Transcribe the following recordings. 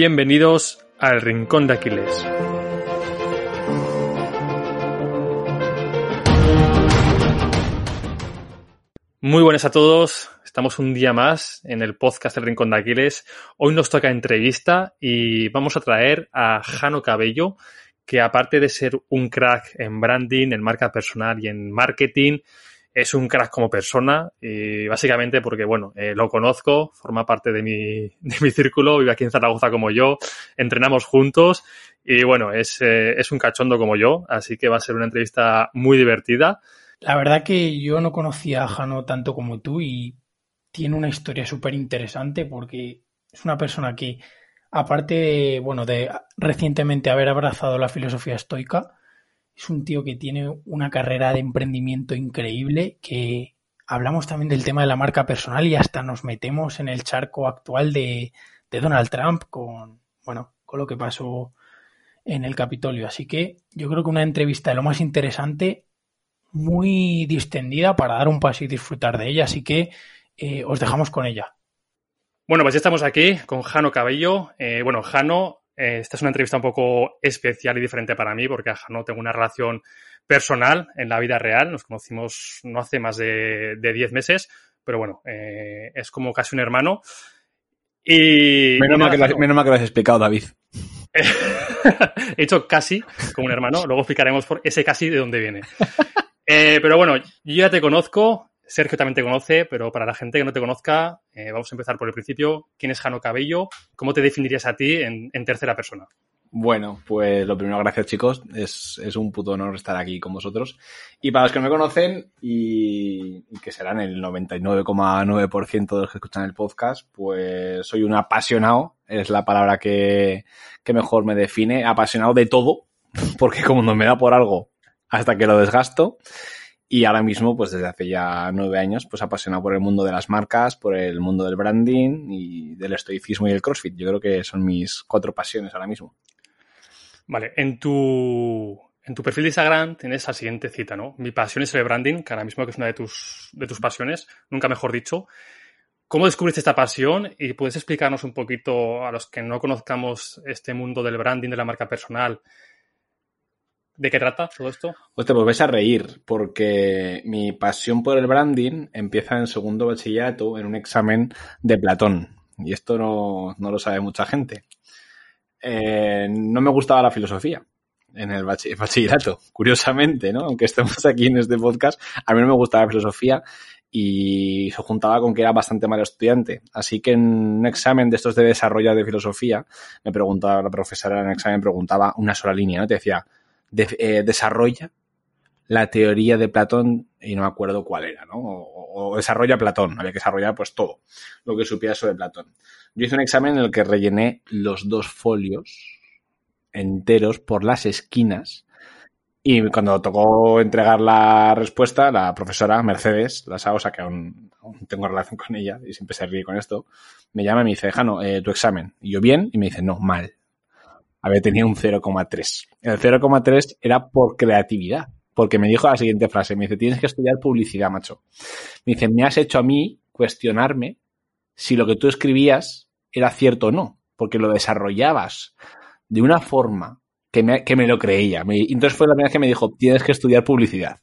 Bienvenidos al Rincón de Aquiles. Muy buenas a todos. Estamos un día más en el podcast El Rincón de Aquiles. Hoy nos toca entrevista y vamos a traer a Jano Cabello, que aparte de ser un crack en branding, en marca personal y en marketing, es un crack como persona y básicamente porque, bueno, eh, lo conozco, forma parte de mi, de mi círculo, vive aquí en Zaragoza como yo, entrenamos juntos y, bueno, es, eh, es un cachondo como yo, así que va a ser una entrevista muy divertida. La verdad que yo no conocía a Jano tanto como tú y tiene una historia súper interesante porque es una persona que, aparte bueno, de recientemente haber abrazado la filosofía estoica, es un tío que tiene una carrera de emprendimiento increíble, que hablamos también del tema de la marca personal y hasta nos metemos en el charco actual de, Donald Trump con, bueno, con lo que pasó en el Capitolio. Así que yo creo que una entrevista de lo más interesante muy distendida para dar un paso y disfrutar de ella, así que eh, os dejamos con ella. Bueno, pues ya estamos aquí con Jano Cabello. Eh, bueno, Jano, eh, esta es una entrevista un poco especial y diferente para mí porque a Jano tengo una relación personal en la vida real. Nos conocimos no hace más de 10 meses, pero bueno, es como casi un hermano. Y, menos, mal que lo, menos mal que lo has explicado, David. He hecho casi como un hermano, luego explicaremos por ese casi de dónde viene. Eh, pero bueno, yo ya te conozco, Sergio también te conoce, pero para la gente que no te conozca, eh, vamos a empezar por el principio. ¿Quién es Jano Cabello? ¿Cómo te definirías a ti en, tercera persona? Bueno, pues lo primero, gracias chicos. Es, un puto honor estar aquí con vosotros. Y para los que no me conocen y, que serán el 99,9% de los que escuchan el podcast, pues soy un apasionado, es la palabra que, que mejor me define, apasionado de todo, porque como no me da por algo, hasta que lo desgasto. Y ahora mismo, pues desde hace ya nueve años, pues apasionado por el mundo de las marcas, por el mundo del branding y del estoicismo y el CrossFit. Yo creo que son mis cuatro pasiones ahora mismo. Vale, en tu, en tu perfil de Instagram tienes la siguiente cita, ¿no? Mi pasión es el branding, que ahora mismo es una de tus, de tus pasiones, nunca mejor dicho. ¿Cómo descubriste esta pasión? Y puedes explicarnos un poquito a los que no conozcamos este mundo del branding, de la marca personal, ¿De qué trata todo esto? Hostia, pues vais a reír, porque mi pasión por el branding empieza en segundo bachillerato en un examen de Platón. Y esto no, lo sabe mucha gente. Eh, no me gustaba la filosofía en el bachillerato, curiosamente, ¿no? Aunque estemos aquí en este podcast, a mí no me gustaba la filosofía y se juntaba con que era bastante mal estudiante. Así que en un examen de estos de desarrollo de filosofía, me preguntaba, la profesora en el examen preguntaba una sola línea, ¿no? Te decía, eh, desarrolla la teoría de Platón, y no me acuerdo cuál era, ¿no? O, desarrolla Platón, había que desarrollar pues todo lo que supiera sobre Platón. Yo hice un examen en el que rellené los dos folios enteros por las esquinas y cuando tocó entregar la respuesta, la profesora Mercedes, la Saosa, que aún, tengo relación con ella y siempre se ríe con esto, me llama y me dice, Jano, eh, tu examen. Y yo bien, y me dice, no, mal había tenido un 0,3. El 0,3 era por creatividad, porque me dijo la siguiente frase, me dice, tienes que estudiar publicidad, macho. Me dice, me has hecho a mí cuestionarme si lo que tú escribías era cierto o no, porque lo desarrollabas de una forma que me, que me lo creía. entonces fue la primera vez que me dijo, tienes que estudiar publicidad.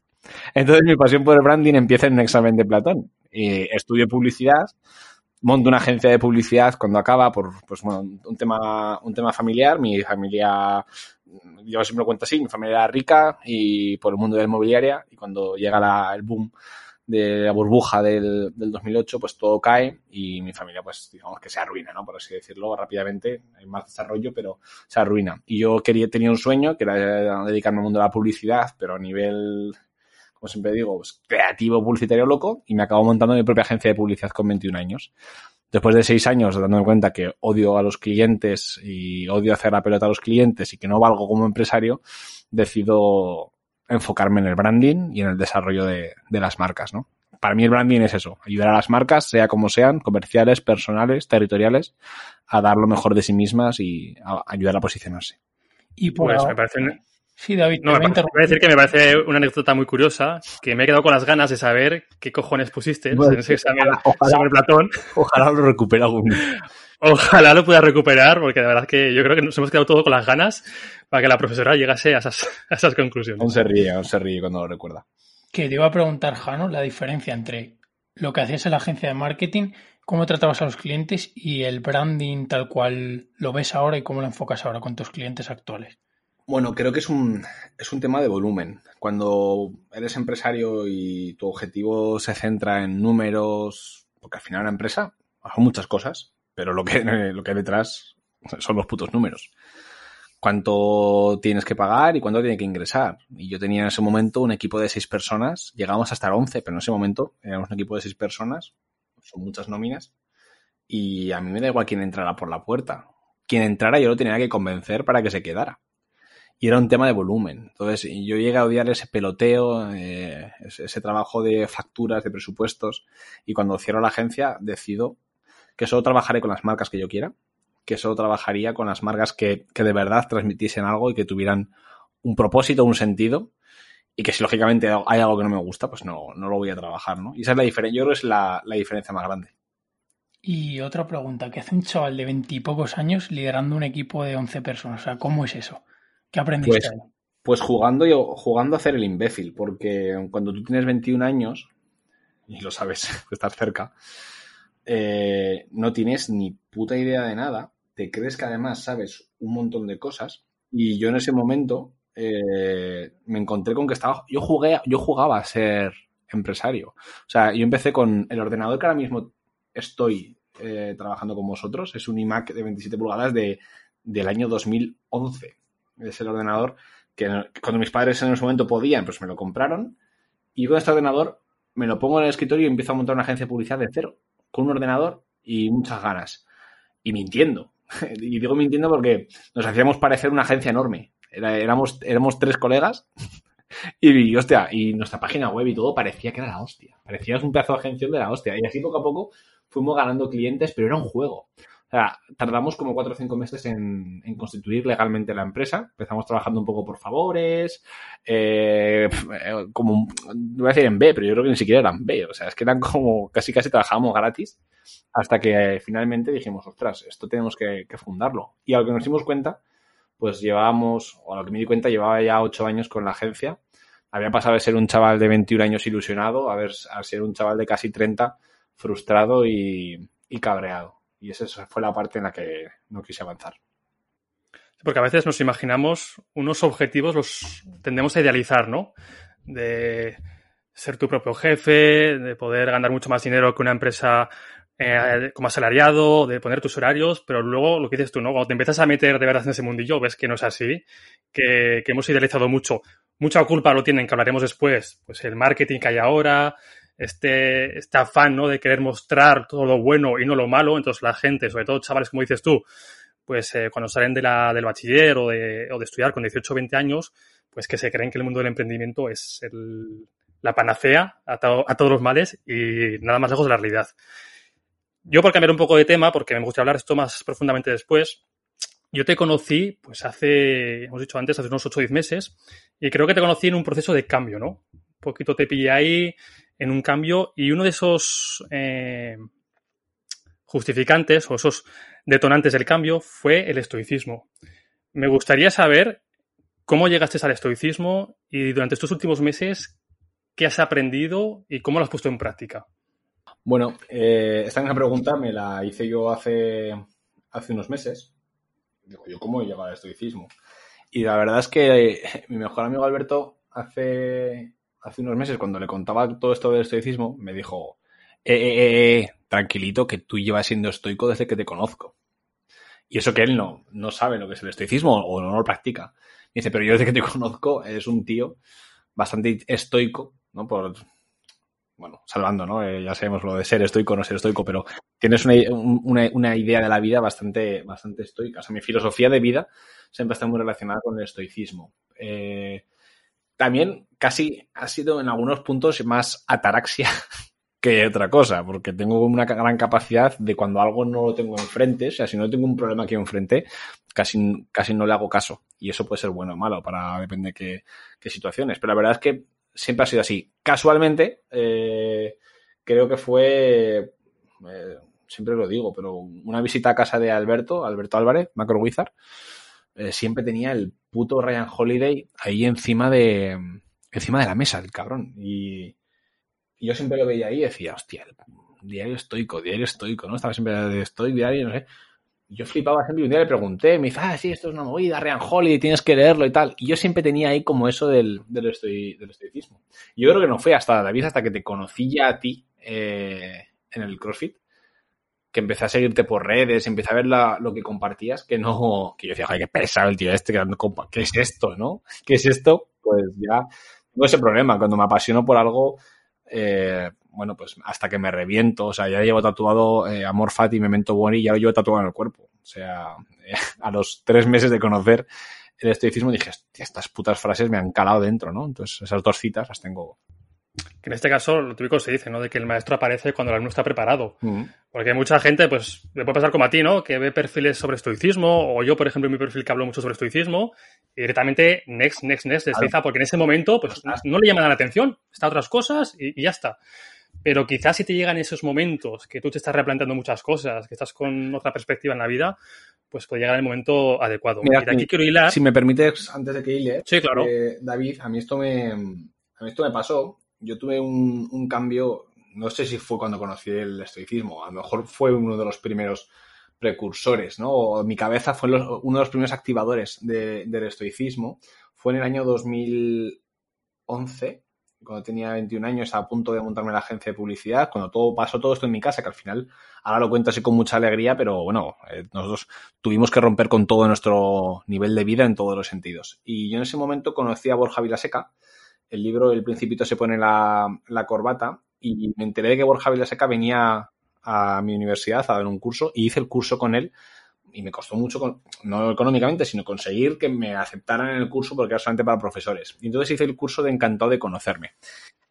Entonces mi pasión por el branding empieza en un examen de Platón. Y estudio publicidad, monto una agencia de publicidad cuando acaba por pues bueno, un tema un tema familiar. Mi familia yo siempre lo cuento así mi familia era rica y por el mundo de la inmobiliaria. Y cuando llega el boom de la burbuja del, del 2008 pues todo cae y mi familia pues digamos que se arruina no por así decirlo rápidamente. Hay más desarrollo pero se arruina. Y yo quería tenía un sueño que era dedicarme al mundo de la publicidad pero a nivel como siempre digo, pues, creativo publicitario loco y me acabo montando mi propia agencia de publicidad con 21 años. Después de seis años dándome cuenta que odio a los clientes y odio hacer la pelota a los clientes y que no valgo como empresario, decido enfocarme en el branding y en el desarrollo de, las marcas, ¿no? Para mí el branding es eso, ayudar a las marcas, sea como sean, comerciales, personales, territoriales, a dar lo mejor de sí mismas y a ayudar a posicionarse. Y pues me parece Sí, David, no, me, voy a decir que me parece una anécdota muy curiosa, que me he quedado con las ganas de saber qué cojones pusiste en ese examen sobre Platón. Ojalá lo recupere algún Ojalá lo pueda recuperar, porque de verdad que yo creo que nos hemos quedado todo con las ganas para que la profesora llegase a esas, a esas conclusiones. Aún se ríe, aún se ríe cuando lo recuerda. Que te iba a preguntar, Jano, la diferencia entre lo que hacías en la agencia de marketing, cómo tratabas a los clientes y el branding tal cual lo ves ahora y cómo lo enfocas ahora con tus clientes actuales. Bueno, creo que es un, es un tema de volumen. Cuando eres empresario y tu objetivo se centra en números, porque al final una empresa son muchas cosas, pero lo que, lo que hay detrás son los putos números. Cuánto tienes que pagar y cuánto tiene que ingresar. Y yo tenía en ese momento un equipo de seis personas, llegamos hasta el 11, pero en ese momento éramos un equipo de seis personas, son muchas nóminas, y a mí me da igual quién entrara por la puerta. Quien entrara yo lo tenía que convencer para que se quedara y era un tema de volumen. Entonces yo llegué a odiar ese peloteo, eh, ese, trabajo de facturas, de presupuestos y cuando cierro la agencia decido que solo trabajaré con las marcas que yo quiera, que solo trabajaría con las marcas que, que de verdad transmitiesen algo y que tuvieran un propósito, un sentido y que si lógicamente hay algo que no me gusta, pues no, no lo voy a trabajar, ¿no? Y esa es la diferencia, yo creo que es la, la diferencia más grande. Y otra pregunta, ¿qué hace un chaval de veintipocos años liderando un equipo de 11 personas? O sea, ¿cómo es eso? ¿Qué aprendiste? Pues, pues jugando, yo, jugando a hacer el imbécil, porque cuando tú tienes 21 años, y lo sabes, estás cerca, eh, no tienes ni puta idea de nada, te crees que además sabes un montón de cosas, y yo en ese momento eh, me encontré con que estaba, yo jugué, yo jugaba a ser empresario. O sea, yo empecé con el ordenador que ahora mismo estoy eh, trabajando con vosotros, es un iMac de 27 pulgadas de, del año 2011 es el ordenador que cuando mis padres en ese momento podían, pues me lo compraron. Y con este ordenador me lo pongo en el escritorio y empiezo a montar una agencia de publicidad de cero, con un ordenador y muchas ganas. Y mintiendo. y digo mintiendo porque nos hacíamos parecer una agencia enorme. éramos, éramos tres colegas y, hostia, y nuestra página web y todo parecía que era la hostia. Parecía un pedazo de agencia de la hostia. Y así poco a poco fuimos ganando clientes, pero era un juego. O sea, tardamos como cuatro o cinco meses en, constituir legalmente la empresa. Empezamos trabajando un poco por favores, eh, como, no voy a decir en B, pero yo creo que ni siquiera eran B. O sea, es que eran como, casi casi trabajábamos gratis hasta que finalmente dijimos, ostras, esto tenemos que, fundarlo. Y a lo que nos dimos cuenta, pues llevábamos, o a lo que me di cuenta, llevaba ya ocho años con la agencia. Había pasado de ser un chaval de 21 años ilusionado a, ver, a ser un chaval de casi 30 frustrado y cabreado. Y esa fue la parte en la que no quise avanzar. Porque a veces nos imaginamos unos objetivos, los tendemos a idealizar, ¿no? De ser tu propio jefe, de poder ganar mucho más dinero que una empresa eh, como asalariado, de poner tus horarios, pero luego lo que dices tú, ¿no? Cuando te empiezas a meter de verdad en ese mundillo, ves que no es así, que, que hemos idealizado mucho. Mucha culpa lo tienen, que hablaremos después, pues el marketing que hay ahora, este, este afán, ¿no? De querer mostrar todo lo bueno y no lo malo. Entonces la gente, sobre todo chavales como dices tú, pues eh, cuando salen de la, del bachiller o de, o de estudiar con 18 o 20 años, pues que se creen que el mundo del emprendimiento es el, la panacea a, a, todos los males y nada más lejos de la realidad. Yo por cambiar un poco de tema, porque me gustaría hablar esto más profundamente después, yo te conocí, pues hace, hemos dicho antes, hace unos 8 o 10 meses, y creo que te conocí en un proceso de cambio, ¿no? Un poquito te pillé ahí, en un cambio y uno de esos eh, justificantes o esos detonantes del cambio fue el estoicismo. Me gustaría saber cómo llegaste al estoicismo y durante estos últimos meses qué has aprendido y cómo lo has puesto en práctica. Bueno, eh, esta misma pregunta me la hice yo hace, hace unos meses. Digo, ¿yo cómo he llegado al estoicismo? Y la verdad es que mi mejor amigo Alberto hace hace unos meses, cuando le contaba todo esto del estoicismo, me dijo, eh, eh, eh, eh, tranquilito, que tú llevas siendo estoico desde que te conozco. Y eso que él no, no sabe lo que es el estoicismo o no lo practica. Dice, pero yo desde que te conozco eres un tío bastante estoico, ¿no? Por, bueno, salvando, ¿no? ya sabemos lo de ser estoico no ser estoico, pero tienes una, una, una, idea de la vida bastante, bastante estoica. O sea, mi filosofía de vida siempre está muy relacionada con el estoicismo. Eh, también casi ha sido en algunos puntos más ataraxia que otra cosa, porque tengo una gran capacidad de cuando algo no lo tengo enfrente, o sea, si no tengo un problema aquí enfrente, casi, casi no le hago caso. Y eso puede ser bueno o malo, para depende de qué, situaciones. Pero la verdad es que siempre ha sido así. Casualmente, eh, creo que fue, eh, siempre lo digo, pero una visita a casa de Alberto, Alberto Álvarez, Macro Wizard, eh, siempre tenía el puto Ryan Holiday ahí encima de, encima de la mesa, el cabrón. Y, yo siempre lo veía ahí y decía, hostia, diario estoico, diario estoico, ¿no? Estaba siempre de estoico, diario, no sé. Yo flipaba siempre y un día le pregunté, me dice, ah, sí, esto es una movida, Ryan Holiday, tienes que leerlo y tal. Y yo siempre tenía ahí como eso del, del estoicismo. Yo creo que no fue hasta David, hasta que te conocí ya a ti eh, en el CrossFit, que empecé a seguirte por redes, empecé a ver lo que compartías, que no, que yo decía, ay, qué pesado el tío este, que ¿qué es esto, no? ¿Qué es esto? Pues ya tengo ese problema, cuando me apasiono por algo, eh, bueno, pues hasta que me reviento, o sea, ya llevo tatuado eh, Amor Fati, Memento Boni, ya lo llevo tatuado en el cuerpo. O sea, a los tres meses de conocer el estoicismo dije, estas putas frases me han calado dentro, ¿no? Entonces, esas dos citas las tengo, que en este caso lo típico se dice, ¿no? De que el maestro aparece cuando el alumno está preparado. Mm. Porque hay mucha gente, pues, le puede pasar como a ti, ¿no? Que ve perfiles sobre estoicismo, o yo, por ejemplo, en mi perfil que hablo mucho sobre estoicismo, y directamente next, next, next, desliza, porque en ese momento, pues, no le llaman la atención, está a otras cosas y, ya está. Pero quizás si te llegan esos momentos que tú te estás replanteando muchas cosas, que estás con otra perspectiva en la vida, pues puede llegar el momento adecuado. Mira, y aquí quiero hilar. Si me permites, antes de que hile, sí, claro. Eh, David, a mí esto me, a mí esto me pasó yo tuve un, cambio, no sé si fue cuando conocí el estoicismo, a lo mejor fue uno de los primeros precursores, ¿no? O mi cabeza fue uno de los primeros activadores de, del estoicismo. Fue en el año 2011, cuando tenía 21 años, a punto de montarme la agencia de publicidad, cuando todo pasó todo esto en mi casa, que al final, ahora lo cuento así con mucha alegría, pero bueno, eh, nosotros tuvimos que romper con todo nuestro nivel de vida en todos los sentidos. Y yo en ese momento conocí a Borja Vilaseca, el libro El Principito se pone la, corbata y me enteré de que Borja Vilaseca venía a mi universidad a dar un curso y hice el curso con él y me costó mucho, no económicamente, sino conseguir que me aceptaran en el curso porque era solamente para profesores. Y entonces hice el curso de encantado de conocerme.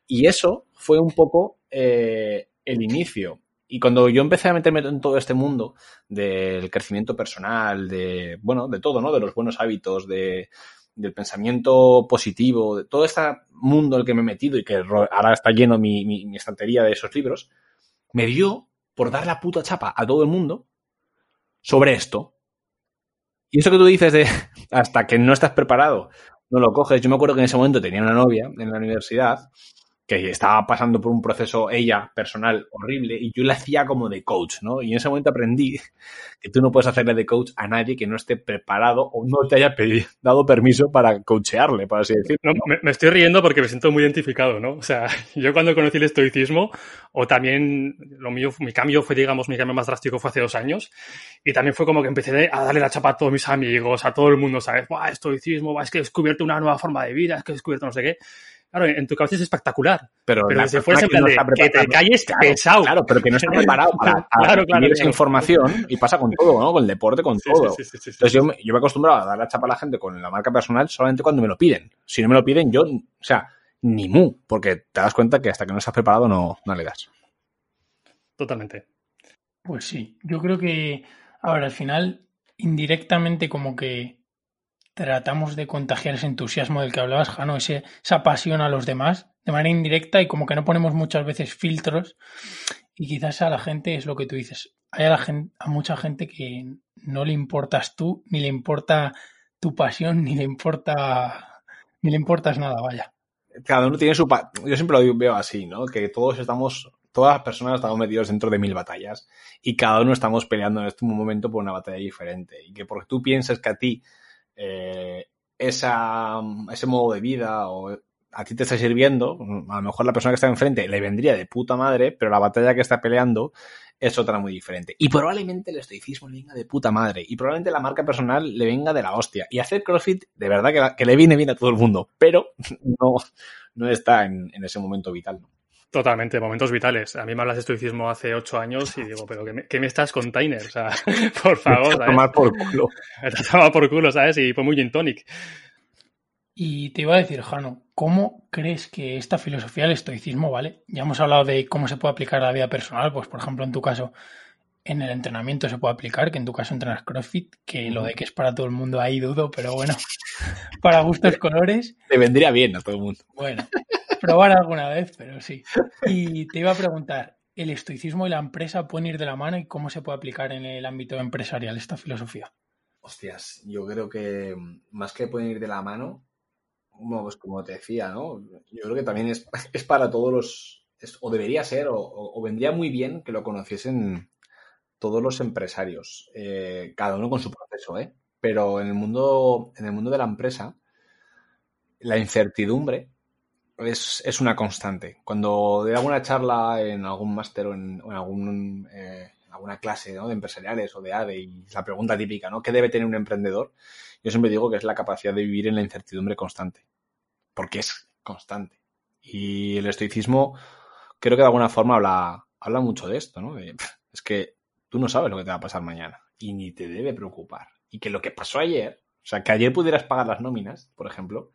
Y eso fue un poco eh, el inicio. Y cuando yo empecé a meterme en todo este mundo del crecimiento personal, de, bueno, de todo, ¿no? De los buenos hábitos, de, del pensamiento positivo, de todo este mundo en el que me he metido y que ahora está lleno mi, mi, estantería de esos libros, me dio por dar la puta chapa a todo el mundo sobre esto. Y eso que tú dices de hasta que no estás preparado, no lo coges. Yo me acuerdo que en ese momento tenía una novia en la universidad que estaba pasando por un proceso ella personal horrible y yo le hacía como de coach, ¿no? Y en ese momento aprendí que tú no puedes hacerle de coach a nadie que no esté preparado o no te haya pedido, dado permiso para coachearle, por así decirlo. No, me, estoy riendo porque me siento muy identificado, ¿no? O sea, yo cuando conocí el estoicismo, o también lo mío, mi cambio fue, digamos, mi cambio más drástico fue hace dos años, y también fue como que empecé a darle la chapa a todos mis amigos, a todo el mundo, ¿sabes? Buah, estoicismo, es que he descubierto una nueva forma de vida, es que he descubierto no sé qué. Claro, en tu cabeza es espectacular. Pero, pero si fuese que, que te calles pesado. Claro, pero que no está preparado para, para claro, esa información y pasa con todo, ¿no? Con el deporte, con todo. Entonces yo, yo me he acostumbrado a dar la chapa a la gente con la marca personal solamente cuando me lo piden. Si no me lo piden, yo, o sea, ni mu, porque te das cuenta que hasta que no estás preparado no, no le das. Totalmente. Pues sí, yo creo que, ahora al final, indirectamente como que tratamos de contagiar ese entusiasmo del que hablabas, Jano, ese, esa pasión a los demás de manera indirecta y como que no ponemos muchas veces filtros y quizás a la gente es lo que tú dices. Hay a, mucha gente que no le importas tú, ni le importa tu pasión, ni le importa, ni le importas nada, vaya. Cada uno tiene su... Yo siempre lo veo así, ¿no? Que todos estamos todas las personas estamos metidos dentro de mil batallas y cada uno estamos peleando en este momento por una batalla diferente. Y que porque tú pienses que a ti eh, esa, ese modo de vida o a ti te está sirviendo, a lo mejor la persona que está enfrente le vendría de puta madre, pero la batalla que está peleando es otra muy diferente. Y probablemente el estoicismo le venga de puta madre. Y probablemente la marca personal le venga de la hostia. Y hacer CrossFit, de verdad que, le viene bien a todo el mundo, pero no, no está en, en ese momento vital. Totalmente, momentos vitales. A mí me hablas de estoicismo hace ocho años y digo, pero ¿qué me, estás con Tyner? O sea, por favor, ¿sabes? Tomar por culo. Me por culo, ¿sabes? Y fue muy gin tonic. Y te iba a decir, Jano, ¿cómo crees que esta filosofía del estoicismo, ¿vale? Ya hemos hablado de cómo se puede aplicar a la vida personal, pues por ejemplo en tu caso en el entrenamiento se puede aplicar, que en tu caso entrenas CrossFit, que lo de que es para todo el mundo ahí dudo, pero bueno, para gustos colores. Te vendría bien a todo el mundo. Bueno, probar alguna vez, pero sí. Y te iba a preguntar, ¿el estoicismo y la empresa pueden ir de la mano y cómo se puede aplicar en el ámbito empresarial esta filosofía? Hostias, yo creo que más que pueden ir de la mano, pues como te decía, ¿no? Yo creo que también es, es para todos los, o debería ser, o, vendría muy bien que lo conociesen todos los empresarios, eh, cada uno con su proceso, ¿eh? Pero en el mundo, en el mundo de la empresa, la incertidumbre es, una constante. Cuando doy alguna charla en algún máster o en, algún, eh, alguna clase de empresariales o de ADE y la pregunta típica, ¿no? ¿Qué debe tener un emprendedor? Yo siempre digo que es la capacidad de vivir en la incertidumbre constante, porque es constante. Y el estoicismo creo que de alguna forma habla, habla mucho de esto, ¿no? es que tú no sabes lo que te va a pasar mañana y ni te debe preocupar. Y que lo que pasó ayer o sea, que ayer pudieras pagar las nóminas, por ejemplo,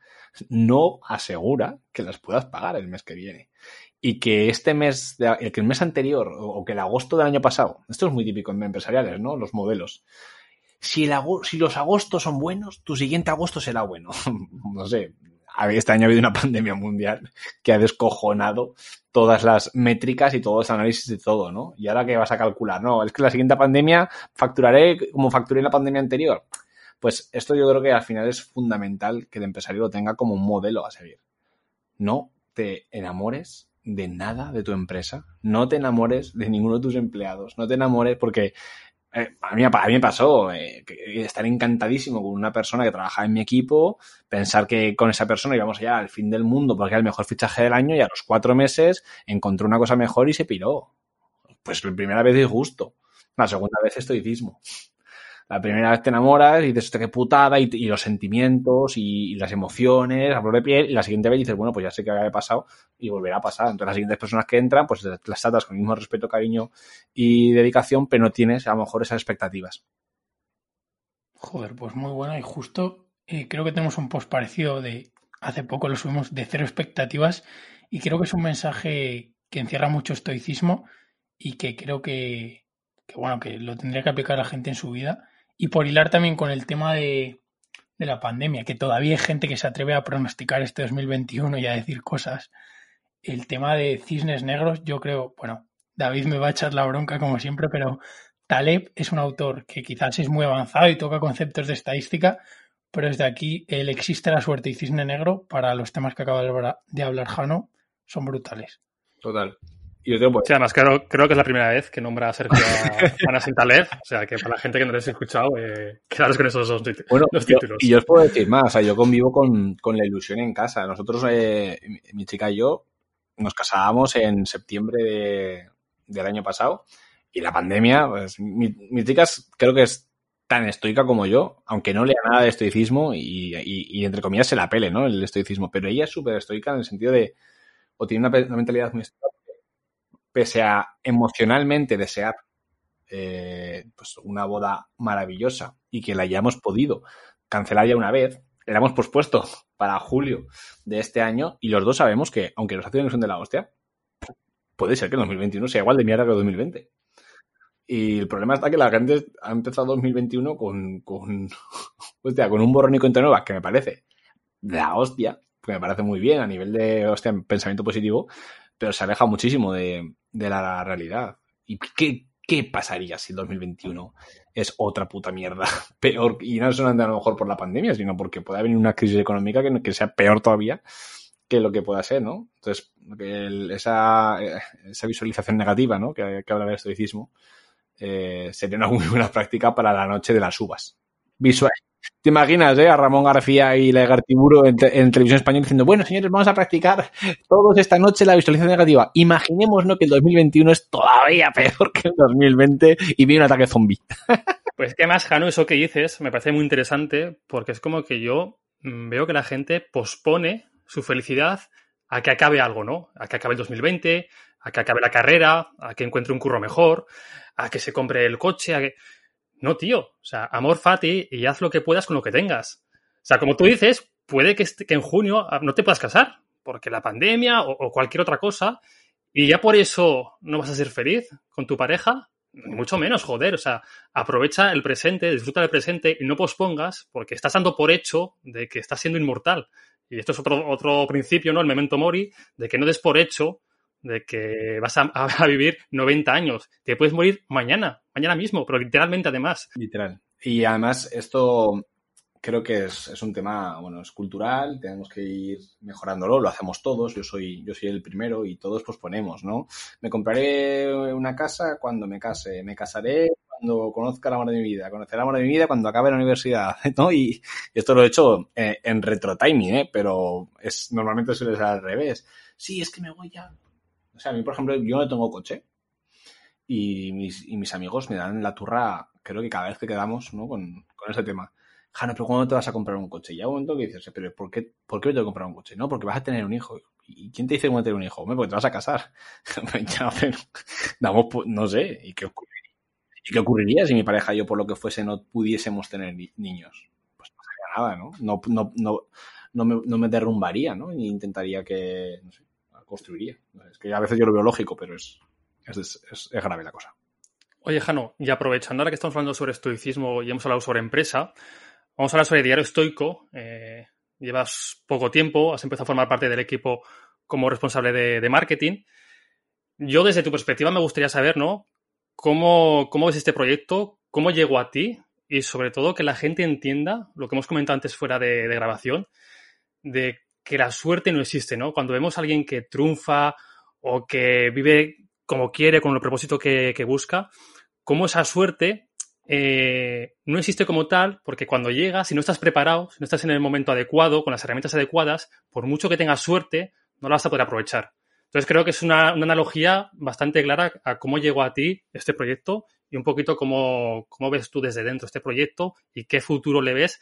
no asegura que las puedas pagar el mes que viene. Y que este mes, que el mes anterior o que el agosto del año pasado, esto es muy típico en empresariales, ¿no? Los modelos. Si, el, si los agostos son buenos, tu siguiente agosto será bueno. no sé, este año ha habido una pandemia mundial que ha descojonado todas las métricas y todos los análisis de todo, ¿no? Y ahora que vas a calcular, no, es que la siguiente pandemia facturaré como facturé en la pandemia anterior. Pues esto yo creo que al final es fundamental que el empresario lo tenga como un modelo a seguir. No te enamores de nada de tu empresa, no te enamores de ninguno de tus empleados, no te enamores porque eh, a, mí, a, mí, me pasó eh, estar encantadísimo con una persona que trabajaba en mi equipo, pensar que con esa persona íbamos allá al fin del mundo porque era el mejor fichaje del año y a los cuatro meses encontró una cosa mejor y se piró. Pues la primera vez disgusto, la segunda vez estoicismo la primera vez te enamoras y dices, qué putada, y, los sentimientos y, las emociones a flor de piel, y la siguiente vez dices, bueno, pues ya sé que había pasado y volverá a pasar. Entonces, las siguientes personas que entran, pues las tratas con el mismo respeto, cariño y dedicación, pero no tienes a lo mejor esas expectativas. Joder, pues muy buena y justo eh, creo que tenemos un post parecido de hace poco lo subimos de cero expectativas y creo que es un mensaje que encierra mucho estoicismo y que creo que, que bueno, que lo tendría que aplicar la gente en su vida y por hilar también con el tema de, la pandemia, que todavía hay gente que se atreve a pronosticar este 2021 y a decir cosas. El tema de cisnes negros, yo creo, bueno, David me va a echar la bronca como siempre, pero Taleb es un autor que quizás es muy avanzado y toca conceptos de estadística, pero desde aquí el existe la suerte y cisne negro para los temas que acaba de hablar Jano son brutales. Total. Y Sí, además creo, creo que es la primera vez que nombra a Sergio a Ana Sintalev, o sea que para la gente que no les ha escuchado, eh, quedaros con esos dos, bueno, títulos. y yo os puedo decir más, o sea, yo convivo con, con la ilusión en casa. Nosotros, eh, mi chica y yo, nos casábamos en septiembre de, del año pasado y la pandemia, pues mi, mi chica creo que es tan estoica como yo, aunque no lea nada de estoicismo y, y, entre comillas se la pele, ¿no? El estoicismo, pero ella es súper estoica en el sentido de, o tiene una, una mentalidad muy estoica pese a emocionalmente desear eh, pues una boda maravillosa y que la hayamos podido cancelar ya una vez, la hemos pospuesto para julio de este año y los dos sabemos que, aunque los acciones son de la hostia, puede ser que 2021 sea igual de mierda que 2020. Y el problema está que la gente ha empezado 2021 con, con, con un borrón y cuenta nueva que me parece la hostia, que me parece muy bien a nivel de hostia, pensamiento positivo, pero se aleja muchísimo de, la realidad. ¿Y qué, qué pasaría si el 2021 es otra puta mierda? Peor, y no solamente a lo mejor por la pandemia, sino porque puede haber una crisis económica que, que sea peor todavía que lo que pueda ser, ¿no? Entonces, esa, esa visualización negativa, ¿no? Que, que habla del estoicismo, eh, sería una muy buena práctica para la noche de las uvas. Visual, ¿Te imaginas eh, a Ramón García y Legartiburo en, en televisión española diciendo, bueno, señores, vamos a practicar todos esta noche la visualización negativa? Imaginemos ¿no? que el 2021 es todavía peor que el 2020 y viene un ataque zombie. Pues qué más, Jano, eso que dices me parece muy interesante porque es como que yo mm, veo que la gente pospone su felicidad a que acabe algo, ¿no? A que acabe el 2020, a que acabe la carrera, a que encuentre un curro mejor, a que se compre el coche, a que... No, tío. O sea, amor fati y haz lo que puedas con lo que tengas. O sea, como tú dices, puede que, en junio no te puedas casar, porque la pandemia o, cualquier otra cosa, y ya por eso no vas a ser feliz con tu pareja, mucho menos, joder, o sea, aprovecha el presente, disfruta del presente y no pospongas porque estás dando por hecho de que estás siendo inmortal. Y esto es otro, otro principio, ¿no? El memento mori, de que no des por hecho de que vas a, vivir 90 años. Te puedes morir mañana, mañana mismo, pero literalmente además. Literal. Y además esto creo que es, es, un tema, bueno, es cultural, tenemos que ir mejorándolo, lo hacemos todos, yo soy, yo soy el primero y todos pues ponemos, ¿no? Me compraré una casa cuando me case, me casaré cuando conozca el amor de mi vida, conoceré el amor de mi vida cuando acabe la universidad, ¿no? Y, esto lo he hecho eh, en retro timing, ¿eh? Pero es, normalmente suele ser al revés. Sí, es que me voy ya. O sea, a mí, por ejemplo, yo no tengo coche y mis, y mis amigos me dan la turra, creo que cada vez que quedamos, ¿no? Con, con ese tema Jano, pero ¿cuándo te vas a comprar un coche? Y ya un momento que dices, pero ¿por qué, ¿por qué me tengo que comprar un coche? No, porque vas a tener un hijo. ¿Y quién te dice que vas a tener un hijo? Hombre, porque te vas a casar. ya, pero, no sé, ¿y qué, ocurriría? ¿y qué ocurriría si mi pareja y yo, por lo que fuese, no pudiésemos tener niños? Pues no sería nada, ¿no? No, no, no, no, me, no me derrumbaría, ¿no? Ni intentaría que, construiría. Es que a veces yo lo veo lógico, pero es, es, es, grave la cosa. Oye, Jano, y aprovechando ahora que estamos hablando sobre estoicismo y hemos hablado sobre empresa, Vamos a hablar sobre Diario Estoico. Eh, llevas poco tiempo, has empezado a formar parte del equipo como responsable de, marketing. Yo, desde tu perspectiva, me gustaría saber, ¿no? ¿Cómo, ¿Cómo ves este proyecto? ¿Cómo llegó a ti? Y sobre todo que la gente entienda lo que hemos comentado antes fuera de, grabación, de que la suerte no existe, ¿no? Cuando vemos a alguien que triunfa o que vive como quiere, con el propósito que, busca, cómo esa suerte eh, no existe como tal, porque cuando llegas, si no estás preparado, si no estás en el momento adecuado, con las herramientas adecuadas, por mucho que tengas suerte, no la vas a poder aprovechar. Entonces creo que es una, analogía bastante clara a cómo llegó a ti este proyecto y un poquito cómo, cómo ves tú desde dentro este proyecto y qué futuro le ves,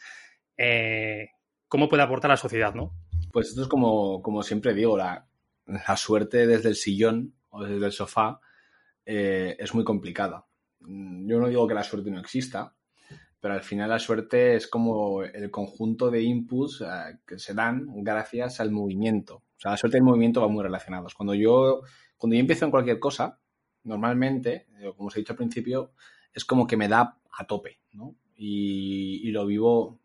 eh, cómo puede aportar a la sociedad, ¿no? Pues esto es como, como siempre digo, la, la suerte desde el sillón o desde el sofá eh, es muy complicada yo no digo que la suerte no exista, pero al final la suerte es como el conjunto de inputs eh, que se dan gracias al movimiento. O sea, la suerte y el movimiento van muy relacionados. Cuando yo, cuando yo empiezo en cualquier cosa, normalmente, eh, como os he dicho al principio, es como que me da a tope, ¿no? Y, lo vivo,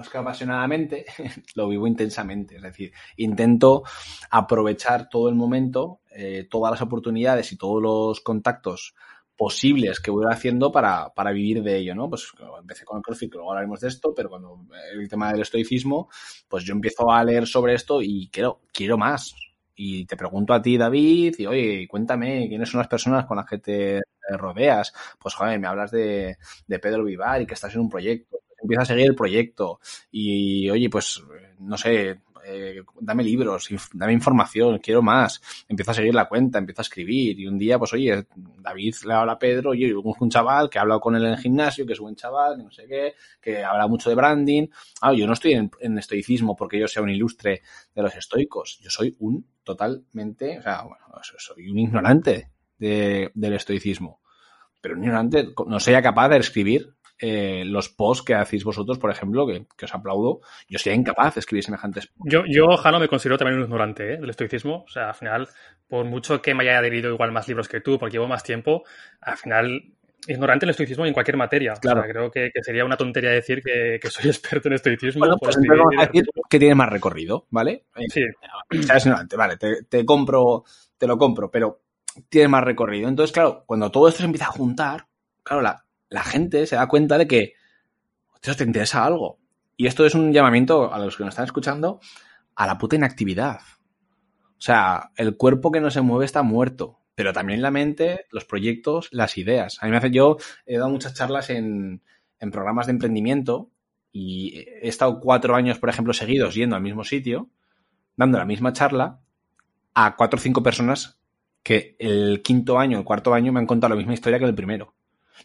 es que apasionadamente, lo vivo intensamente. Es decir, intento aprovechar todo el momento, eh, todas las oportunidades y todos los contactos posibles que voy haciendo para, para vivir de ello, ¿no? Pues empecé con el CrossFit, luego hablaremos de esto, pero cuando el tema del estoicismo, pues yo empiezo a leer sobre esto y quiero, quiero más. Y te pregunto a ti, David, y oye, cuéntame, ¿quiénes son las personas con las que te rodeas? Pues joder, me hablas de, de Pedro Vivar y que estás en un proyecto. Empieza a seguir el proyecto y, oye, pues, no sé, eh, dame libros, dame información, quiero más. Empiezo a seguir la cuenta, empiezo a escribir y un día, pues oye, David le habla a Pedro, oye, un chaval que ha hablado con él en el gimnasio, que es buen chaval, que no sé qué, que habla mucho de branding. Ah, yo no estoy en, estoicismo porque yo sea un ilustre de los estoicos, yo soy un totalmente, o sea, bueno, soy un ignorante del estoicismo pero un ignorante no sería capaz de escribir eh, los posts que hacéis vosotros, por ejemplo, que, os aplaudo, yo sería incapaz de escribir semejantes Yo, yo Jano, me considero también un ignorante ¿eh? del estoicismo. O sea, al final, por mucho que me haya adherido igual más libros que tú, porque llevo más tiempo, al final ignorante del estoicismo en cualquier materia. Claro. creo que, sería una tontería decir que, soy experto en estoicismo. Bueno, pues a decir que tiene más recorrido, ¿vale? Sí. Seas ignorante, vale, te, te, compro, te lo compro, pero tiene más recorrido. Entonces, claro, cuando todo esto se empieza a juntar, claro, la, la gente se da cuenta de que, te interesa algo. Y esto es un llamamiento a los que nos están escuchando a la puta inactividad. O sea, el cuerpo que no se mueve está muerto, pero también la mente, los proyectos, las ideas. A mí me hace, yo he dado muchas charlas en, en programas de emprendimiento y he estado cuatro años, por ejemplo, seguidos yendo al mismo sitio, dando la misma charla a cuatro o cinco personas que el quinto año, el cuarto año me han contado la misma historia que el primero.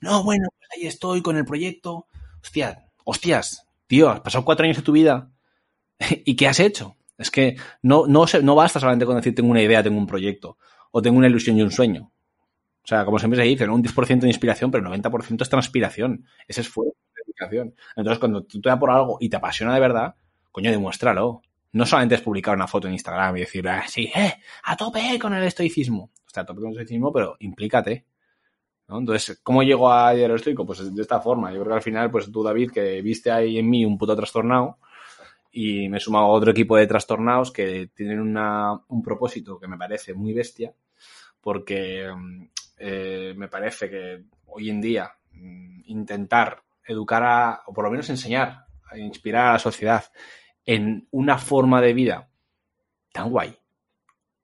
No, bueno, pues ahí estoy con el proyecto. Hostia, hostias, tío, has pasado cuatro años de tu vida. ¿Y qué has hecho? Es que no, no, no basta solamente con decir tengo una idea, tengo un proyecto, o tengo una ilusión y un sueño. O sea, como siempre se dice, ¿no? un 10% de inspiración, pero el 90% es transpiración. Ese esfuerzo, dedicación. Entonces, cuando tú te das por algo y te apasiona de verdad, coño, demuéstralo. No solamente es publicar una foto en Instagram y decir, ah, sí, eh, a tope con el estoicismo. O sea, a tope con el estoicismo, pero implícate. Entonces, ¿cómo llego a diario estoico? Pues de esta forma. Yo creo que al final, pues tú, David, que viste ahí en mí un puto trastornado, y me he sumado a otro equipo de trastornados que tienen una, un propósito que me parece muy bestia, porque eh, me parece que hoy en día mm, intentar educar a, o por lo menos enseñar, inspirar a la sociedad en una forma de vida tan guay,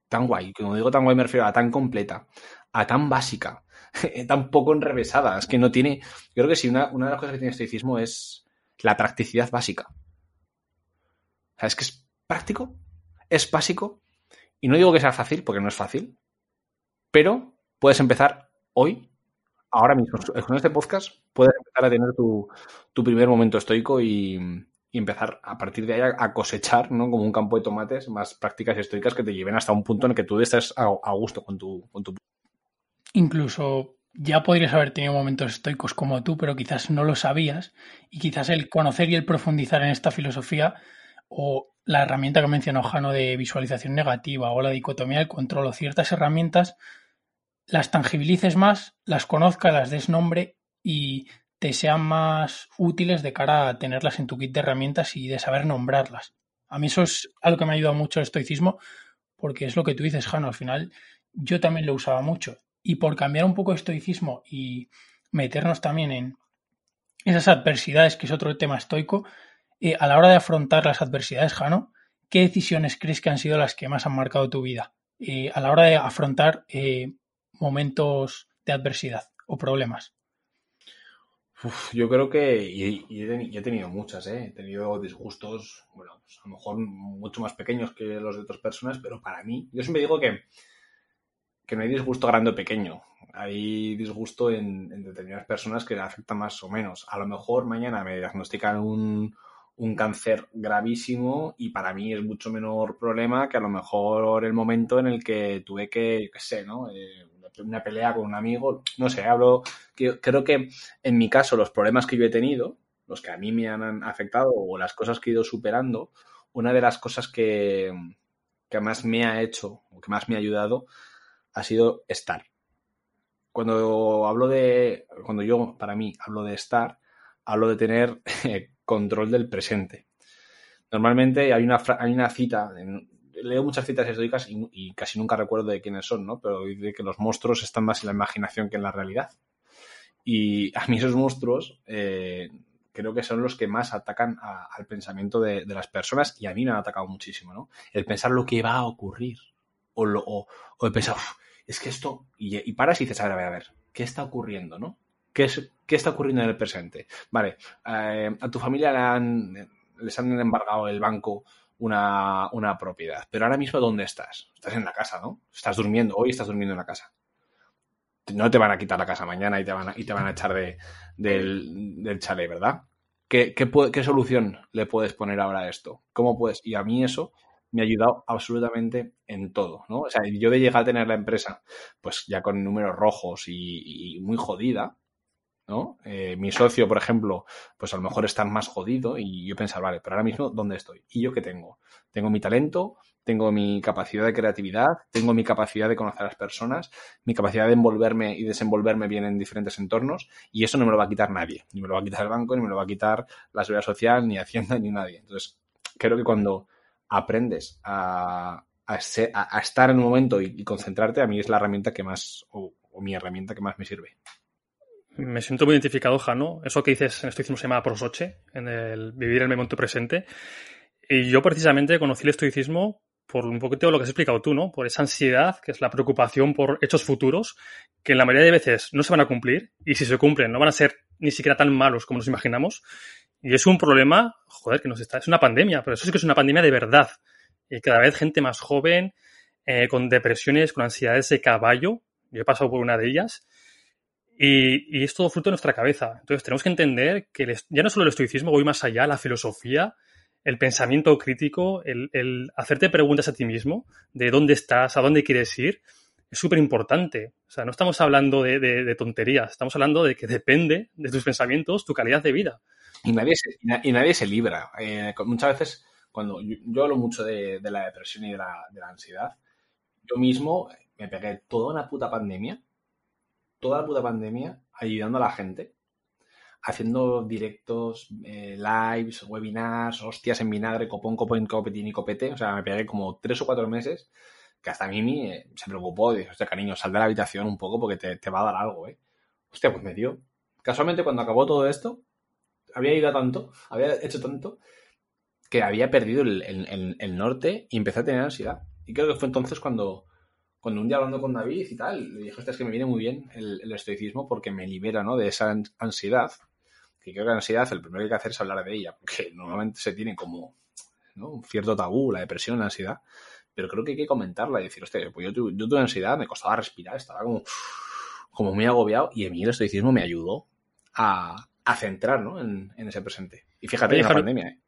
tan guay, como digo tan guay me refiero a tan completa, a tan básica, tan poco enrevesada, es que no tiene, yo creo que sí, una, una de las cosas que tiene el estoicismo es la practicidad básica. O sea, es que es práctico, es básico, y no digo que sea fácil, porque no es fácil, pero puedes empezar hoy, ahora mismo, con este podcast, puedes empezar a tener tu, primer momento estoico y, empezar a partir de ahí a, cosechar, ¿no? Como un campo de tomates, más prácticas estoicas que te lleven hasta un punto en el que tú estés a, gusto con tu, con tu... Incluso ya podrías haber tenido momentos estoicos como tú, pero quizás no lo sabías y quizás el conocer y el profundizar en esta filosofía o la herramienta que mencionó Jano de visualización negativa o la dicotomía del control o ciertas herramientas, las tangibilices más, las conozcas, las des nombre y te sean más útiles de cara a tenerlas en tu kit de herramientas y de saber nombrarlas. A mí eso es algo que me ha ayudado mucho el estoicismo porque es lo que tú dices, Jano, al final yo también lo usaba mucho. Y por cambiar un poco el estoicismo y meternos también en esas adversidades, que es otro tema estoico, eh, a la hora de afrontar las adversidades, Jano, ¿qué decisiones crees que han sido las que más han marcado tu vida? Eh, a la hora de afrontar eh, momentos de adversidad o problemas. yo creo que y, he tenido muchas, he tenido disgustos, bueno, pues a lo mejor mucho más pequeños que los de otras personas, pero para mí, yo siempre digo que, que no hay disgusto grande o pequeño, hay disgusto en, determinadas personas que le afecta más o menos. A lo mejor mañana me diagnostican un, un cáncer gravísimo y para mí es mucho menor problema que a lo mejor el momento en el que tuve que, qué sé, ¿no? Eh, una pelea con un amigo, no sé, hablo, creo que en mi caso los problemas que yo he tenido, los que a mí me han afectado o las cosas que he ido superando, una de las cosas que, que más me ha hecho o que más me ha ayudado ha sido estar. Cuando hablo de, cuando yo, para mí, hablo de estar, hablo de tener control del presente. Normalmente hay una, hay una cita, leo muchas citas estoicas y, casi nunca recuerdo de quiénes son, ¿no? Pero dice que los monstruos están más en la imaginación que en la realidad. Y a mí esos monstruos eh, creo que son los que más atacan al pensamiento de, las personas y a mí me han atacado muchísimo, ¿no? El pensar lo que va a ocurrir o, lo, o, el pensar, es que esto, y, paras y dices, a ver, a ver, a ver, ¿qué está ocurriendo, no? ¿Qué, es, ¿Qué está ocurriendo en el presente? Vale, eh, a tu familia les han embargado el banco una, propiedad, pero ahora mismo ¿dónde estás? Estás en la casa, ¿no? Estás durmiendo, hoy estás durmiendo en la casa. No te van a quitar la casa mañana y te van a, y te van a echar de, del, del chalet, ¿verdad? ¿Qué, qué, solución le puedes poner ahora a esto? ¿Cómo puedes? Y a mí eso me ha ayudado absolutamente en todo, ¿no? O sea, yo de llegar a tener la empresa, pues ya con números rojos y muy jodida, ¿no? Eh, mi socio, por ejemplo, pues a lo mejor está más jodido y yo pensar, vale, pero ahora mismo, ¿dónde estoy? ¿Y yo qué tengo? Tengo mi talento, tengo mi capacidad de creatividad, tengo mi capacidad de conocer a las personas, mi capacidad de envolverme y desenvolverme bien en diferentes entornos y eso no me lo va a quitar nadie. Ni me lo va a quitar el banco, ni me lo va a quitar la seguridad social, ni Hacienda, ni nadie. Entonces, creo que cuando aprendes a, estar en un momento y, concentrarte, a mí es la herramienta que más, o mi herramienta que más me sirve. Me siento muy identificado, Jano. Eso que dices en estoicismo se llama prosoche, en el vivir el momento presente. Y yo precisamente conocí el estoicismo por un poquito lo que has explicado tú, ¿no? Por esa ansiedad, que es la preocupación por hechos futuros, que en la mayoría de veces no se van a cumplir, y si se cumplen no van a ser ni siquiera tan malos como nos imaginamos. Y es un problema, joder, que nos está, es una pandemia, pero eso sí que es una pandemia de verdad. Y cada vez gente más joven, eh, con depresiones, con ansiedades de caballo, yo he pasado por una de ellas, y, es todo fruto de nuestra cabeza. Entonces tenemos que entender que ya no solo el estoicismo, voy más allá, la filosofía, el pensamiento crítico, el, hacerte preguntas a ti mismo de dónde estás, a dónde quieres ir, es súper importante. O sea, no estamos hablando de, tonterías, estamos hablando de que depende de tus pensamientos tu calidad de vida. Y nadie se, y nadie se libra. Eh, muchas veces cuando yo, hablo mucho de, la depresión y de la, de la ansiedad, yo mismo me pegué toda una puta pandemia, toda la puta pandemia, ayudando a la gente, haciendo directos, eh, lives, webinars, hostias en vinagre, copón, copón, copetín y copete. O sea, me pegué como tres o cuatro meses que hasta Mimi eh, se preocupó. Dijo, hostia, cariño, sal de la habitación un poco porque te, te va a dar algo, ¿eh? Hostia, pues me dio. Casualmente, cuando acabó todo esto, había ido a tanto, había hecho tanto, que había perdido el, norte y empecé a tener ansiedad. Y creo que fue entonces cuando, cuando un día hablando con David y tal, le dije, es que me viene muy bien el, estoicismo porque me libera, ¿no? De esa ansiedad. Que creo que la ansiedad, el primero que hay que hacer es hablar de ella, porque normalmente se tiene como un cierto tabú, la depresión, la ansiedad. Pero creo que hay que comentarla y decir, hostia, pues yo, yo tuve ansiedad, me costaba respirar, estaba como, como muy agobiado y a mí el estoicismo me ayudó a, a centrar ¿no? en, ese presente. Y fíjate, en la pandemia. ¿eh?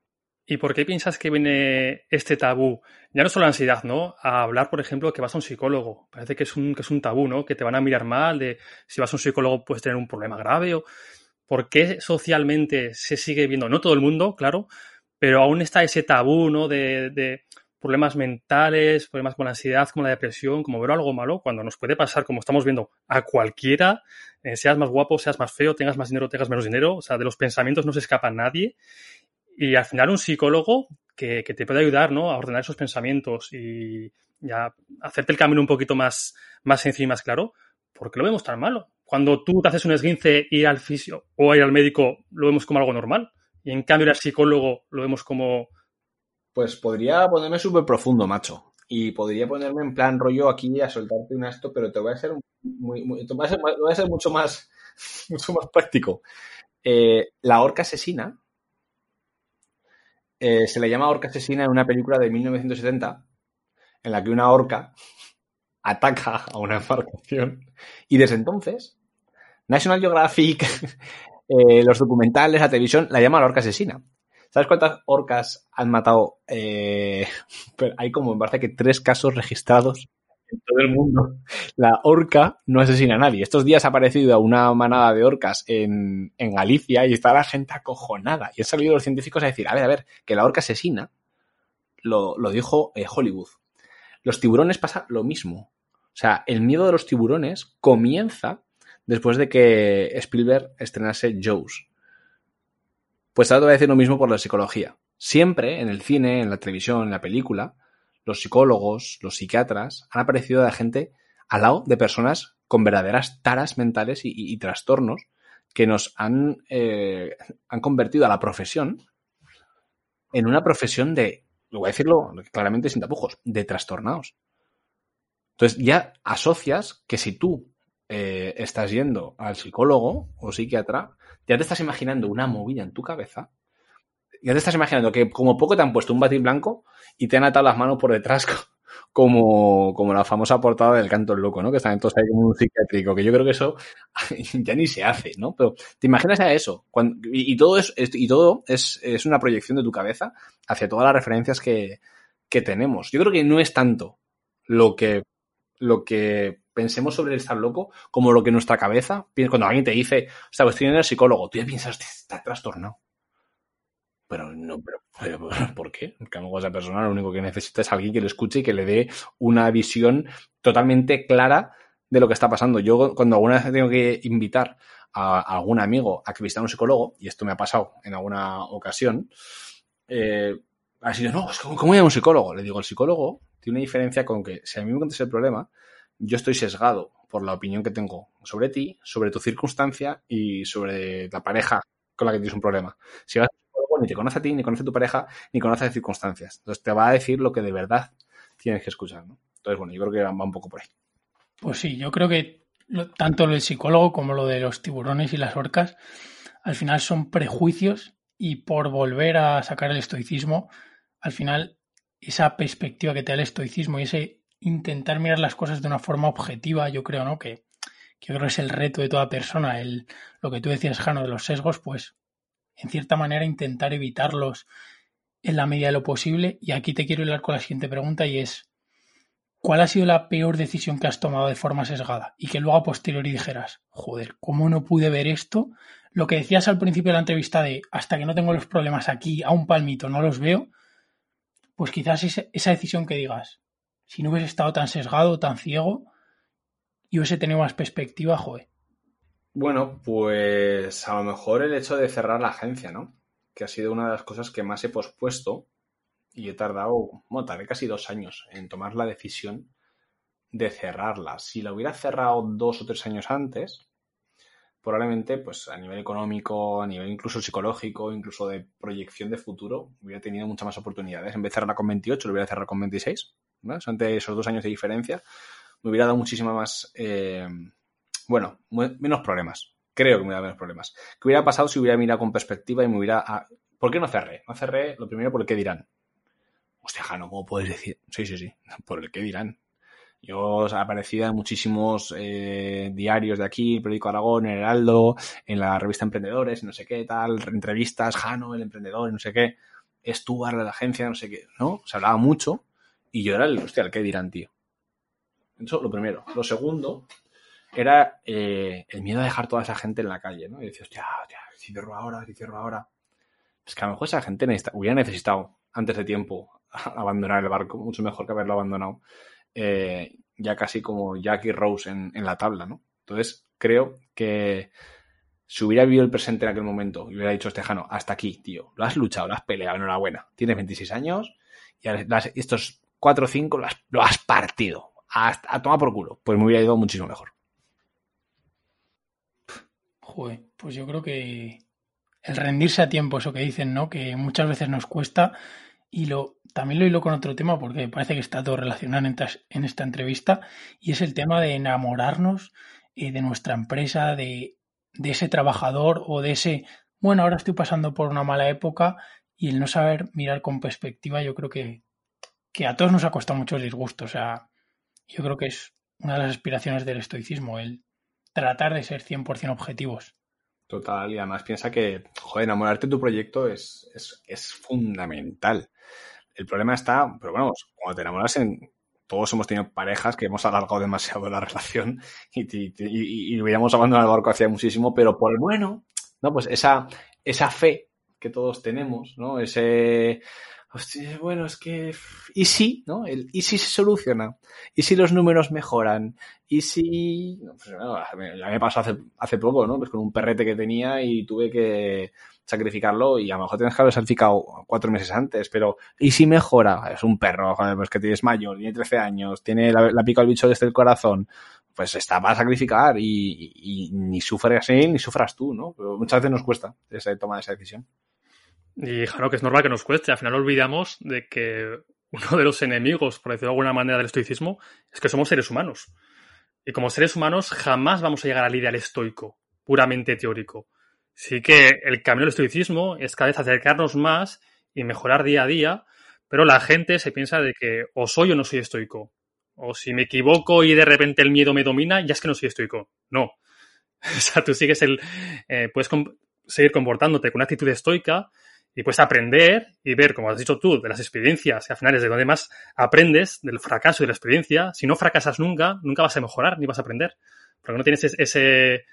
¿Y por qué piensas que viene este tabú? Ya no solo la ansiedad, ¿no? A hablar, por ejemplo, que vas a un psicólogo. Parece que es un, que es un tabú, ¿no? Que te van a mirar mal, de si vas a un psicólogo puedes tener un problema grave. O... ¿Por qué socialmente se sigue viendo? No todo el mundo, claro, pero aún está ese tabú, ¿no? De, problemas mentales, problemas con la ansiedad, como la depresión, como ver algo malo, cuando nos puede pasar, como estamos viendo, a cualquiera, eh, seas más guapo, seas más feo, tengas más dinero, tengas menos dinero, o sea, de los pensamientos no se escapa nadie. Y al final un psicólogo que, te puede ayudar ¿no? a ordenar esos pensamientos y, a hacerte el camino un poquito más, más sencillo y más claro, ¿por qué lo vemos tan malo? Cuando tú te haces un esguince, ir al fisio o ir al médico lo vemos como algo normal. Y en cambio ir al psicólogo lo vemos como... Pues podría ponerme súper profundo, macho. Y podría ponerme en plan rollo aquí a soltarte un esto, pero te voy a hacer muy, ser, mucho más mucho más práctico. Eh, la orca asesina eh, se le llama Orca Asesina en una película de 1970 en la que una orca ataca a una embarcación y desde entonces National Geographic, eh, los documentales, la televisión la llama la orca asesina. ¿Sabes cuántas orcas han matado? Eh, hay como, me parece que tres casos registrados en todo el mundo, la orca no asesina a nadie. Estos días ha aparecido una manada de orcas en, Galicia y está la gente acojonada. Y han salido los científicos a decir, a ver, a ver, que la orca asesina, lo, dijo eh, Hollywood. Los tiburones pasa lo mismo. O sea, el miedo de los tiburones comienza después de que Spielberg estrenase Jaws. Pues ahora te voy a decir lo mismo por la psicología. Siempre en el cine, en la televisión, en la película, los psicólogos, los psiquiatras, han aparecido de gente al lado de personas con verdaderas taras mentales y, trastornos que nos han, eh, han convertido a la profesión en una profesión de, lo voy a decirlo claramente sin tapujos, de trastornados. Entonces ya asocias que si tú eh, estás yendo al psicólogo o psiquiatra, ya te estás imaginando una movida en tu cabeza ya te estás imaginando que como poco te han puesto un batín blanco y te han atado las manos por detrás como, como la famosa portada del canto loco, ¿no? Que están todos ahí como un psiquiátrico, que yo creo que eso ya ni se hace, ¿no? Pero te imaginas a eso. y, todo, es, y todo es, es, una proyección de tu cabeza hacia todas las referencias que, que tenemos. Yo creo que no es tanto lo que, lo que pensemos sobre el estar loco como lo que nuestra cabeza, cuando alguien te dice, o sea, pues estoy en el psicólogo, tú ya piensas, está trastornado pero no, pero, ¿por qué? Porque a esa persona lo único que necesita es alguien que le escuche y que le dé una visión totalmente clara de lo que está pasando. Yo cuando alguna vez tengo que invitar a, algún amigo a que visite a un psicólogo, y esto me ha pasado en alguna ocasión, eh, ha sido, no, ¿cómo voy a un psicólogo? Le digo, el psicólogo tiene una diferencia con que si a mí me contas el problema, yo estoy sesgado por la opinión que tengo sobre ti, sobre tu circunstancia y sobre la pareja con la que tienes un problema. Si vas ni te conoce a ti, ni conoce a tu pareja, ni conoce las circunstancias. Entonces te va a decir lo que de verdad tienes que escuchar. Entonces, bueno, yo creo que va un poco por ahí. Pues sí, yo creo que tanto lo del psicólogo como lo de los tiburones y las orcas, al final son prejuicios y por volver a sacar el estoicismo, al final esa perspectiva que te da el estoicismo y ese intentar mirar las cosas de una forma objetiva, yo creo, ¿no? Que, que creo que es el reto de toda persona, el, lo que tú decías, Jano, de los sesgos, pues en cierta manera, intentar evitarlos en la medida de lo posible. Y aquí te quiero hablar con la siguiente pregunta y es, ¿cuál ha sido la peor decisión que has tomado de forma sesgada? Y que luego a posteriori dijeras, joder, ¿cómo no pude ver esto? Lo que decías al principio de la entrevista de hasta que no tengo los problemas aquí a un palmito no los veo, pues quizás esa decisión que digas, si no hubiese estado tan sesgado, tan ciego, y hubiese tenido más perspectiva, joder. Bueno, pues a lo mejor el hecho de cerrar la agencia, ¿no? Que ha sido una de las cosas que más he pospuesto y he tardado, bueno, tardé casi dos años en tomar la decisión de cerrarla. Si la hubiera cerrado dos o tres años antes, probablemente, pues a nivel económico, a nivel incluso psicológico, incluso de proyección de futuro, hubiera tenido muchas más oportunidades. En vez de cerrarla con 28, lo hubiera cerrado con 26. ¿no? Ante esos dos años de diferencia, me hubiera dado muchísima más, eh, bueno, menos problemas. Creo que me hubiera dado menos problemas. ¿Qué hubiera pasado si hubiera mirado con perspectiva y me hubiera... Ah, ¿Por qué no cerré? No cerré, lo primero, por el qué dirán. Hostia, Jano, ¿cómo puedes decir? Sí, sí, sí, por el qué dirán. Yo aparecía en muchísimos eh, diarios de aquí, el periódico Aragón, el Heraldo, en la revista Emprendedores, no sé qué, tal, entrevistas, Jano, el emprendedor, no sé qué, Stuart la agencia, no sé qué, ¿no? Se hablaba mucho y yo era el, hostia, el qué dirán, tío. Eso, lo primero. Lo segundo era eh, el miedo a dejar toda esa gente en la calle, ¿no? Y decías, hostia, hostia, si cierro ahora, si cierro ahora. Es que a lo mejor esa gente hubiera necesitado antes de tiempo abandonar el barco, mucho mejor que haberlo abandonado eh, ya casi como Jackie Rose en, la tabla, ¿no? Entonces, creo que si hubiera vivido el presente en aquel momento y hubiera dicho Estejano, hasta aquí, tío, lo has luchado, lo has peleado, enhorabuena, tienes 26 años y estos 4 o 5 lo has, partido, a, a tomar por culo, pues me hubiera ido muchísimo mejor. Joder, pues yo creo que el rendirse a tiempo, eso que dicen, ¿no? Que muchas veces nos cuesta y lo, también lo hilo con otro tema porque parece que está todo relacionado en, esta entrevista y es el tema de enamorarnos eh, de nuestra empresa, de, ese trabajador o de ese, bueno, ahora estoy pasando por una mala época y el no saber mirar con perspectiva yo creo que, que a todos nos ha costado mucho el disgusto. O sea, yo creo que es una de las aspiraciones del estoicismo, el tratar de ser 100% objetivos. Total, y además piensa que, joder, enamorarte de tu proyecto es, fundamental. El problema está, pero bueno, cuando te enamoras en, todos hemos tenido parejas que hemos alargado demasiado la relación y, y, y, hubiéramos abandonado el barco hacía muchísimo, pero por el bueno, ¿no? Pues esa, esa fe que todos tenemos, ¿no? Ese, Hostia, bueno, es que. ¿Y si? ¿No? El ¿y si se soluciona? ¿Y si los números mejoran? ¿Y si.? Pues, ya me pasó hace, hace poco, ¿no? Pues con un perrete que tenía y tuve que sacrificarlo y a lo mejor tienes que haber sacrificado cuatro meses antes, pero ¿y si mejora? Es un perro, joder, pues que tienes mayor, tiene 13 años, tiene la, la pica el bicho desde el corazón, pues está para sacrificar y, y, ni sufre así ni sufras tú, ¿no? Pero muchas veces nos cuesta esa, tomar esa decisión. Y claro, que es normal que nos cueste. Al final olvidamos de que uno de los enemigos, por decirlo de alguna manera, del estoicismo es que somos seres humanos. Y como seres humanos jamás vamos a llegar al ideal estoico, puramente teórico. Sí que el camino del estoicismo es cada vez acercarnos más y mejorar día a día, pero la gente se piensa de que o soy o no soy estoico. O si me equivoco y de repente el miedo me domina, ya es que no soy estoico. No. O sea, tú sigues el. Eh, puedes seguir comportándote con una actitud estoica, y puedes aprender y ver, como has dicho tú, de las experiencias, que al final es de donde más aprendes, del fracaso y de la experiencia. Si no fracasas nunca, nunca vas a mejorar ni vas a aprender. Porque no tienes ese,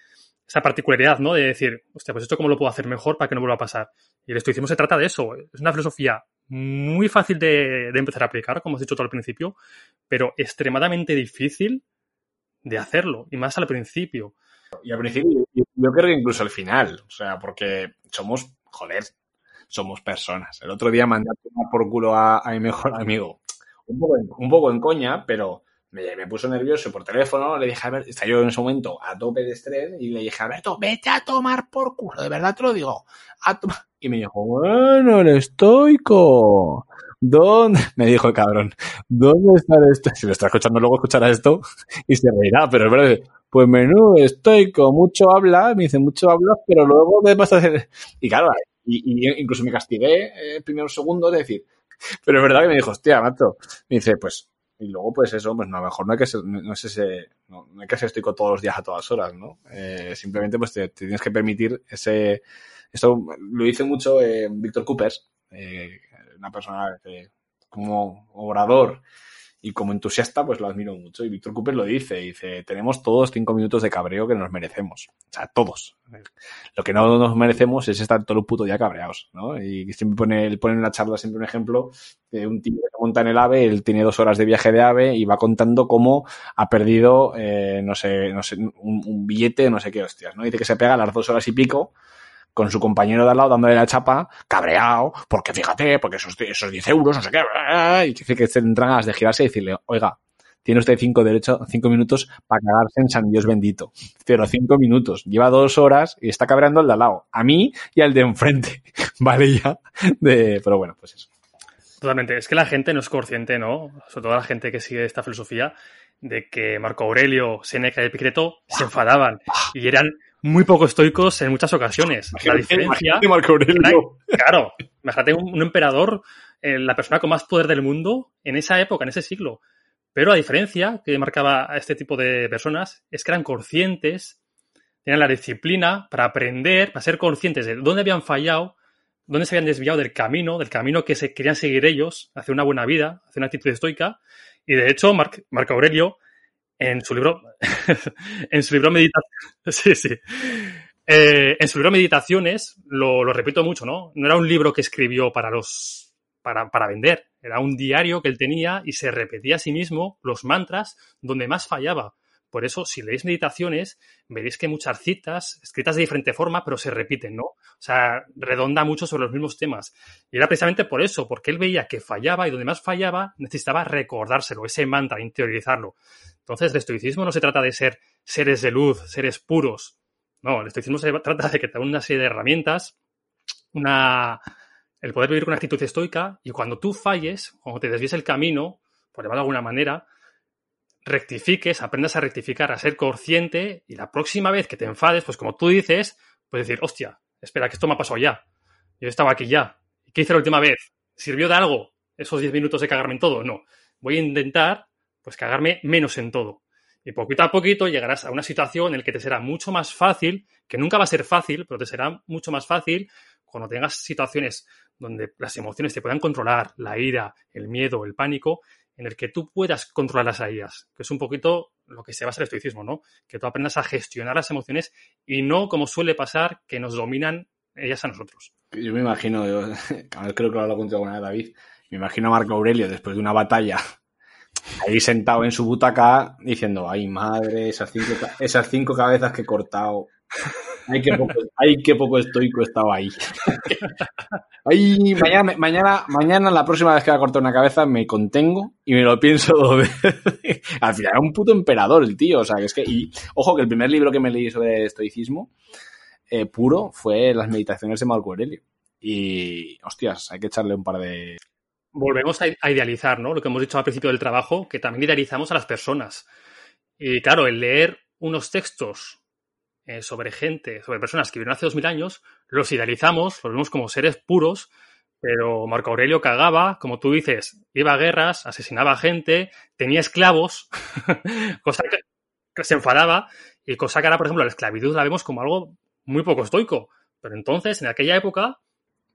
esa particularidad, ¿no? De decir, hostia, pues esto cómo lo puedo hacer mejor para que no vuelva a pasar. Y el estoicismo se trata de eso. Es una filosofía muy fácil de, de empezar a aplicar, como has dicho tú al principio, pero extremadamente difícil de hacerlo, y más al principio. Y al principio, yo creo que incluso al final, o sea, porque somos, joder, somos personas. El otro día mandé a tomar por culo a, mi mejor amigo. Un poco, en, un poco en coña, pero me, puso nervioso por teléfono. Le dije, a ver, está yo en ese momento a tope de estrés y le dije, Alberto, vete a tomar por culo, de verdad te lo digo. A y me dijo, bueno, el estoico. ¿Dónde? Me dijo el cabrón, ¿dónde está esto? Si lo está escuchando luego escuchará esto y se reirá, pero es verdad. Pues menú estoico, mucho habla, me dice mucho habla, pero luego me pasa a hacer. Y claro, y, incluso me castigué eh, primeros segundos de decir, pero es verdad que me dijo, hostia, macho. Me dice, pues, y luego, pues eso, pues no, a lo mejor no hay que ser, no, es ese, no, hay que ser estoico todos los días a todas horas, ¿no? Eh, simplemente, pues te, tienes que permitir ese, esto lo dice mucho eh, Víctor Coopers, eh, una persona que, como orador y como entusiasta, pues lo admiro mucho. Y Víctor Cooper lo dice, dice, tenemos todos cinco minutos de cabreo que nos merecemos. O sea, todos. Lo que no nos merecemos es estar todo el puto día cabreados, ¿no? Y siempre pone, pone en la charla siempre un ejemplo de un tío que monta en el AVE, él tiene dos horas de viaje de AVE y va contando cómo ha perdido, eh, no sé, no sé, un, un billete, no sé qué hostias, ¿no? Dice que se pega a las dos horas y pico con su compañero de al lado dándole la chapa, cabreado, porque fíjate, porque esos, esos 10 euros, no sé qué, y dice que se entran ganas de girarse y decirle, oiga, tiene usted cinco, derecho, cinco minutos para cagarse en San Dios bendito. Pero cinco minutos. Lleva dos horas y está cabreando al de al lado. A mí y al de enfrente. vale ya. De... Pero bueno, pues eso. Totalmente. Es que la gente no es consciente, ¿no? Sobre todo la gente que sigue esta filosofía, de que Marco Aurelio, Seneca y Epicteto se enfadaban y eran muy poco estoicos en muchas ocasiones. la diferencia. Marco Aurelio. claro, imagínate un, un emperador, eh, la persona con más poder del mundo en esa época, en ese siglo. Pero la diferencia que marcaba a este tipo de personas es que eran conscientes, tenían la disciplina para aprender, para ser conscientes de dónde habían fallado, dónde se habían desviado del camino, del camino que se querían seguir ellos, hacia una buena vida, hacia una actitud estoica. Y de hecho, Marco Aurelio en su libro, en su libro Meditaciones, sí, sí. Eh, en su libro Meditaciones, lo, lo, repito mucho, ¿no? No era un libro que escribió para los, para, para vender, era un diario que él tenía y se repetía a sí mismo los mantras donde más fallaba. Por eso, si leéis meditaciones, veréis que muchas citas, escritas de diferente forma, pero se repiten, ¿no? O sea, redonda mucho sobre los mismos temas. Y era precisamente por eso, porque él veía que fallaba y donde más fallaba necesitaba recordárselo, ese mantra, interiorizarlo. Entonces, el estoicismo no se trata de ser seres de luz, seres puros. No, el estoicismo se trata de que te una serie de herramientas, una, el poder vivir con una actitud estoica y cuando tú falles, cuando te desvíes el camino, por llamarlo de alguna manera, rectifiques, aprendas a rectificar, a ser consciente y la próxima vez que te enfades, pues como tú dices, puedes decir, hostia, espera, que esto me ha pasado ya. Yo estaba aquí ya. ¿Qué hice la última vez? ¿Sirvió de algo esos 10 minutos de cagarme en todo? No. Voy a intentar pues cagarme menos en todo. Y poquito a poquito llegarás a una situación en la que te será mucho más fácil, que nunca va a ser fácil, pero te será mucho más fácil cuando tengas situaciones donde las emociones te puedan controlar, la ira, el miedo, el pánico, en el que tú puedas controlarlas a ellas, que es un poquito lo que se basa el estoicismo, ¿no? Que tú aprendas a gestionar las emociones y no como suele pasar que nos dominan ellas a nosotros. Yo me imagino, yo, creo que lo hablo contigo con David, me imagino a Marco Aurelio después de una batalla ahí sentado en su butaca diciendo, ay madre, esas cinco, esas cinco cabezas que he cortado. Ay, qué poco, ay, qué poco estoico estaba ahí. Ay, mañana, mañana, mañana, la próxima vez que va a cortar una cabeza, me contengo y me lo pienso dos. Al final era un puto emperador el tío. O sea, que es que, y ojo, que el primer libro que me leí sobre estoicismo eh, puro fue Las meditaciones de Marco Aurelio. Y, hostias, hay que echarle un par de, volvemos a, idealizar, ¿no? Lo que hemos dicho al principio del trabajo, que también idealizamos a las personas. Y claro, el leer unos textos eh, sobre gente, sobre personas que vivieron hace dos mil años, los idealizamos, los vemos como seres puros, pero Marco Aurelio cagaba, como tú dices, iba a guerras, asesinaba gente, tenía esclavos, cosa que, se enfadaba, y cosa que ahora, por ejemplo, la esclavitud la vemos como algo muy poco estoico. Pero entonces, en aquella época,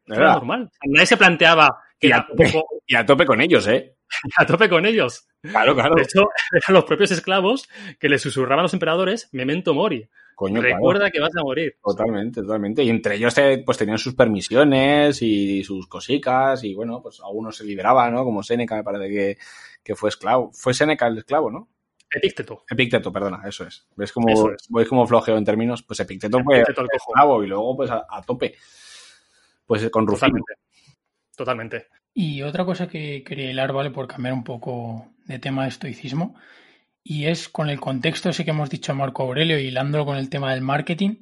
era normal. Nadie se planteaba y a, tope, y a tope con ellos, ¿eh? A tope con ellos. Claro, claro. De hecho, eran los propios esclavos que le susurraban a los emperadores, memento mori. Coño, Recuerda que vas a morir. Totalmente, totalmente. Y entre ellos eh, pues tenían sus permisiones y sus cosicas y bueno, pues algunos se liberaban, ¿no? Como Séneca me parece que, que fue esclavo. Fue Séneca el esclavo, ¿no? Epícteto. Epícteto, perdona, eso es. ¿Ves cómo, es. como flojeo en términos? Pues Epícteto fue esclavo y luego pues a, tope. Pues con Rufino. Totalmente. Y otra cosa que quería hilar, ¿vale? Por cambiar un poco de tema de estoicismo, y es con el contexto ese que hemos dicho Marco Aurelio y hilándolo con el tema del marketing,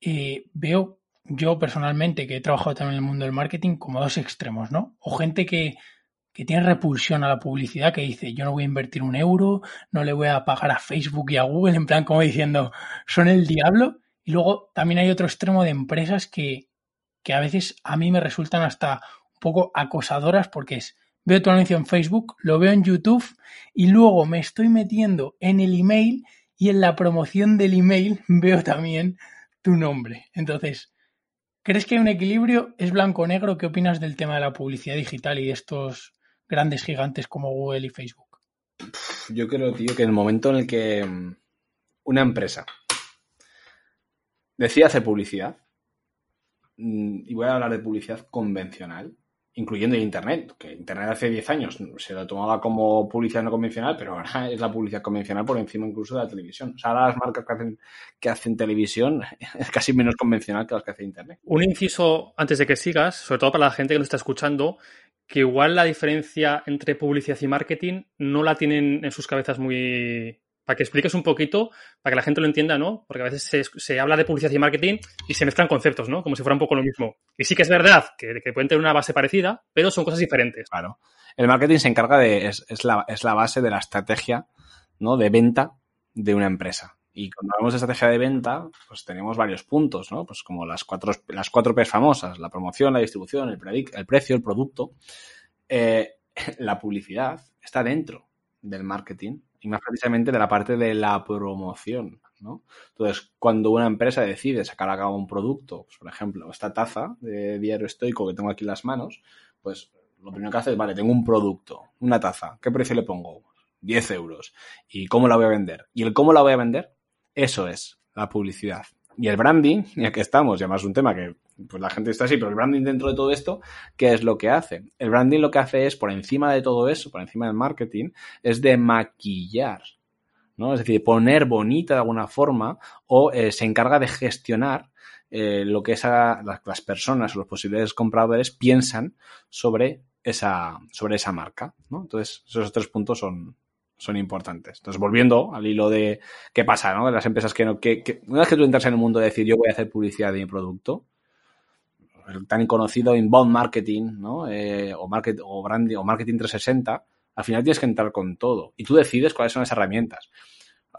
eh, veo yo personalmente, que he trabajado también en el mundo del marketing, como dos extremos, ¿no? O gente que, que tiene repulsión a la publicidad, que dice, yo no voy a invertir un euro, no le voy a pagar a Facebook y a Google, en plan como diciendo, son el diablo. Y luego también hay otro extremo de empresas que, que a veces a mí me resultan hasta poco acosadoras porque es, veo tu anuncio en Facebook, lo veo en YouTube y luego me estoy metiendo en el email y en la promoción del email veo también tu nombre. Entonces, ¿crees que hay un equilibrio? ¿Es blanco-negro? ¿Qué opinas del tema de la publicidad digital y de estos grandes gigantes como Google y Facebook? yo creo, tío, que en el momento en el que mm, una empresa decide hacer publicidad, mm, y voy a hablar de publicidad convencional, incluyendo Internet, que Internet hace 10 años se lo tomaba como publicidad no convencional, pero ahora es la publicidad convencional por encima incluso de la televisión. O sea, ahora las marcas que hacen, que hacen televisión es casi menos convencional que las que hace Internet. Un inciso antes de que sigas, sobre todo para la gente que nos está escuchando, que igual la diferencia entre publicidad y marketing no la tienen en sus cabezas muy, para que expliques un poquito, para que la gente lo entienda, ¿no? Porque a veces se, habla de publicidad y marketing y se mezclan conceptos, ¿no? Como si fuera un poco lo mismo. Y sí que es verdad que, que pueden tener una base parecida, pero son cosas diferentes. Claro. El marketing se encarga de, es, la, es la base de la estrategia, ¿no? De venta de una empresa. Y cuando hablamos de estrategia de venta, pues tenemos varios puntos, ¿no? Pues como las cuatro, las cuatro P's famosas, la promoción, la distribución, el precio, el producto. Eh, la publicidad está dentro del marketing y más precisamente de la parte de la promoción. ¿no? Entonces, cuando una empresa decide sacar a cabo un producto, pues, por ejemplo, esta taza de diario estoico que tengo aquí en las manos, pues lo primero que hace es, vale, tengo un producto, una taza, ¿qué precio le pongo? 10 euros. ¿Y cómo la voy a vender? ¿Y el cómo la voy a vender? Eso es la publicidad. Y el branding, ya que estamos, y además es un tema que pues la gente está así, pero el branding dentro de todo esto, ¿qué es lo que hace? El branding lo que hace es, por encima de todo eso, por encima del marketing, es de maquillar, ¿no? Es decir, poner bonita de alguna forma o eh, se encarga de gestionar eh, lo que esa, las, personas o los posibles compradores piensan sobre esa, sobre esa marca, ¿no? Entonces, esos tres puntos son, son importantes. Entonces, volviendo al hilo de qué pasa, ¿no? De las empresas que no, que una vez que tú entras en el mundo de decir yo voy a hacer publicidad de mi producto, el tan conocido inbound marketing, ¿no? Eh, o, market, o, branding, o marketing 360, al final tienes que entrar con todo. Y tú decides cuáles son las herramientas.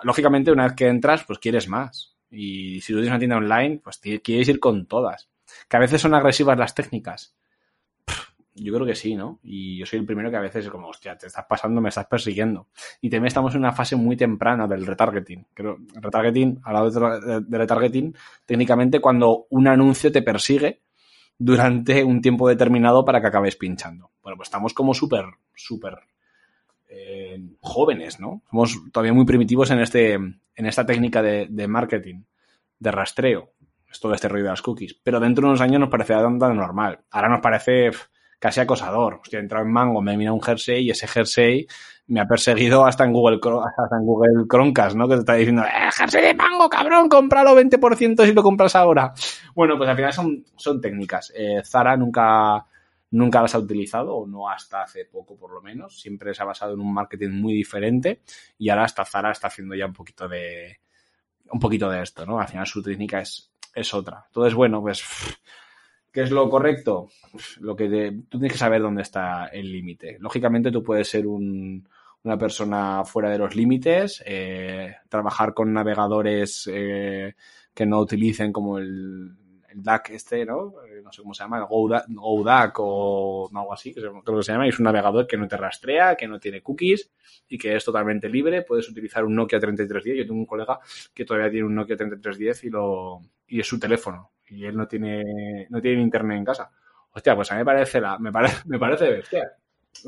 Lógicamente, una vez que entras, pues quieres más. Y si tú tienes una tienda online, pues quieres ir con todas. Que a veces son agresivas las técnicas. Yo creo que sí, ¿no? Y yo soy el primero que a veces es como, hostia, te estás pasando, me estás persiguiendo. Y también estamos en una fase muy temprana del retargeting. Creo, retargeting, al lado de, retargeting, técnicamente cuando un anuncio te persigue durante un tiempo determinado para que acabes pinchando. Bueno, pues estamos como súper, súper eh, jóvenes, ¿no? Somos todavía muy primitivos en, este, en esta técnica de, marketing, de rastreo, es todo este rollo de las cookies. Pero dentro de unos años nos parecía tan, normal. Ahora nos parece casi acosador. Hostia, he entrado en Mango, me he mirado un jersey y ese jersey me ha perseguido hasta en Google, hasta en Google Chromecast, ¿no? Que te está diciendo, ¡eh, de Mango, cabrón! ¡Cómpralo 20% si lo compras ahora! Bueno, pues al final son, son técnicas. Eh, Zara nunca, nunca las ha utilizado, o no hasta hace poco por lo menos. Siempre se ha basado en un marketing muy diferente y ahora hasta Zara está haciendo ya un poquito de, un poquito de esto, ¿no? Al final su técnica es, es otra. Entonces, bueno, pues ¿Qué es lo correcto? Lo que te, tú tienes que saber dónde está el límite. Lógicamente tú puedes ser un, una persona fuera de los límites, eh, trabajar con navegadores eh, que no utilicen como el, el DAC este, ¿no? Eh, no sé cómo se llama, el GoDAC, GoDAC o algo así, que creo que se llama, y es un navegador que no te rastrea, que no tiene cookies y que es totalmente libre. Puedes utilizar un Nokia 3310. Yo tengo un colega que todavía tiene un Nokia 3310 y lo y es su teléfono y él no tiene, no tiene internet en casa. Hostia, pues a mí me parece, la, me parece, me parece bestia.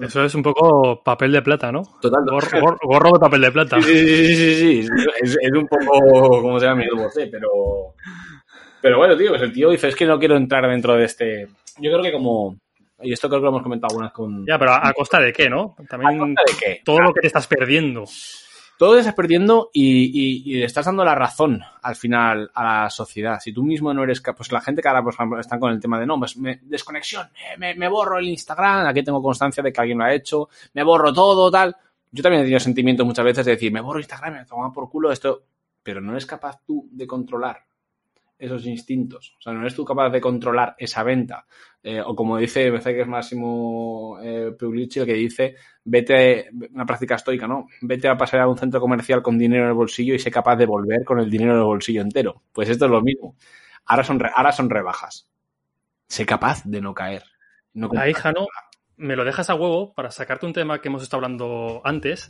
Eso es un poco papel de plata, ¿no? Total. Gorro, gorro, gorro de papel de plata. Sí, sí, sí, sí. Es, es, un poco, ¿cómo se llama? Mi sé, pero... Pero bueno, tío, pues el tío dice, es que no quiero entrar dentro de este... Yo creo que como... Y esto creo que lo hemos comentado algunas con... Ya, pero ¿a, a costa de qué, no? También ¿A costa de qué? todo lo que te estás perdiendo. Todo te estás perdiendo y, le estás dando la razón al final a la sociedad. Si tú mismo no eres pues la gente que ahora, por ejemplo, están con el tema de no, pues me, desconexión, me, me, borro el Instagram, aquí tengo constancia de que alguien lo ha hecho, me borro todo, tal. Yo también he tenido sentimientos muchas veces de decir, me borro Instagram, me tomo por culo esto, pero no eres capaz tú de controlar esos instintos. O sea, no eres tú capaz de controlar esa venta. Eh, o como dice, me parece que es Máximo eh, Puglici, que dice, vete, una práctica estoica, ¿no? Vete a pasar a un centro comercial con dinero en el bolsillo y sé capaz de volver con el dinero en el bolsillo entero. Pues esto es lo mismo. Ahora son, ahora son rebajas. Sé capaz de no caer. No Ahí, Jano, me lo dejas a huevo para sacarte un tema que hemos estado hablando antes,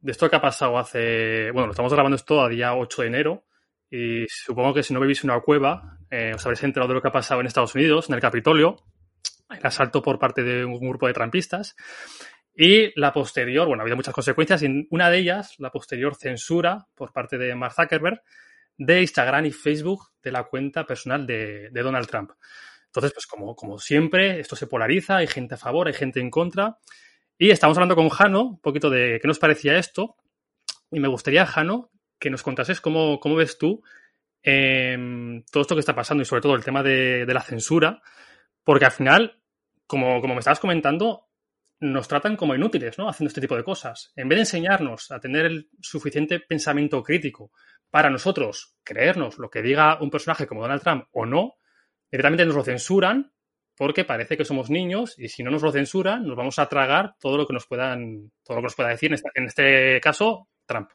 de esto que ha pasado hace, bueno, lo estamos grabando esto a día 8 de enero, y supongo que si no vivís en una cueva, eh, os habréis enterado de lo que ha pasado en Estados Unidos, en el Capitolio, el asalto por parte de un grupo de trampistas. Y la posterior, bueno, ha habido muchas consecuencias y una de ellas, la posterior censura por parte de Mark Zuckerberg de Instagram y Facebook de la cuenta personal de, Donald Trump. Entonces, pues como, como siempre, esto se polariza, hay gente a favor, hay gente en contra. Y estamos hablando con Jano un poquito de qué nos parecía esto. Y me gustaría, Jano, que nos contases cómo, cómo ves tú eh, todo esto que está pasando y sobre todo el tema de, la censura, porque al final, como, como me estabas comentando, nos tratan como inútiles, ¿no? Haciendo este tipo de cosas. En vez de enseñarnos a tener el suficiente pensamiento crítico para nosotros creernos lo que diga un personaje como Donald Trump o no, directamente nos lo censuran porque parece que somos niños y si no nos lo censuran, nos vamos a tragar todo lo que nos puedan, todo lo que nos pueda decir, en este, caso, Trump.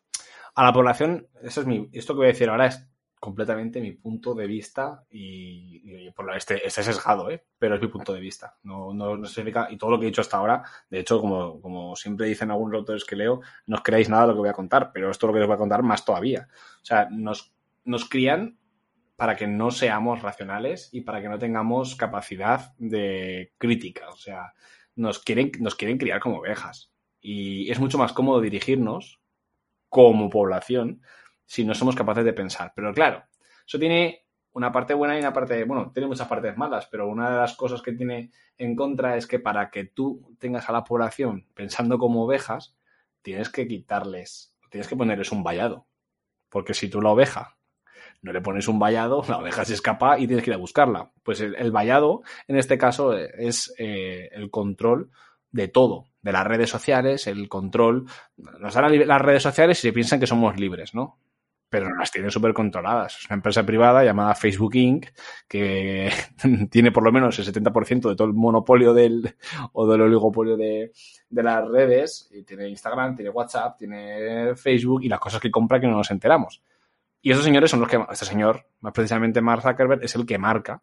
A la población, eso es mi, esto que voy a decir ahora es completamente mi punto de vista y, por la, este, este sesgado, ¿eh? pero es mi punto de vista. No, no, no significa, y todo lo que he dicho hasta ahora, de hecho, como, como siempre dicen algunos autores que leo, no os creáis nada de lo que voy a contar, pero esto es lo que os voy a contar más todavía. O sea, nos, nos crían para que no seamos racionales y para que no tengamos capacidad de crítica. O sea, nos quieren, nos quieren criar como ovejas. Y es mucho más cómodo dirigirnos como población si no somos capaces de pensar. Pero claro, eso tiene una parte buena y una parte, bueno, tiene muchas partes malas, pero una de las cosas que tiene en contra es que para que tú tengas a la población pensando como ovejas, tienes que quitarles, tienes que ponerles un vallado. Porque si tú la oveja no le pones un vallado, la oveja se escapa y tienes que ir a buscarla. Pues el, vallado, en este caso, es eh, el control de todo, de las redes sociales, el control. Nos dan las redes sociales y se piensan que somos libres, ¿no? pero las tiene súper controladas. Es una empresa privada llamada Facebook Inc., que tiene por lo menos el 70% de todo el monopolio del, o del oligopolio de, las redes. Tiene Instagram, tiene WhatsApp, tiene Facebook y las cosas que compra que no nos enteramos. Y esos señores son los que, este señor, más precisamente Mark Zuckerberg, es el que marca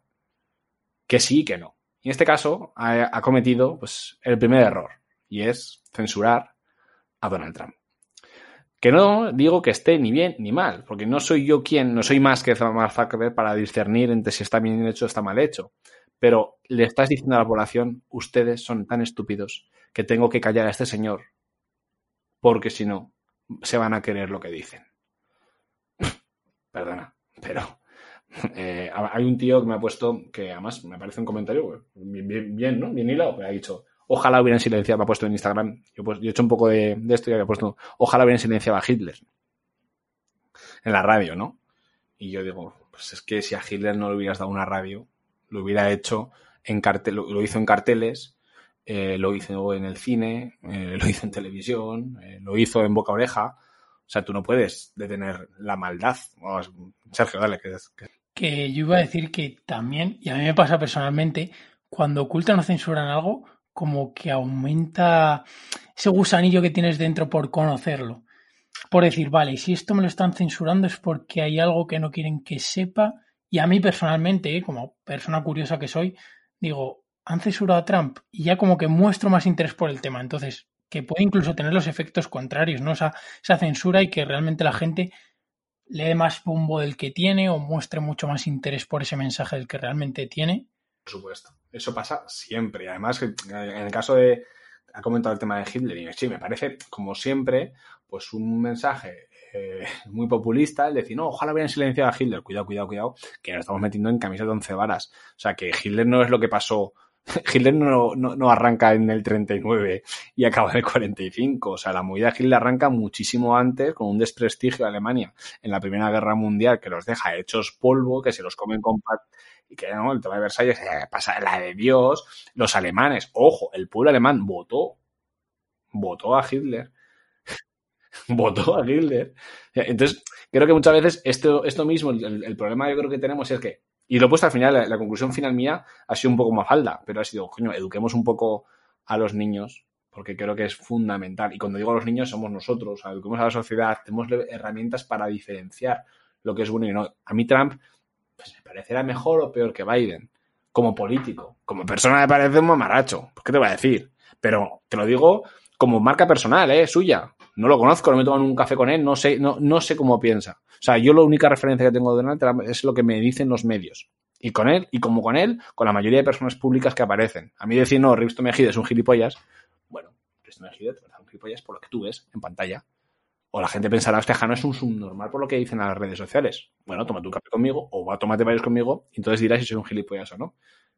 que sí y que no. En este caso ha, ha cometido pues, el primer error, y es censurar a Donald Trump. Que no digo que esté ni bien ni mal, porque no soy yo quien, no soy más que Mark Zuckerberg para discernir entre si está bien hecho o está mal hecho. Pero le estás diciendo a la población, ustedes son tan estúpidos que tengo que callar a este señor, porque si no, se van a querer lo que dicen. Perdona, pero eh, hay un tío que me ha puesto, que además me parece un comentario bien, bien, ¿no? Bien hilado, que ha dicho, Ojalá hubieran silenciado, me ha puesto en Instagram, yo, pues, he hecho un poco de, esto y había puesto, ojalá hubieran silenciado a Hitler en la radio, ¿no? Y yo digo, pues es que si a Hitler no le hubieras dado una radio, lo hubiera hecho en cartel, lo, hizo en carteles, eh, lo hizo en el cine, eh, lo hizo en televisión, lo hizo en boca oreja. O sea, tú no puedes detener la maldad. Sergio, dale. Que... que yo iba a decir que también, y a mí me pasa personalmente, cuando ocultan o censuran algo, como que aumenta ese gusanillo que tienes dentro por conocerlo. Por decir, vale, si esto me lo están censurando es porque hay algo que no quieren que sepa. Y a mí personalmente, ¿eh? como persona curiosa que soy, digo, han censurado a Trump y ya como que muestro más interés por el tema. Entonces, que puede incluso tener los efectos contrarios, ¿no? Esa, esa censura y que realmente la gente le más bombo del que tiene o muestre mucho más interés por ese mensaje del que realmente tiene por supuesto. Eso pasa siempre. Además, en el caso de. Ha comentado el tema de Hitler y sí, me parece, como siempre, pues un mensaje eh, muy populista, el decir, no, ojalá hubieran silenciado a Hitler. Cuidado, cuidado, cuidado, que nos estamos metiendo en camisas de once varas. O sea, que Hitler no es lo que pasó. Hitler no, no, arranca en el 39 y acaba en el 45. O sea, la movida de Hitler arranca muchísimo antes con un desprestigio de Alemania en la Primera Guerra Mundial que los deja hechos polvo, que se los comen con y que ¿no? el tema de Versalles eh, pasa la de Dios, los alemanes, ojo, el pueblo alemán votó, votó a Hitler, votó a Hitler. Entonces, creo que muchas veces esto, esto mismo, el, problema yo creo que tenemos es que, y lo he puesto al final, la, conclusión final mía ha sido un poco más falda, pero ha sido, coño, eduquemos un poco a los niños, porque creo que es fundamental. Y cuando digo a los niños, somos nosotros, eduquemos a la sociedad, tenemos herramientas para diferenciar lo que es bueno y no. A mí Trump pues me parecerá mejor o peor que Biden. Como político. Como persona me parece un mamaracho. Pues, ¿Qué te voy a decir? Pero te lo digo como marca personal, ¿eh? Suya. No lo conozco, no me tomo un café con él, no sé, no, no sé cómo piensa. O sea, yo la única referencia que tengo de Donald Trump es lo que me dicen los medios. Y con él, y como con él, con la mayoría de personas públicas que aparecen. A mí decir, no, Risto Mejide es un gilipollas, bueno, esto no es un gilipollas por lo que tú ves en pantalla. O la gente pensará, que Jano es un subnormal por lo que dicen en las redes sociales. Bueno, toma tu café conmigo o va, tómate varios conmigo y entonces dirás si soy un gilipollas o no.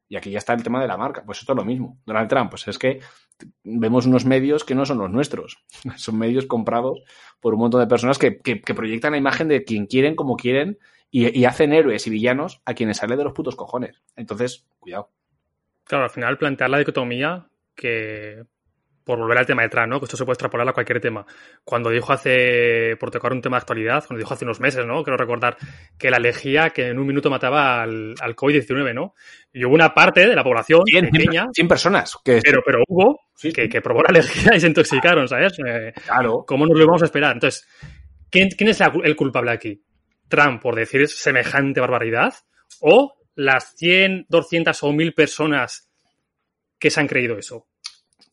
Y aquí ya está el tema de la marca. Pues esto es lo mismo. Donald Trump, pues es que vemos unos medios que no son los nuestros. Son medios comprados por un montón de personas que, que, proyectan la imagen de quien quieren, como quieren, y, hacen héroes y villanos a quienes sale de los putos cojones. Entonces, cuidado. Claro, al final plantear la dicotomía que por volver al tema de Trump, ¿no? Que esto se puede extrapolar a cualquier tema. Cuando dijo hace, por tocar un tema de actualidad, cuando dijo hace unos meses, ¿no? Quiero recordar que la lejía que en un minuto mataba al, al COVID-19, ¿no? Y hubo una parte de la población 100, pequeña. 100 personas. Que... Pero, pero hubo sí, sí. Que, que, probó la lejía y se intoxicaron, ¿sabes? Eh, claro. ¿Cómo nos lo íbamos a esperar? Entonces, ¿quién, quién es la, el culpable aquí? ¿Trump por decir semejante barbaridad? ¿O las 100, 200 o 1000 personas que se han creído eso?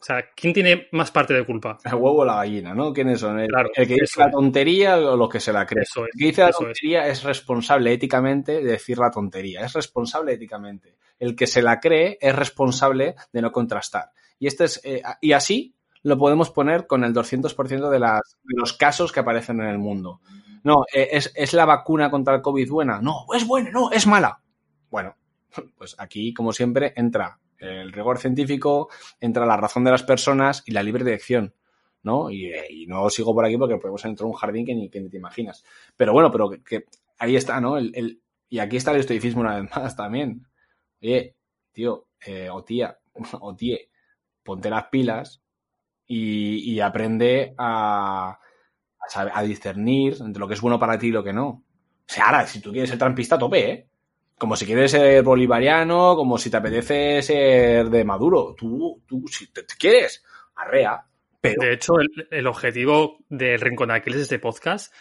O sea, ¿quién tiene más parte de culpa? El huevo o la gallina, ¿no? ¿Quiénes son? ¿El, claro, el que dice la tontería o los que se la creen? Es, el que dice la tontería es. es. responsable éticamente de decir la tontería. Es responsable éticamente. El que se la cree es responsable de no contrastar. Y, este es, eh, y así lo podemos poner con el 200% de, las, de los casos que aparecen en el mundo. No, eh, ¿es, ¿es la vacuna contra el COVID buena? No, es buena, no, es mala. Bueno, pues aquí, como siempre, entra el rigor científico, entra la razón de las personas y la libre dirección. ¿no? Y, no sigo por aquí porque podemos entrar a un jardín que ni, que ni te imaginas. Pero bueno, pero que, ahí está, ¿no? El, y aquí está el estoicismo una vez más también. Oye, tío, eh, o tía, o tíe, ponte las pilas y, aprende a, a, a, discernir entre lo que es bueno para ti y lo que no. O sea, ahora, si tú quieres ser trampista, tope, ¿eh? Como si quieres ser bolivariano, como si te apetece ser de Maduro. Tú, tú si te, quieres, arrea. Pero... De hecho, el, el objetivo del Rincón de Aquiles este podcast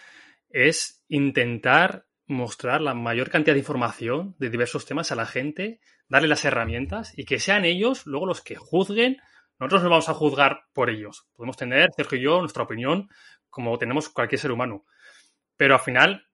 es intentar mostrar la mayor cantidad de información de diversos temas a la gente, darle las herramientas y que sean ellos luego los que juzguen. Nosotros no vamos a juzgar por ellos. Podemos tener, Sergio y yo, nuestra opinión, como tenemos cualquier ser humano. Pero al final,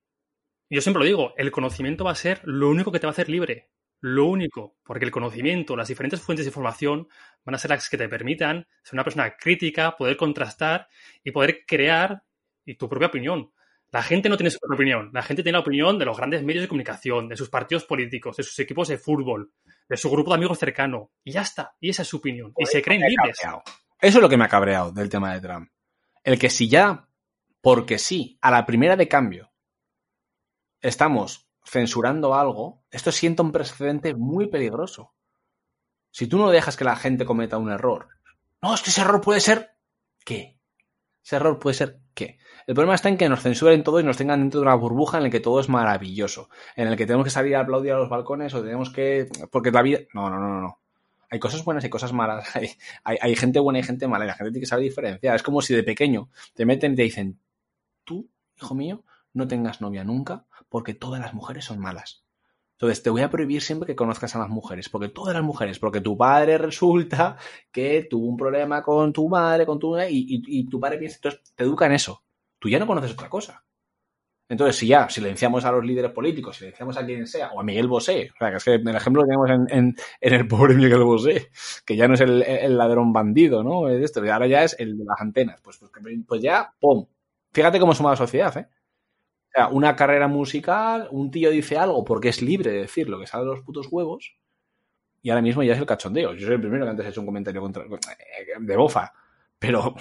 yo siempre lo digo, el conocimiento va a ser lo único que te va a hacer libre. Lo único, porque el conocimiento, las diferentes fuentes de información van a ser las que te permitan ser una persona crítica, poder contrastar y poder crear y tu propia opinión. La gente no tiene su propia opinión. La gente tiene la opinión de los grandes medios de comunicación, de sus partidos políticos, de sus equipos de fútbol, de su grupo de amigos cercano. Y ya está. Y esa es su opinión. Y se creen libres. Eso es lo que me ha cabreado del tema de Trump. El que si ya, porque sí, a la primera de cambio, estamos censurando algo, esto sienta un precedente muy peligroso. Si tú no dejas que la gente cometa un error, no, es que ese error puede ser, ¿qué? Ese error puede ser, ¿qué? El problema está en que nos censuren todo y nos tengan dentro de una burbuja en la que todo es maravilloso, en el que tenemos que salir a aplaudir a los balcones o tenemos que... porque la vida... No, no, no, no. Hay cosas buenas y cosas malas. Hay, hay, hay gente buena y gente mala y la gente tiene que saber diferenciar. Es como si de pequeño te meten y te dicen, tú, hijo mío, no tengas novia nunca porque todas las mujeres son malas. Entonces te voy a prohibir siempre que conozcas a las mujeres, porque todas las mujeres, porque tu padre resulta que tuvo un problema con tu madre, con tu y, y, tu padre piensa, entonces te educa en eso. Tú ya no conoces otra cosa. Entonces, si ya silenciamos a los líderes políticos, silenciamos a quien sea, o a Miguel Bosé, o sea, que es que el ejemplo lo tenemos en, en, en el pobre Miguel Bosé, que ya no es el, el ladrón bandido, ¿no? Es esto, y ahora ya es el de las antenas. Pues, pues, pues ya, ¡pum! Fíjate cómo suma la sociedad, ¿eh? O sea, una carrera musical, un tío dice algo porque es libre de decir lo que sale de los putos huevos, y ahora mismo ya es el cachondeo. Yo soy el primero que antes he hecho un comentario contra, de bofa, pero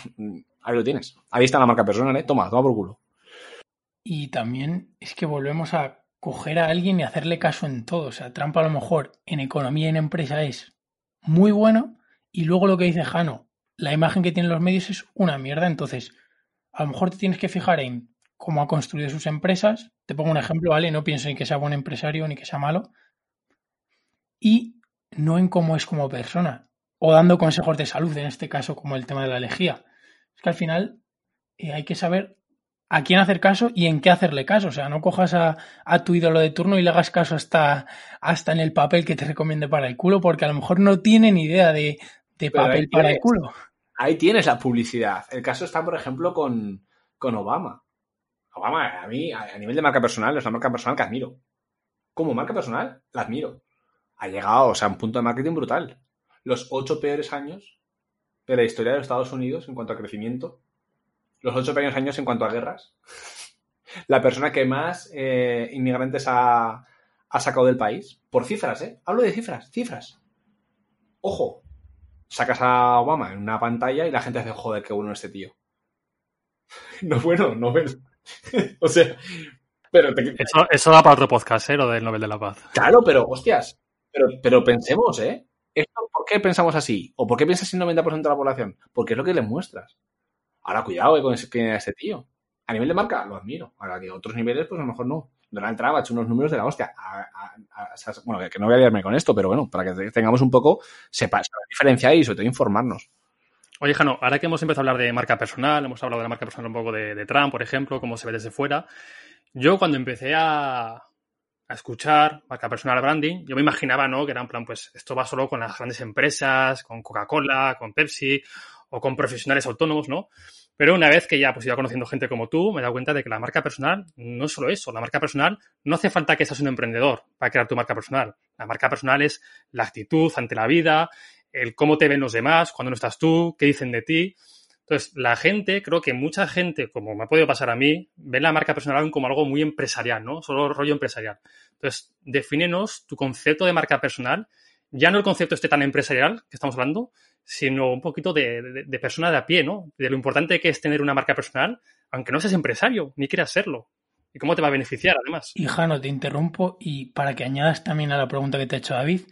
ahí lo tienes. Ahí está la marca personal, ¿eh? Toma, toma por culo. Y también es que volvemos a coger a alguien y hacerle caso en todo. O sea, Trump a lo mejor en economía y en empresa es muy bueno y luego lo que dice Jano, la imagen que tienen los medios es una mierda. Entonces, a lo mejor te tienes que fijar en cómo ha construido sus empresas. Te pongo un ejemplo, ¿vale? No pienso en que sea buen empresario ni que sea malo. Y no en cómo es como persona. O dando consejos de salud, en este caso, como el tema de la lejía. Es que al final eh, hay que saber a quién hacer caso y en qué hacerle caso. O sea, no cojas a, a, tu ídolo de turno y le hagas caso hasta, hasta en el papel que te recomiende para el culo, porque a lo mejor no tiene ni idea de, de papel para el culo. Ahí tienes la publicidad. El caso está, por ejemplo, con, con Obama. Obama, a mí, a nivel de marca personal, es una marca personal que admiro. Como marca personal, la admiro. Ha llegado, o sea, a un punto de marketing brutal. Los ocho peores años de la historia de los Estados Unidos en cuanto a crecimiento, los ocho pequeños años en cuanto a guerras, la persona que más eh, inmigrantes ha, ha sacado del país, por cifras, ¿eh? Hablo de cifras, cifras. Ojo, sacas a Obama en una pantalla y la gente hace, joder, qué bueno este tío. No bueno, no ves. o sea, pero eso, eso da para otro podcast, ¿eh? Lo del Nobel de la Paz. Claro, pero, hostias, pero, pero pensemos, ¿eh? ¿Esto, ¿Por qué pensamos así? ¿O por qué piensas en 90% de la población? Porque es lo que le muestras. Ahora, cuidado eh, con ese tío. A nivel de marca, lo admiro. Ahora, que otros niveles, pues a lo mejor no. Donald Trump ha hecho unos números de la hostia. bueno, que no voy a liarme con esto, pero bueno, para que tengamos un poco, sepa, diferenciar y sobre todo informarnos. Oye, Jano, ahora que hemos empezado a hablar de marca personal, hemos hablado de la marca personal un poco de, Trump, por ejemplo, cómo se ve desde fuera. Yo cuando empecé a, a escuchar marca personal branding, yo me imaginaba, ¿no? Que era en plan, pues esto va solo con las grandes empresas, con Coca-Cola, con Pepsi o con profesionales autónomos, ¿no? Pero una vez que ya pues iba conociendo gente como tú, me he dado cuenta de que la marca personal no es solo eso. La marca personal no hace falta que seas un emprendedor para crear tu marca personal. La marca personal es la actitud ante la vida, el cómo te ven los demás, cuando no estás tú, qué dicen de ti. Entonces, la gente, creo que mucha gente, como me ha podido pasar a mí, ve la marca personal como algo muy empresarial, ¿no? Solo rollo empresarial. Entonces, defínenos tu concepto de marca personal, ya no el concepto este tan empresarial que estamos hablando, sino un poquito de, persona de a pie, ¿no? De lo importante que es tener una marca personal, aunque no seas empresario, ni quieras serlo. ¿Y cómo te va a beneficiar, además? Y Jano, te interrumpo y para que añadas también a la pregunta que te ha hecho David,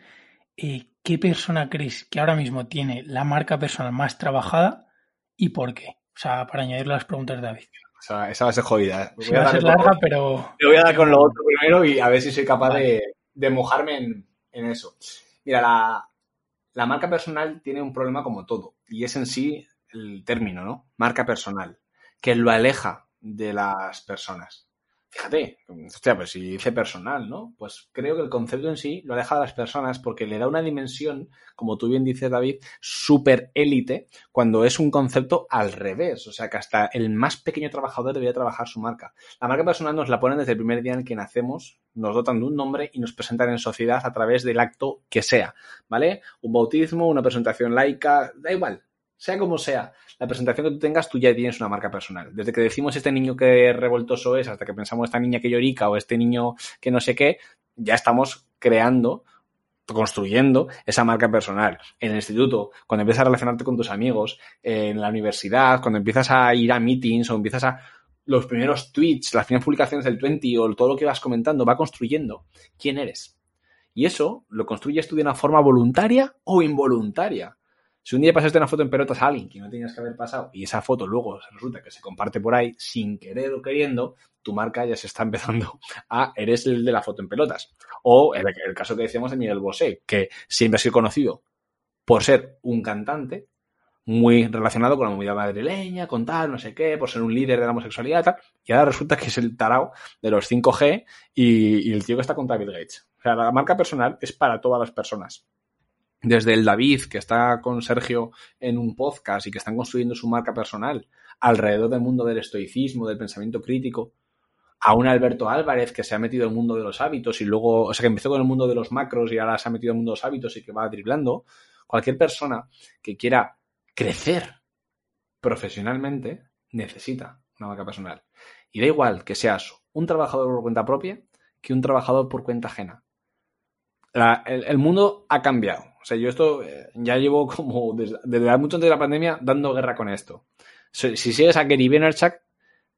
eh, ¿qué persona crees que ahora mismo tiene la marca personal más trabajada y por qué? O sea, para añadir las preguntas de David. O sea, esa va a ser jodida. Voy va a, ser larga, pero... Te voy a dar con lo otro primero y a ver si soy capaz de, mojarme en, en eso. Mira, la, la marca personal tiene un problema como todo, y es en sí el término, ¿no? Marca personal, que lo aleja de las personas. Fíjate, hostia, pues si dice personal, ¿no? Pues creo que el concepto en sí lo aleja de las personas porque le da una dimensión, como tú bien dices, David, súper élite, cuando es un concepto al revés. O sea, que hasta el más pequeño trabajador debería trabajar su marca. La marca personal nos la ponen desde el primer día en que nacemos, nos dotan de un nombre y nos presentan en sociedad a través del acto que sea, ¿vale? Un bautismo, una presentación laica, da igual, sea como sea, la presentación que tú tengas, tú ya tienes una marca personal. Desde que decimos este niño que revoltoso es, hasta que pensamos esta niña que llorica o este niño que no sé qué, ya estamos creando, construyendo esa marca personal. En el instituto, cuando empiezas a relacionarte con tus amigos, en la universidad, cuando empiezas a ir a meetings o empiezas a los primeros tweets, las primeras publicaciones del 20 o todo lo que vas comentando, va construyendo quién eres. Y eso lo construyes tú de una forma voluntaria o involuntaria. Si un día pasaste una foto en pelotas a alguien que no tenías que haber pasado y esa foto luego resulta que se comparte por ahí sin querer o queriendo, tu marca ya se está empezando a eres el de la foto en pelotas. O el, caso que decíamos de Miguel Bosé, que siempre ha sido conocido por ser un cantante muy relacionado con la comunidad madrileña, con tal, no sé qué, por ser un líder de la homosexualidad y tal, y ahora resulta que es el tarao de los 5G y, y el tío que está con David Gates. O sea, la marca personal es para todas las personas desde el David, que está con Sergio en un podcast y que están construyendo su marca personal alrededor del mundo del estoicismo, del pensamiento crítico, a un Alberto Álvarez que se ha metido en el mundo de los hábitos y luego, o sea, que empezó con el mundo de los macros y ahora se ha metido en el mundo de los hábitos y que va driblando, cualquier persona que quiera crecer profesionalmente necesita una marca personal. Y da igual que seas un trabajador por cuenta propia que un trabajador por cuenta ajena. El mundo ha cambiado o sea, yo esto eh, ya llevo como desde, mucho antes de la pandemia dando guerra con esto. Si, sigues a Gary Vaynerchuk,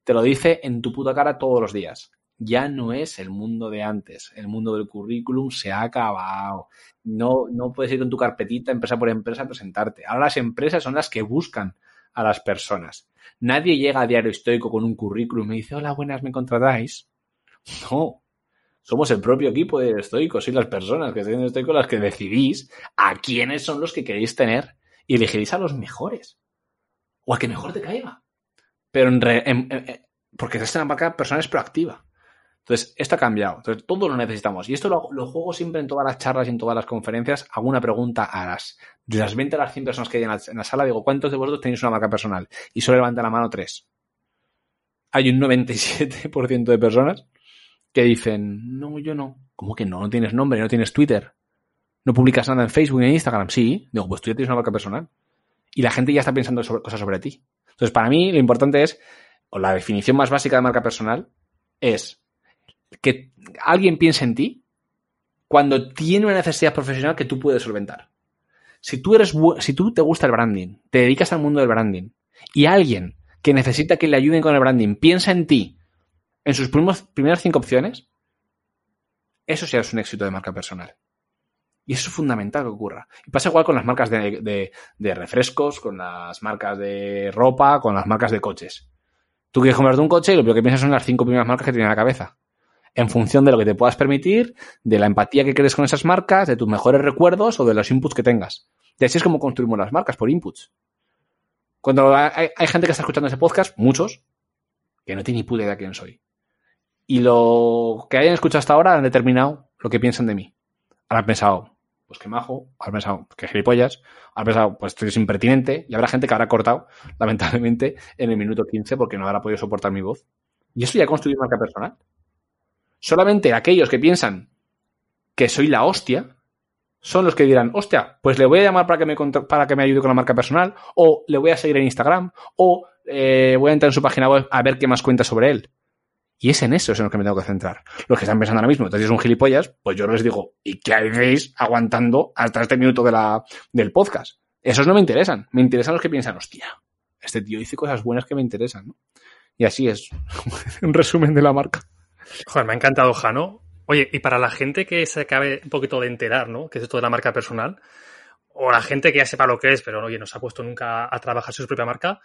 te lo dice en tu puta cara todos los días. Ya no es el mundo de antes. El mundo del currículum se ha acabado. No, no puedes ir con tu carpetita empresa por empresa a presentarte. Ahora las empresas son las que buscan a las personas. Nadie llega a diario histórico con un currículum y dice, hola, buenas, ¿me contratáis? No, somos el propio equipo de estoicos y las personas que estén en estoicos las que decidís a quiénes son los que queréis tener y elegiréis a los mejores. O al que mejor te caiga. Pero en, porque esta marca personal es proactiva. Entonces, esto ha cambiado. Entonces, todo lo necesitamos. Y esto lo, juego siempre en todas las charlas y en todas las conferencias. Hago una pregunta a las, de las 20 a las 100 personas que hay en la, en la sala. Digo, ¿cuántos de vosotros tenéis una marca personal? Y solo levanta la mano tres. Hay un 97% de personas que dicen, no, yo no. ¿Cómo que no? No tienes nombre, no tienes Twitter. No publicas nada en Facebook ni en Instagram. Sí. Digo, pues tú ya tienes una marca personal. y la gente ya está pensando sobre, cosas sobre ti. Entonces, para mí, lo importante es, o la definición más básica de marca personal, es que alguien piense en ti cuando tiene una necesidad profesional que tú puedes solventar. Si tú eres, si tú te gusta el branding, te dedicas al mundo del branding y alguien que necesita que le ayuden con el branding piensa en ti en sus primeras cinco opciones, eso sí es un éxito de marca personal. Y eso es fundamental que ocurra. Y pasa igual con las marcas de, refrescos, con las marcas de ropa, con las marcas de coches. Tú quieres comprarte un coche y lo que piensas son las cinco primeras marcas que tienes en la cabeza. En función de lo que te puedas permitir, de la empatía que crees con esas marcas, de tus mejores recuerdos o de los inputs que tengas. Y así es como construimos las marcas, por inputs. Cuando hay, gente que está escuchando ese podcast, muchos, que no tiene ni puta idea de quién soy. Y lo que hayan escuchado hasta ahora han determinado lo que piensan de mí. Ahora han pensado, pues qué majo, habrá pensado, qué gilipollas, habrá pensado, pues esto es impertinente, y habrá gente que habrá cortado, lamentablemente, en el minuto 15 porque no habrá podido soportar mi voz. Y eso ya ha construido marca personal. Solamente aquellos que piensan que soy la hostia son los que dirán, hostia, pues le voy a llamar para que me, para que me ayude con la marca personal, o le voy a seguir en Instagram, o eh, voy a entrar en su página web a ver qué más cuenta sobre él. Y es en eso es en lo que me tengo que centrar. Los que están pensando ahora mismo, entonces un gilipollas, pues yo les digo, ¿y qué hacéis aguantando hasta este minuto de la, del podcast? Esos no me interesan. Me interesan los que piensan, hostia, este tío dice cosas buenas que me interesan, ¿no? Y así es. un resumen de la marca. Joder, me ha encantado, Jano. Oye, y para la gente que se acabe un poquito de enterar, ¿no? Que es esto de la marca personal, o la gente que ya sepa lo que es, pero oye, no se ha puesto nunca a trabajar su propia marca,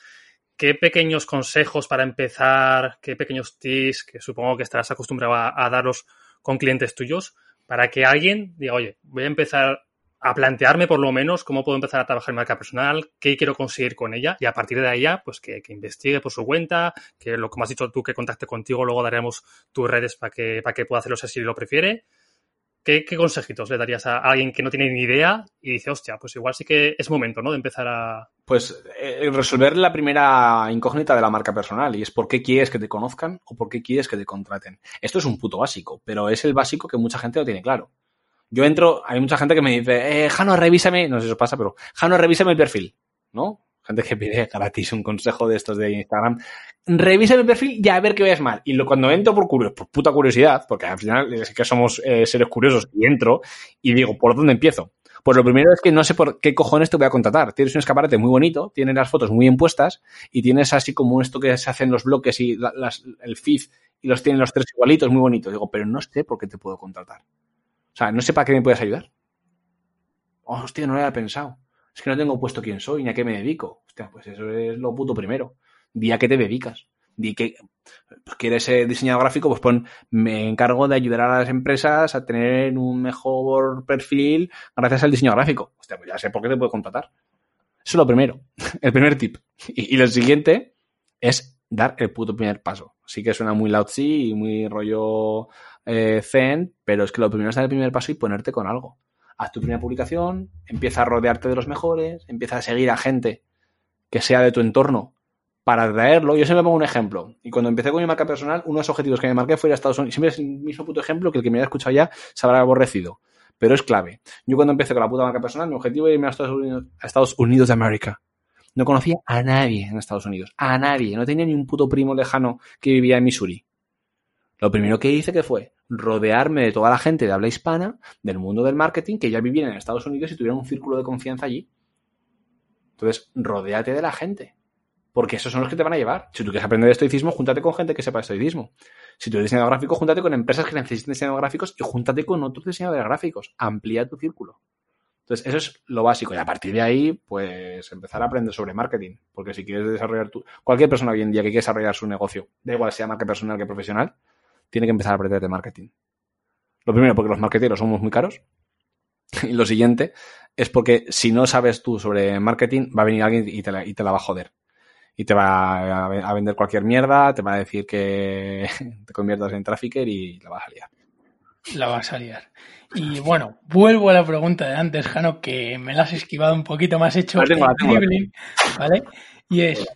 ¿Qué pequeños consejos para empezar, qué pequeños tips que supongo que estarás acostumbrado a, darlos con clientes tuyos para que alguien diga, oye, voy a empezar a plantearme por lo menos cómo puedo empezar a trabajar en marca personal, qué quiero conseguir con ella y a partir de ahí pues que, investigue por su cuenta, que lo que has dicho tú que contacte contigo, luego daremos tus redes para que, para que pueda hacerlo si lo prefiere ¿Qué, consejitos le darías a alguien que no tiene ni idea y dice, hostia, pues igual sí que es momento, ¿no? De empezar a. Pues eh, resolver la primera incógnita de la marca personal y es por qué quieres que te conozcan o por qué quieres que te contraten. Esto es un puto básico, pero es el básico que mucha gente no tiene claro. Yo entro, hay mucha gente que me dice, eh, Jano, revísame, no sé si os pasa, pero Jano, revísame el perfil, ¿no? Gente que pide gratis un consejo de estos de Instagram, revisa mi perfil y a ver qué veas mal. Y cuando entro por, por puta curiosidad, porque al final es que somos eh, seres curiosos, y entro y digo, ¿por dónde empiezo? Pues lo primero es que no sé por qué cojones te voy a contratar. Tienes un escaparate muy bonito, tienes las fotos muy impuestas y tienes así como esto que se hacen los bloques y el feed y los tienen los tres igualitos, muy bonitos. Digo, pero no sé por qué te puedo contratar. O sea, no sé para qué me puedes ayudar. Oh, hostia, no lo había pensado es que no tengo puesto quién soy ni a qué me dedico. Hostia, pues eso es lo puto primero. Di a qué te dedicas. Di que pues, quieres ser diseñador gráfico, pues pon, me encargo de ayudar a las empresas a tener un mejor perfil gracias al diseño gráfico. Hostia, pues ya sé por qué te puedo contratar. Eso es lo primero, el primer tip. Y, lo siguiente es dar el puto primer paso. Sí que suena muy loud y muy rollo eh, zen, pero es que lo primero es dar el primer paso y ponerte con algo haz tu primera publicación, empieza a rodearte de los mejores, empieza a seguir a gente que sea de tu entorno para traerlo. Yo siempre pongo un ejemplo. Y cuando empecé con mi marca personal, uno de los objetivos que me marqué fue ir a Estados Unidos. Siempre es el mismo puto ejemplo que el que me haya escuchado ya se habrá aborrecido. Pero es clave. Yo cuando empecé con la puta marca personal, mi objetivo era irme a Estados Unidos, a Estados Unidos de América. No conocía a nadie en Estados Unidos. A nadie. No tenía ni un puto primo lejano que vivía en Missouri. Lo primero que hice que fue rodearme de toda la gente de habla hispana, del mundo del marketing, que ya vivían en Estados Unidos y tuvieran un círculo de confianza allí. Entonces, rodéate de la gente. Porque esos son los que te van a llevar. Si tú quieres aprender estoicismo, júntate con gente que sepa estoicismo. Si tú eres diseñador gráfico, júntate con empresas que necesiten diseñadores gráficos y júntate con otros diseñadores gráficos. Amplía tu círculo. Entonces, eso es lo básico. Y a partir de ahí, pues empezar a aprender sobre marketing. Porque si quieres desarrollar tu. Cualquier persona hoy en día que quiera desarrollar su negocio, da igual sea marca personal que profesional, tiene que empezar a aprender de marketing. Lo primero, porque los marketeros somos muy caros. Y lo siguiente es porque si no sabes tú sobre marketing, va a venir alguien y te la, y te la va a joder. Y te va a, vender cualquier mierda, te va a decir que te conviertas en trafficker y la vas a liar. La vas a liar. Y bueno, vuelvo a la pregunta de antes, Jano, que me la has esquivado un poquito más hecho. ¿Vale? Y es,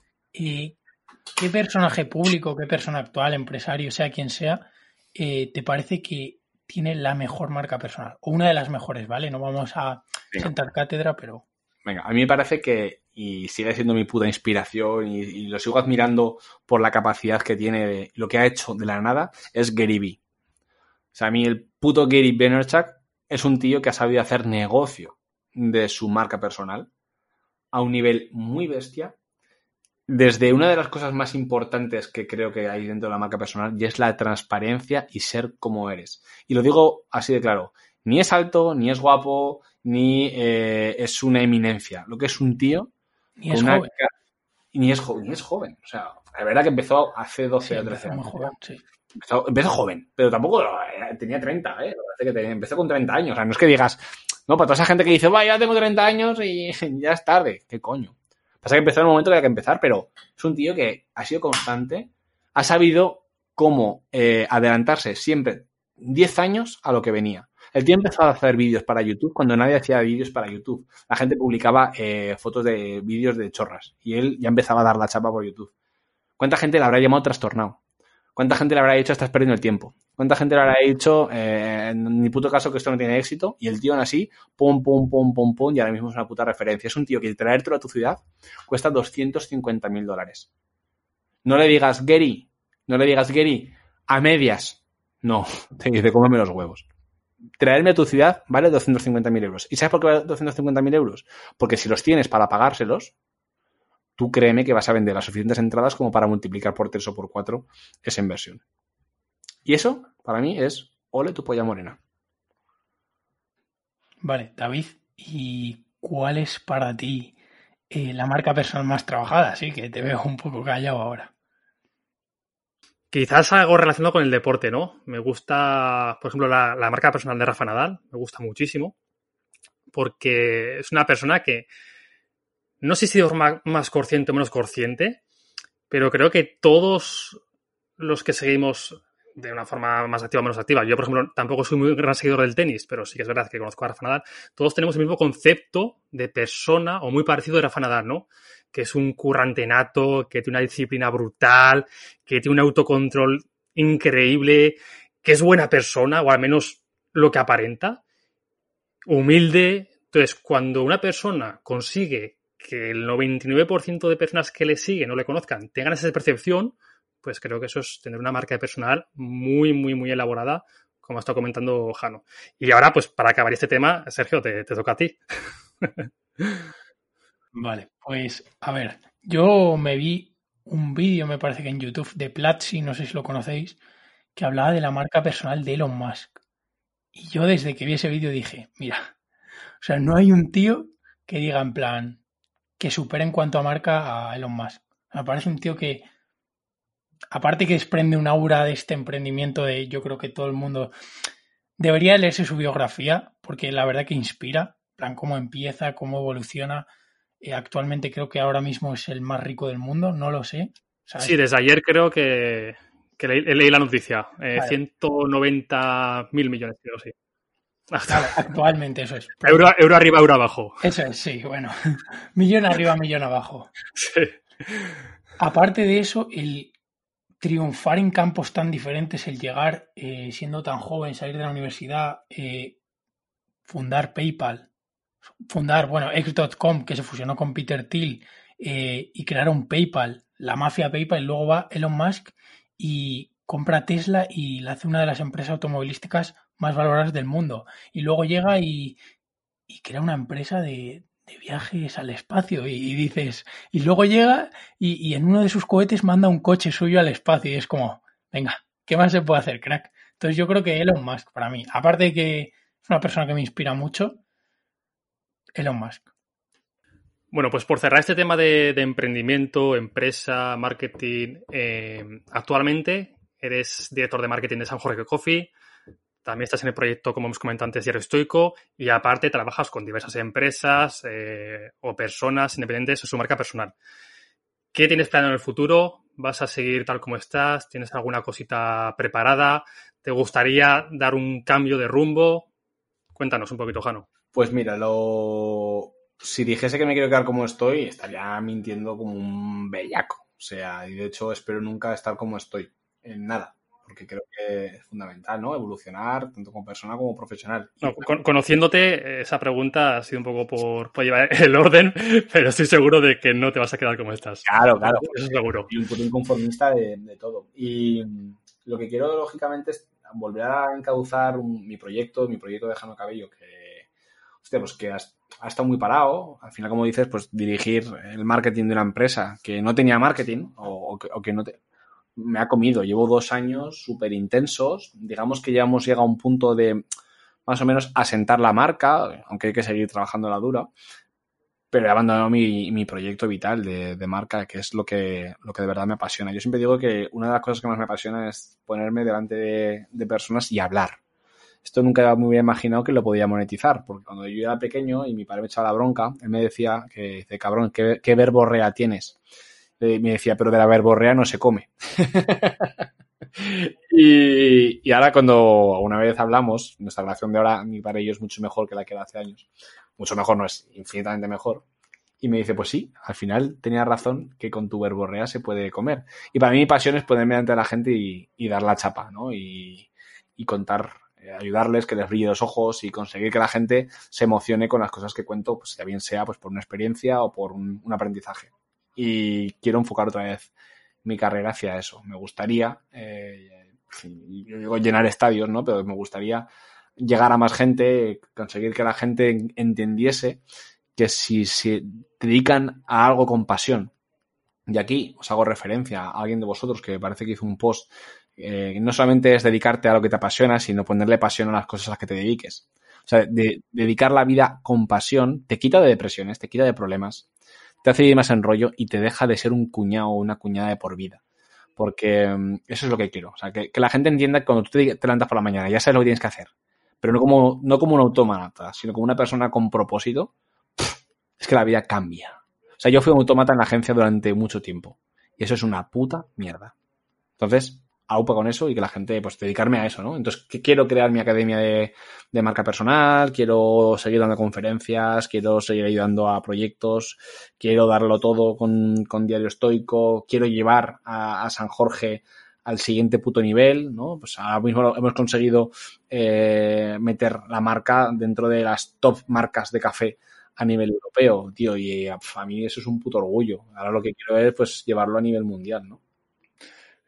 ¿qué personaje público, qué persona actual, empresario, sea quien sea, eh, te parece que tiene la mejor marca personal? O una de las mejores, ¿vale? No vamos a sentar cátedra, pero... Venga, a mí me parece que, y sigue siendo mi puta inspiración y, lo sigo admirando por la capacidad que tiene, de, lo que ha hecho de la nada, es Gary Vee. O sea, a mí el puto Gary Vaynerchuk es un tío que ha sabido hacer negocio de su marca personal a un nivel muy bestia. Desde una de las cosas más importantes que creo que hay dentro de la marca personal y es la transparencia y ser como eres. Y lo digo así de claro. Ni es alto, ni es guapo, ni eh, es una eminencia. Lo que es un tío ni es joven. Ni es, ni es joven. O sea, la verdad que empezó hace 12 o 13 años. Joven, sí. empezó, joven, pero tampoco tenía 30, ¿eh? Que empezó con 30 años. O sea, no es que digas, no, para toda esa gente que dice, vaya, ya tengo 30 años y ya es tarde. ¿Qué coño? Pasa que empezó en el momento que había que empezar, pero es un tío que ha sido constante, ha sabido cómo eh, adelantarse siempre 10 años a lo que venía. El tío empezó a hacer vídeos para YouTube cuando nadie hacía vídeos para YouTube. La gente publicaba eh, fotos de vídeos de chorras y él ya empezaba a dar la chapa por YouTube. ¿Cuánta gente le habrá llamado trastornado? ¿Cuánta gente le habrá dicho estás perdiendo el tiempo? ¿Cuánta gente le habrá dicho eh, en mi puto caso que esto no tiene éxito? Y el tío aún así, pum, pum, pum, pum, pum, y ahora mismo es una puta referencia. Es un tío que traértelo a tu ciudad cuesta 250 mil dólares. No le digas Gary, no le digas Gary, a medias. No, te dice cómeme los huevos traerme a tu ciudad vale 250.000 euros. ¿Y sabes por qué vale 250.000 euros? Porque si los tienes para pagárselos, tú créeme que vas a vender las suficientes entradas como para multiplicar por 3 o por 4 esa inversión. Y eso, para mí, es ole tu polla morena. Vale, David, ¿y cuál es para ti eh, la marca personal más trabajada? Sí, que te veo un poco callado ahora. Quizás algo relacionado con el deporte, ¿no? Me gusta, por ejemplo, la, marca personal de Rafa Nadal, me gusta muchísimo, porque es una persona que no sé si es más consciente o menos consciente, pero creo que todos los que seguimos de una forma más activa o menos activa, yo por ejemplo tampoco soy muy gran seguidor del tenis, pero sí que es verdad que conozco a Rafa Nadal, todos tenemos el mismo concepto de persona o muy parecido de Rafa Nadal, ¿no? que es un currante nato, que tiene una disciplina brutal, que tiene un autocontrol increíble, que es buena persona, o al menos lo que aparenta, humilde. Entonces, cuando una persona consigue que el 99% de personas que le siguen o le conozcan tengan esa percepción, pues creo que eso es tener una marca de personal muy, muy, muy elaborada, como ha estado comentando Jano. Y ahora, pues para acabar este tema, Sergio, te, te toca a ti. Vale, pues a ver, yo me vi un vídeo, me parece que en YouTube, de Platzi, no sé si lo conocéis, que hablaba de la marca personal de Elon Musk. Y yo desde que vi ese vídeo dije, mira, o sea, no hay un tío que diga en plan que supere en cuanto a marca a Elon Musk. Me parece un tío que, aparte que desprende un aura de este emprendimiento de yo creo que todo el mundo debería leerse su biografía, porque la verdad que inspira, en plan cómo empieza, cómo evoluciona eh, actualmente creo que ahora mismo es el más rico del mundo, no lo sé. sí, desde ayer creo que, leí, la noticia. 190 eh, mil millones, creo, sí. actualmente eso es. Euro, arriba, euro abajo. Eso es, sí, bueno. millón arriba, millón abajo. Sí. Aparte de eso, el triunfar en campos tan diferentes, el llegar eh, siendo tan joven, salir de la universidad, fundar PayPal, fundar, bueno, X.com, que se fusionó con Peter Thiel eh, y crearon PayPal, la mafia PayPal, y luego va Elon Musk y compra Tesla y la hace una de las empresas automovilísticas más valoradas del mundo. Y luego llega y, crea una empresa de, viajes al espacio y, dices, y luego llega y, y, en uno de sus cohetes manda un coche suyo al espacio y es como, venga, ¿qué más se puede hacer, crack? Entonces yo creo que Elon Musk para mí, aparte de que es una persona que me inspira mucho, Elon Musk. Bueno, pues por cerrar este tema de, emprendimiento, empresa, marketing, eh, actualmente eres director de marketing de San Jorge Coffee, también estás en el proyecto, como hemos comentado antes, Diario Estoico, y aparte trabajas con diversas empresas eh, o personas independientes de su marca personal. ¿Qué tienes planeado en el futuro? ¿Vas a seguir tal como estás? ¿Tienes alguna cosita preparada? ¿Te gustaría dar un cambio de rumbo? Cuéntanos un poquito, Jano. Pues mira, lo... si dijese que me quiero quedar como estoy, estaría mintiendo como un bellaco. O sea, y de hecho espero nunca estar como estoy. En nada. Porque creo que es fundamental, ¿no? Evolucionar tanto como persona como profesional. conociéndote, esa pregunta ha sido un poco por, por, llevar el orden, pero estoy seguro de que no te vas a quedar como estás. Claro, claro. Eso seguro. Y un poco inconformista de, de, todo. Y lo que quiero, lógicamente, es volver a encauzar un, mi proyecto, mi proyecto de Jano Cabello, que, hostia, pues que ha, ha, estado muy parado. Al final, como dices, pues dirigir el marketing de una empresa que no tenía marketing o, o, que, o que, no te, me ha comido. Llevo dos años súper intensos. Digamos que ya hemos llegado a un punto de más o menos asentar la marca, aunque hay que seguir trabajando la dura. Pero he abandonado mi, mi proyecto vital de, de, marca, que es lo que, lo que de verdad me apasiona. Yo siempre digo que una de las cosas que más me apasiona es ponerme delante de, de personas y hablar. Esto nunca me hubiera imaginado que lo podía monetizar, porque cuando yo era pequeño y mi padre me echaba la bronca, él me decía que, dice, cabrón, ¿qué, qué verbo rea tienes? me decía, pero de la verborrea no se come. y, y, ahora cuando una vez hablamos, nuestra relación de ahora, mi padre y yo es mucho mejor que la que era hace años. Mucho mejor, no es infinitamente mejor. Y me dice, pues sí, al final tenía razón que con tu verborrea se puede comer. Y para mí mi pasión es ponerme ante la gente y, dar la chapa, ¿no? Y, contar, eh, ayudarles, que les brille los ojos y conseguir que la gente se emocione con las cosas que cuento, pues ya bien sea pues por una experiencia o por un aprendizaje y quiero enfocar otra vez mi carrera hacia eso. Me gustaría, eh, yo digo llenar estadios, ¿no? Pero me gustaría llegar a más gente, conseguir que la gente entendiese que si se dedican a algo con pasión, y aquí os hago referencia a alguien de vosotros que parece que hizo un post, eh, no solamente es dedicarte a lo que te apasiona, sino ponerle pasión a las cosas a las que te dediques. O sea, de, dedicar la vida con pasión te quita de depresiones, te quita de problemas, te hace ir más en rollo y te deja de ser un cuñado o una cuñada de por vida. Porque um, eso es lo que quiero. O sea, que, la gente entienda que cuando tú te, levantas por la mañana ya sabes lo que tienes que hacer. Pero no como, no como un autómata, sino como una persona con propósito. Es que la vida cambia. O sea, yo fui un autómata en la agencia durante mucho tiempo. Y eso es una puta mierda. Entonces, aupa con eso y que la gente, pues, dedicarme a eso, ¿no? Entonces, que quiero crear mi academia de, marca personal, quiero seguir dando conferencias, quiero seguir ayudando a proyectos, quiero darlo todo con, Diario Estoico, quiero llevar a, a, San Jorge al siguiente puto nivel, ¿no? Pues ahora mismo hemos conseguido eh, meter la marca dentro de las top marcas de café a nivel europeo, tío, y a, a mí eso es un puto orgullo. Ahora lo que quiero es, pues, llevarlo a nivel mundial, ¿no?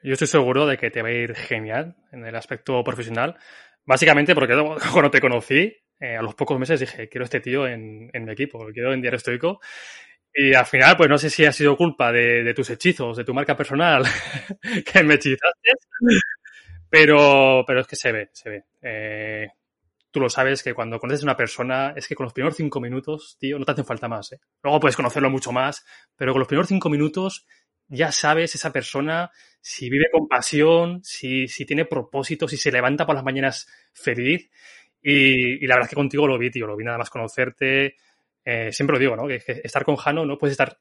Yo estoy seguro de que te va a ir genial en el aspecto profesional. Básicamente porque cuando te conocí, eh, a los pocos meses dije, quiero este tío en, en mi equipo, quiero en Diario Estoico. Y al final, pues no sé si ha sido culpa de, de tus hechizos, de tu marca personal, que me hechizaste. Pero, pero es que se ve, se ve. Eh, tú lo sabes que cuando conoces a una persona, es que con los primeros cinco minutos, tío, no te hacen falta más. ¿eh? Luego puedes conocerlo mucho más, pero con los primeros cinco minutos ya sabes esa persona si vive con pasión, si, si tiene propósito, si se levanta por las mañanas feliz. Y, y, la verdad es que contigo lo vi, tío, lo vi nada más conocerte. Eh, siempre lo digo, ¿no? Que, estar con Jano no puedes estar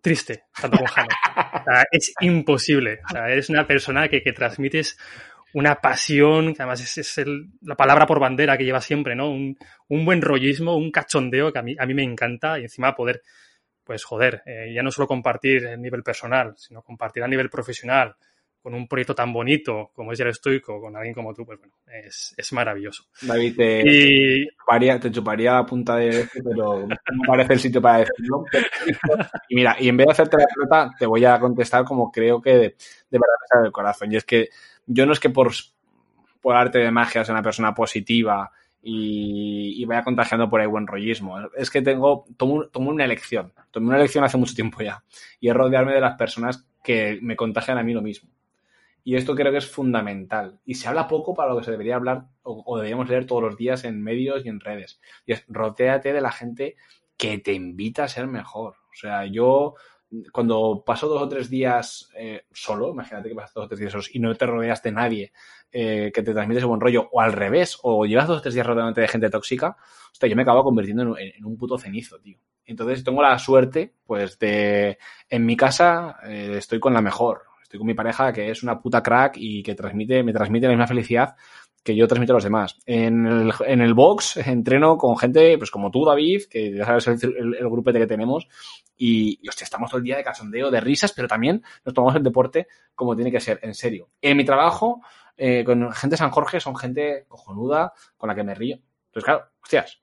triste estando con Jano. O sea, es imposible. O sea, eres una persona que, que transmites una pasión, que además es, es el, la palabra por bandera que lleva siempre, ¿no? Un, un, buen rollismo, un cachondeo que a mí, a mí me encanta y encima poder pues joder, eh, ya no solo compartir a nivel personal, sino compartir a nivel profesional con un proyecto tan bonito como es el estoico, con alguien como tú, pues bueno, es, es maravilloso. David, te, y... chuparía, te chuparía a punta de este, pero no parece el sitio para decirlo. Y mira, y en vez de hacerte la pelota, te voy a contestar como creo que de, de verdad me sale del corazón. Y es que yo no es que por, por arte de magia sea una persona positiva y, y, vaya contagiando por ahí buen rollismo. Es que tengo, tomo, tomo, una elección, tomé una elección hace mucho tiempo ya, y es rodearme de las personas que me contagian a mí lo mismo. Y esto creo que es fundamental. Y se habla poco para lo que se debería hablar o, o deberíamos leer todos los días en medios y en redes. Y es, rotéate de la gente que te invita a ser mejor. O sea, yo cuando paso dos o tres días eh, solo, imagínate que pasas dos o tres días solos y no te rodeas de nadie eh, que te transmite ese buen rollo, o al revés, o llevas dos o tres días rodeándote de gente tóxica, hostia, yo me acabo convirtiendo en, un puto cenizo, tío. Entonces tengo la suerte, pues, de en mi casa eh, estoy con la mejor. Estoy con mi pareja que es una puta crack y que transmite, me transmite la misma felicidad que yo transmito a los demás. En el, en el box entreno con gente, pues como tú, David, que ya sabes el, el, el grupete que tenemos, y, y hostia, estamos todo el día de cachondeo, de risas, pero también nos tomamos el deporte como tiene que ser, en serio. En mi trabajo, eh, con gente de San Jorge, son gente cojonuda, con la que me río. Entonces, claro, hostias,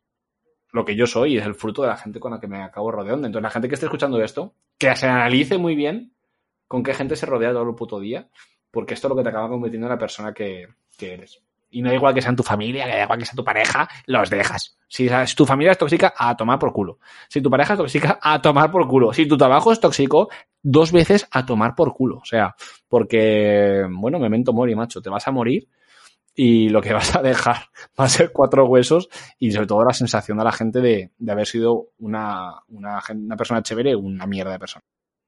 lo que yo soy es el fruto de la gente con la que me acabo rodeando. Entonces, la gente que esté escuchando esto, que se analice muy bien con qué gente se rodea todo el puto día, porque esto es lo que te acaba convirtiendo en la persona que, que eres. Y no da igual que sea en tu familia, que da igual que sea tu pareja, los dejas. Si, si tu familia es tóxica, a tomar por culo. Si tu pareja es tóxica, a tomar por culo. Si tu trabajo es tóxico, dos veces a tomar por culo. O sea, porque, bueno, memento mori, macho. Te vas a morir y lo que vas a dejar va a ser cuatro huesos y sobre todo la sensación de la gente de, de haber sido una, una, una persona chévere una mierda de persona.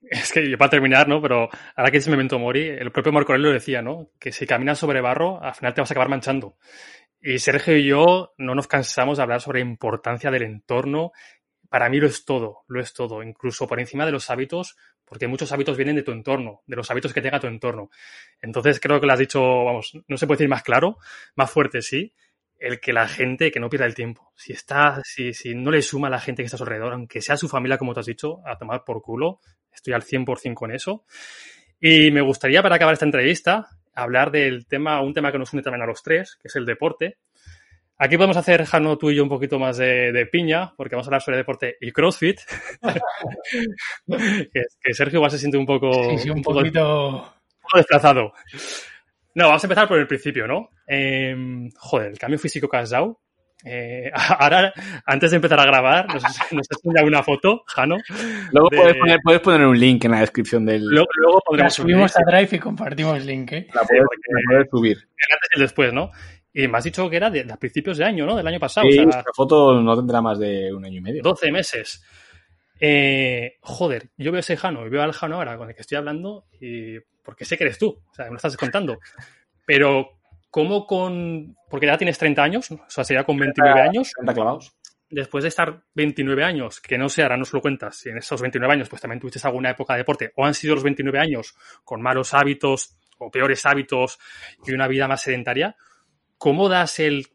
Es que yo para terminar, ¿no? Pero ahora que es Memento Mori, el propio Marco Aurelio decía, ¿no? Que si caminas sobre barro, al final te vas a acabar manchando. Y Sergio y yo no nos cansamos de hablar sobre la importancia del entorno. Para mí lo es todo, lo es todo. Incluso por encima de los hábitos, porque muchos hábitos vienen de tu entorno, de los hábitos que tenga tu entorno. Entonces creo que lo has dicho, vamos, no se puede decir más claro, más fuerte, sí, el que la gente que no pierda el tiempo. Si está, si, si no le suma a la gente que está a su alrededor, aunque sea su familia, como te has dicho, a tomar por culo, estoy al 100% con eso. Y me gustaría, para acabar esta entrevista, hablar del tema, un tema que nos une también a los tres, que es el deporte. Aquí podemos hacer, Jano, tú y yo un poquito más de, de piña, porque vamos a hablar sobre deporte y CrossFit. que, que, Sergio igual se siente un poco... Sí, sí, un, un poquito... Poco desplazado. No, vamos a empezar por el principio, ¿no? Eh, joder, el cambio físico que has dado. Eh, ahora, antes de empezar a grabar, nos, nos has enseñado una foto, Jano. Luego de... puedes, poner, puedes, poner, un link en la descripción del. Luego, luego la subimos a Drive y compartimos el link, ¿eh? La puedes, la puedes subir. El antes y el después, ¿no? Y me has dicho que era de, de principios de año, ¿no? Del año pasado. Sí, o sea, la foto no tendrá más de un año y medio. 12 meses. Eh, joder, yo veo ese Jano y veo al Jano ahora con el que estoy hablando y porque sé que eres tú, o sea, me lo estás contando. Pero, ¿cómo con...? Porque ya tienes 30 años, o sea, sería con 29 años. 30 clavados. Después de estar 29 años, que no sé, ahora no se lo cuentas, si en esos 29 años pues también tuviste alguna época de deporte, o han sido los 29 años con malos hábitos o peores hábitos y una vida más sedentaria, ¿cómo das el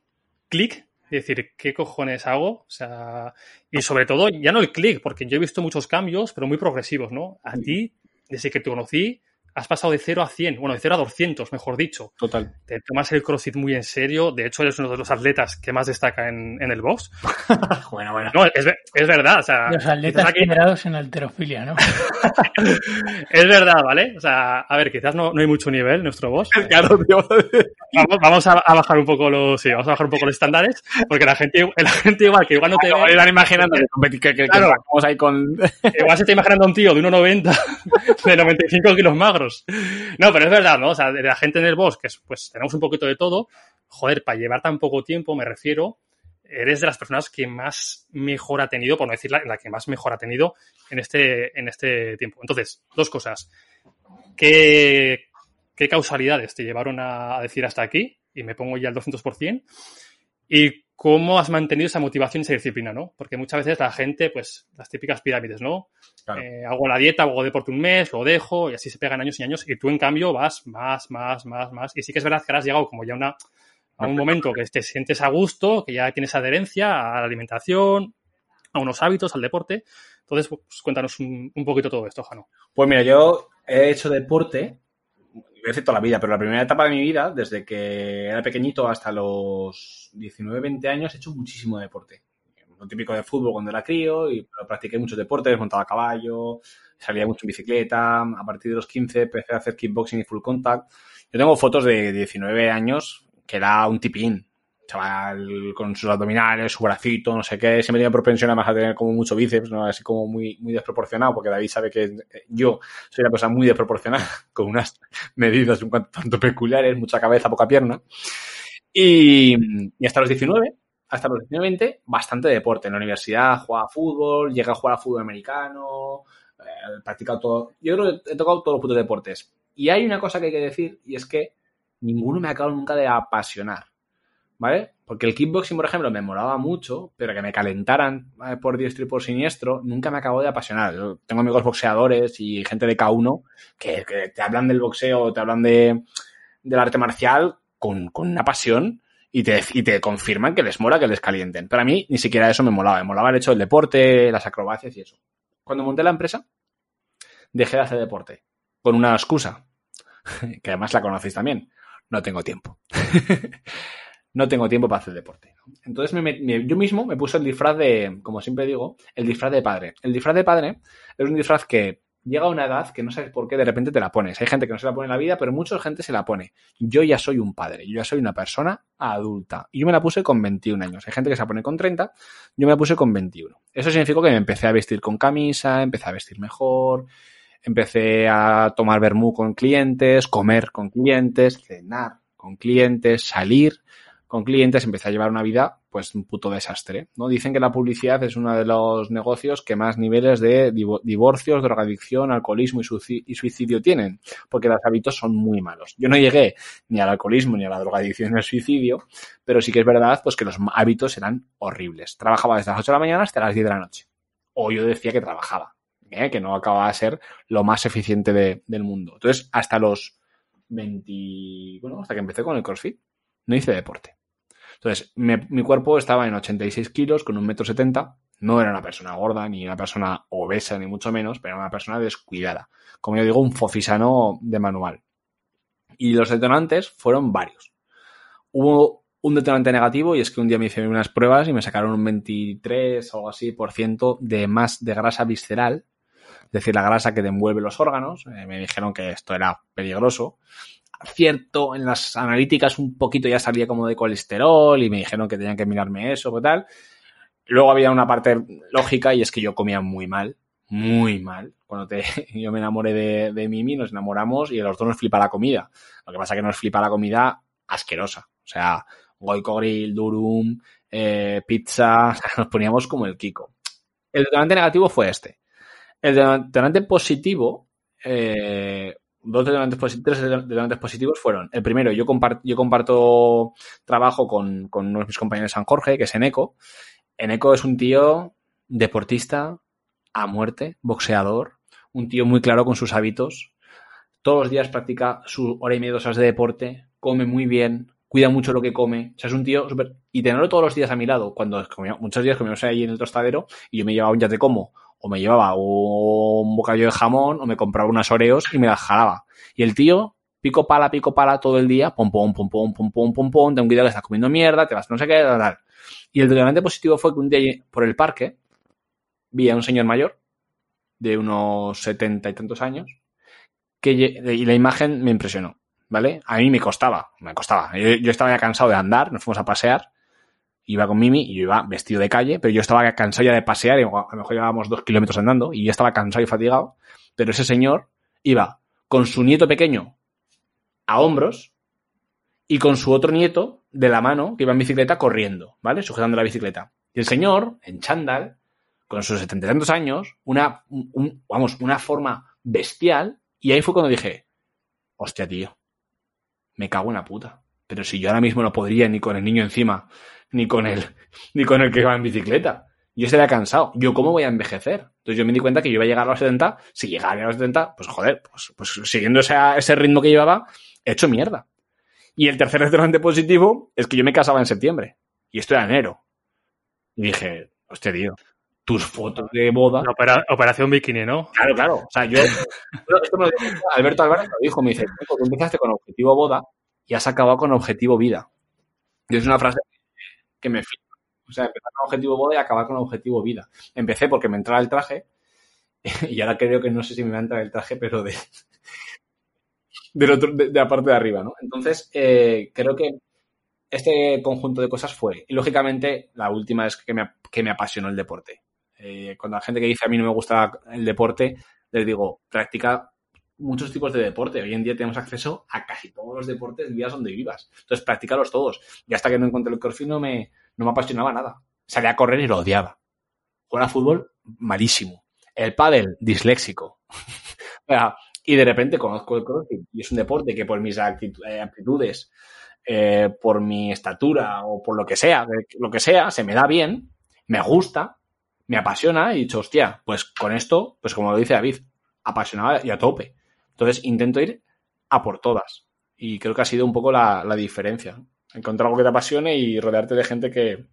clic decir, ¿qué cojones hago? O sea, y sobre todo, ya no el clic, porque yo he visto muchos cambios, pero muy progresivos, ¿no? A ti, desde que te conocí, has pasado de 0 a 100, bueno, de 0 a 200, mejor dicho. Total. Te tomas el CrossFit muy en serio. De hecho, eres uno de los atletas que más destaca en, en el box. bueno, bueno. No, es, es, verdad. O sea, los atletas aquí... generados en alterofilia, ¿no? es verdad, ¿vale? O sea, a ver, quizás no, no hay mucho nivel en nuestro box. Claro, tío. Vamos, vamos a, a, bajar un poco los, sí, vamos a bajar un poco los estándares, porque la gente, la gente igual, que igual no te claro, ve. Están imaginando que, que, que, claro. vamos ahí con. igual se está imaginando un tío de 1,90, de 95 kilos No, pero es verdad, ¿no? O sea, de la gente en el bosque, pues tenemos un poquito de todo. Joder, para llevar tan poco tiempo, me refiero, eres de las personas que más mejor ha tenido, por no decir la, la que más mejor ha tenido en este, en este tiempo. Entonces, dos cosas. ¿Qué, qué causalidades te llevaron a, a decir hasta aquí? Y me pongo ya al 200%. Y cómo has mantenido esa motivación y esa disciplina, ¿no? Porque muchas veces la gente, pues, las típicas pirámides, ¿no? Claro. Eh, hago la dieta, hago deporte un mes, lo dejo, y así se pegan años y años, y tú, en cambio, vas más, más, más, más. Y sí que es verdad que ahora has llegado como ya una, a un momento que te sientes a gusto, que ya tienes adherencia a la alimentación, a unos hábitos, al deporte. Entonces, pues, cuéntanos un, un poquito todo esto, Jano. Pues mira, yo he hecho deporte he hecho toda la vida, pero la primera etapa de mi vida, desde que era pequeñito hasta los 19, 20 años, he hecho muchísimo deporte. Lo típico de fútbol cuando era crío, y practiqué muchos deportes, montaba a caballo, salía mucho en bicicleta. A partir de los 15 empecé a hacer kickboxing y full contact. Yo tengo fotos de 19 años que era un tipín. Chaval con sus abdominales, su bracito, no sé qué. Siempre tenía propensión además a tener como mucho bíceps, ¿no? Así como muy, muy desproporcionado, porque David sabe que yo soy una persona muy desproporcionada, con unas medidas un cuanto tanto peculiares, mucha cabeza, poca pierna. Y, hasta los 19, hasta los 19, 20, bastante deporte. En la universidad jugaba fútbol, llegué a jugar a fútbol americano, eh, practicado todo. Yo creo que he tocado todos los putos deportes. Y hay una cosa que hay que decir, y es que ninguno me ha acabado nunca de apasionar. ¿Vale? Porque el kickboxing, por ejemplo, me molaba mucho, pero que me calentaran por diestro y por siniestro, nunca me acabó de apasionar. Tengo amigos boxeadores y gente de K1 que, que te hablan del boxeo, te hablan de, del arte marcial con, con una pasión y te, y te confirman que les mola que les calienten. Pero a mí ni siquiera eso me molaba. Me molaba el hecho del deporte, las acrobacias y eso. Cuando monté la empresa, dejé de hacer deporte. Con una excusa, que además la conocéis también. No tengo tiempo. no tengo tiempo para hacer deporte. Entonces yo mismo me puse el disfraz de, como siempre digo, el disfraz de padre. El disfraz de padre es un disfraz que llega a una edad que no sabes por qué de repente te la pones. Hay gente que no se la pone en la vida, pero mucha gente se la pone. Yo ya soy un padre, yo ya soy una persona adulta. Y yo me la puse con 21 años. Hay gente que se la pone con 30, yo me la puse con 21. Eso significó que me empecé a vestir con camisa, empecé a vestir mejor, empecé a tomar vermú con clientes, comer con clientes, cenar con clientes, salir con clientes, empecé a llevar una vida, pues, un puto desastre, ¿no? Dicen que la publicidad es uno de los negocios que más niveles de divorcios, drogadicción, alcoholismo y suicidio tienen, porque los hábitos son muy malos. Yo no llegué ni al alcoholismo, ni a la drogadicción, ni al suicidio, pero sí que es verdad, pues, que los hábitos eran horribles. Trabajaba desde las 8 de la mañana hasta las 10 de la noche. O yo decía que trabajaba, ¿eh? que no acababa de ser lo más eficiente del mundo. Entonces, hasta los 20, bueno, hasta que empecé con el CrossFit, no hice deporte. Entonces, mi cuerpo estaba en 86 kilos con un metro setenta. No era una persona gorda, ni una persona obesa, ni mucho menos, pero era una persona descuidada. Como yo digo, un fofisano de manual. Y los detonantes fueron varios. Hubo un detonante negativo y es que un día me hice unas pruebas y me sacaron un 23 o algo así por ciento de más de grasa visceral, es decir, la grasa que te envuelve los órganos. Eh, me dijeron que esto era peligroso cierto, en las analíticas un poquito ya salía como de colesterol y me dijeron que tenían que mirarme eso o tal. Luego había una parte lógica y es que yo comía muy mal, muy mal. Cuando te, yo me enamoré de, de Mimi, nos enamoramos y a los dos nos flipa la comida. Lo que pasa es que nos flipa la comida asquerosa. O sea, Goico Grill, Durum, eh, pizza, nos poníamos como el Kiko. El detonante negativo fue este. El detonante positivo eh, dos detonantes, tres detonantes positivos fueron, el primero, yo, comparto, yo comparto trabajo con, con uno de mis compañeros de San Jorge, que es Eneco. Eneco es un tío deportista a muerte, boxeador, un tío muy claro con sus hábitos. Todos los días practica su hora y media, dos horas de deporte, come muy bien, cuida mucho lo que come. O sea, es un tío súper... Y tenerlo todos los días a mi lado, cuando muchos días comíamos ahí en el tostadero y yo me llevaba un ya te como o me llevaba un bocadillo de jamón o me compraba unas oreos y me las jalaba. Y el tío, pico pala, pico pala todo el día, pom pom, pom pom, pom pom, pom pom, un día que está comiendo mierda, te vas no sé qué, tal, tal. Y el detonante positivo fue que un día por el parque vi a un señor mayor de unos setenta y tantos años que y la imagen me impresionó, ¿vale? A mí me costaba, me costaba. Yo, yo estaba ya cansado de andar, nos fuimos a pasear iba con Mimi y yo iba vestido de calle, pero yo estaba cansado ya de pasear, y a lo mejor llevábamos dos kilómetros andando y yo estaba cansado y fatigado, pero ese señor iba con su nieto pequeño a hombros y con su otro nieto de la mano que iba en bicicleta corriendo, ¿vale? Sujetando la bicicleta. Y el señor, en chándal, con sus setenta y tantos años, una, vamos, una forma bestial, y ahí fue cuando dije, hostia, tío, me cago en la puta. Pero si yo ahora mismo no podría ni con el niño encima ni con el, ni con el que va en bicicleta. Yo estaría cansado. ¿Yo cómo voy a envejecer? Entonces yo me di cuenta que yo iba a llegar a los 70. Si llegara a los 70, pues joder, pues, pues siguiendo ese, ese ritmo que llevaba, he hecho mierda. Y el tercer restaurante positivo es que yo me casaba en septiembre. Y esto era enero. Y dije, hostia, tío, tus fotos de boda. operación bikini, ¿no? Claro, claro. O sea, yo. esto me lo dijo Alberto Álvarez lo dijo, me dice, tú empezaste con objetivo boda y has acabado con objetivo vida. Y es una frase que me flipa. O sea, empezar con objetivo boda y acabar con objetivo vida. Empecé porque me entraba el traje y ahora creo que no sé si me va a entrar el traje, pero de, de, la parte de arriba, ¿no? Entonces, eh, creo que este conjunto de cosas fue. Y lógicamente, la última es que me, que me apasionó el deporte. Eh, cuando la gente que dice a mí no me gusta el deporte, les digo, practica muchos tipos de deporte. Hoy en día tenemos acceso a casi todos los deportes, vivas donde vivas. Entonces, practícalos todos. Y hasta que no encontré el crossfit no me, no me apasionaba nada. Salía a correr y lo odiaba. Jugar a fútbol, malísimo. El pádel, disléxico. y de repente conozco el crossfit y es un deporte que por mis eh, aptitudes, eh, por mi estatura o por lo que sea, lo que sea, se me da bien, me gusta, me apasiona y he dicho, hostia, pues con esto, pues como lo dice David, apasionada y a tope. Entonces intento ir a por todas. Y creo que ha sido un poco la, diferencia. Encontrar algo que te apasione y rodearte de gente que,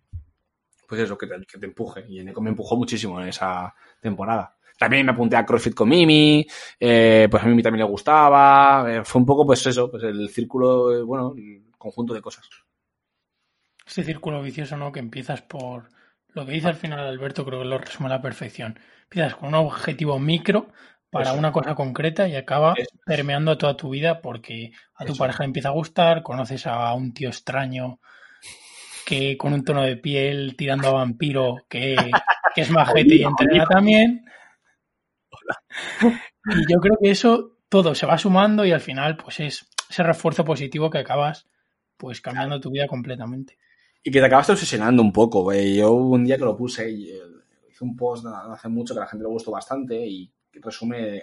pues eso, que te, que empuje. Y me empujó muchísimo en esa temporada. También me apunté a CrossFit con Mimi, eh, pues a Mimi también le gustaba. eh, fue un poco, pues eso, pues el círculo, eh, bueno, el conjunto de cosas. Ese círculo vicioso, ¿no? Que empiezas por lo que dice al final Alberto, creo que lo resume a la perfección. Empiezas con un objetivo micro para Eso. una cosa concreta y acaba Eso es. permeando toda tu vida porque a tu Eso. pareja le empieza a gustar, conoces a un tío extraño que con un tono de piel tirando a vampiro que, que es majete y entrena también. Y yo creo que eso todo se va sumando y al final pues es ese refuerzo positivo que acabas pues cambiando tu vida completamente. Y que te acabaste obsesionando un poco. güey. Yo un día que lo puse eh, hice un post hace mucho que a la gente le gustó bastante y resume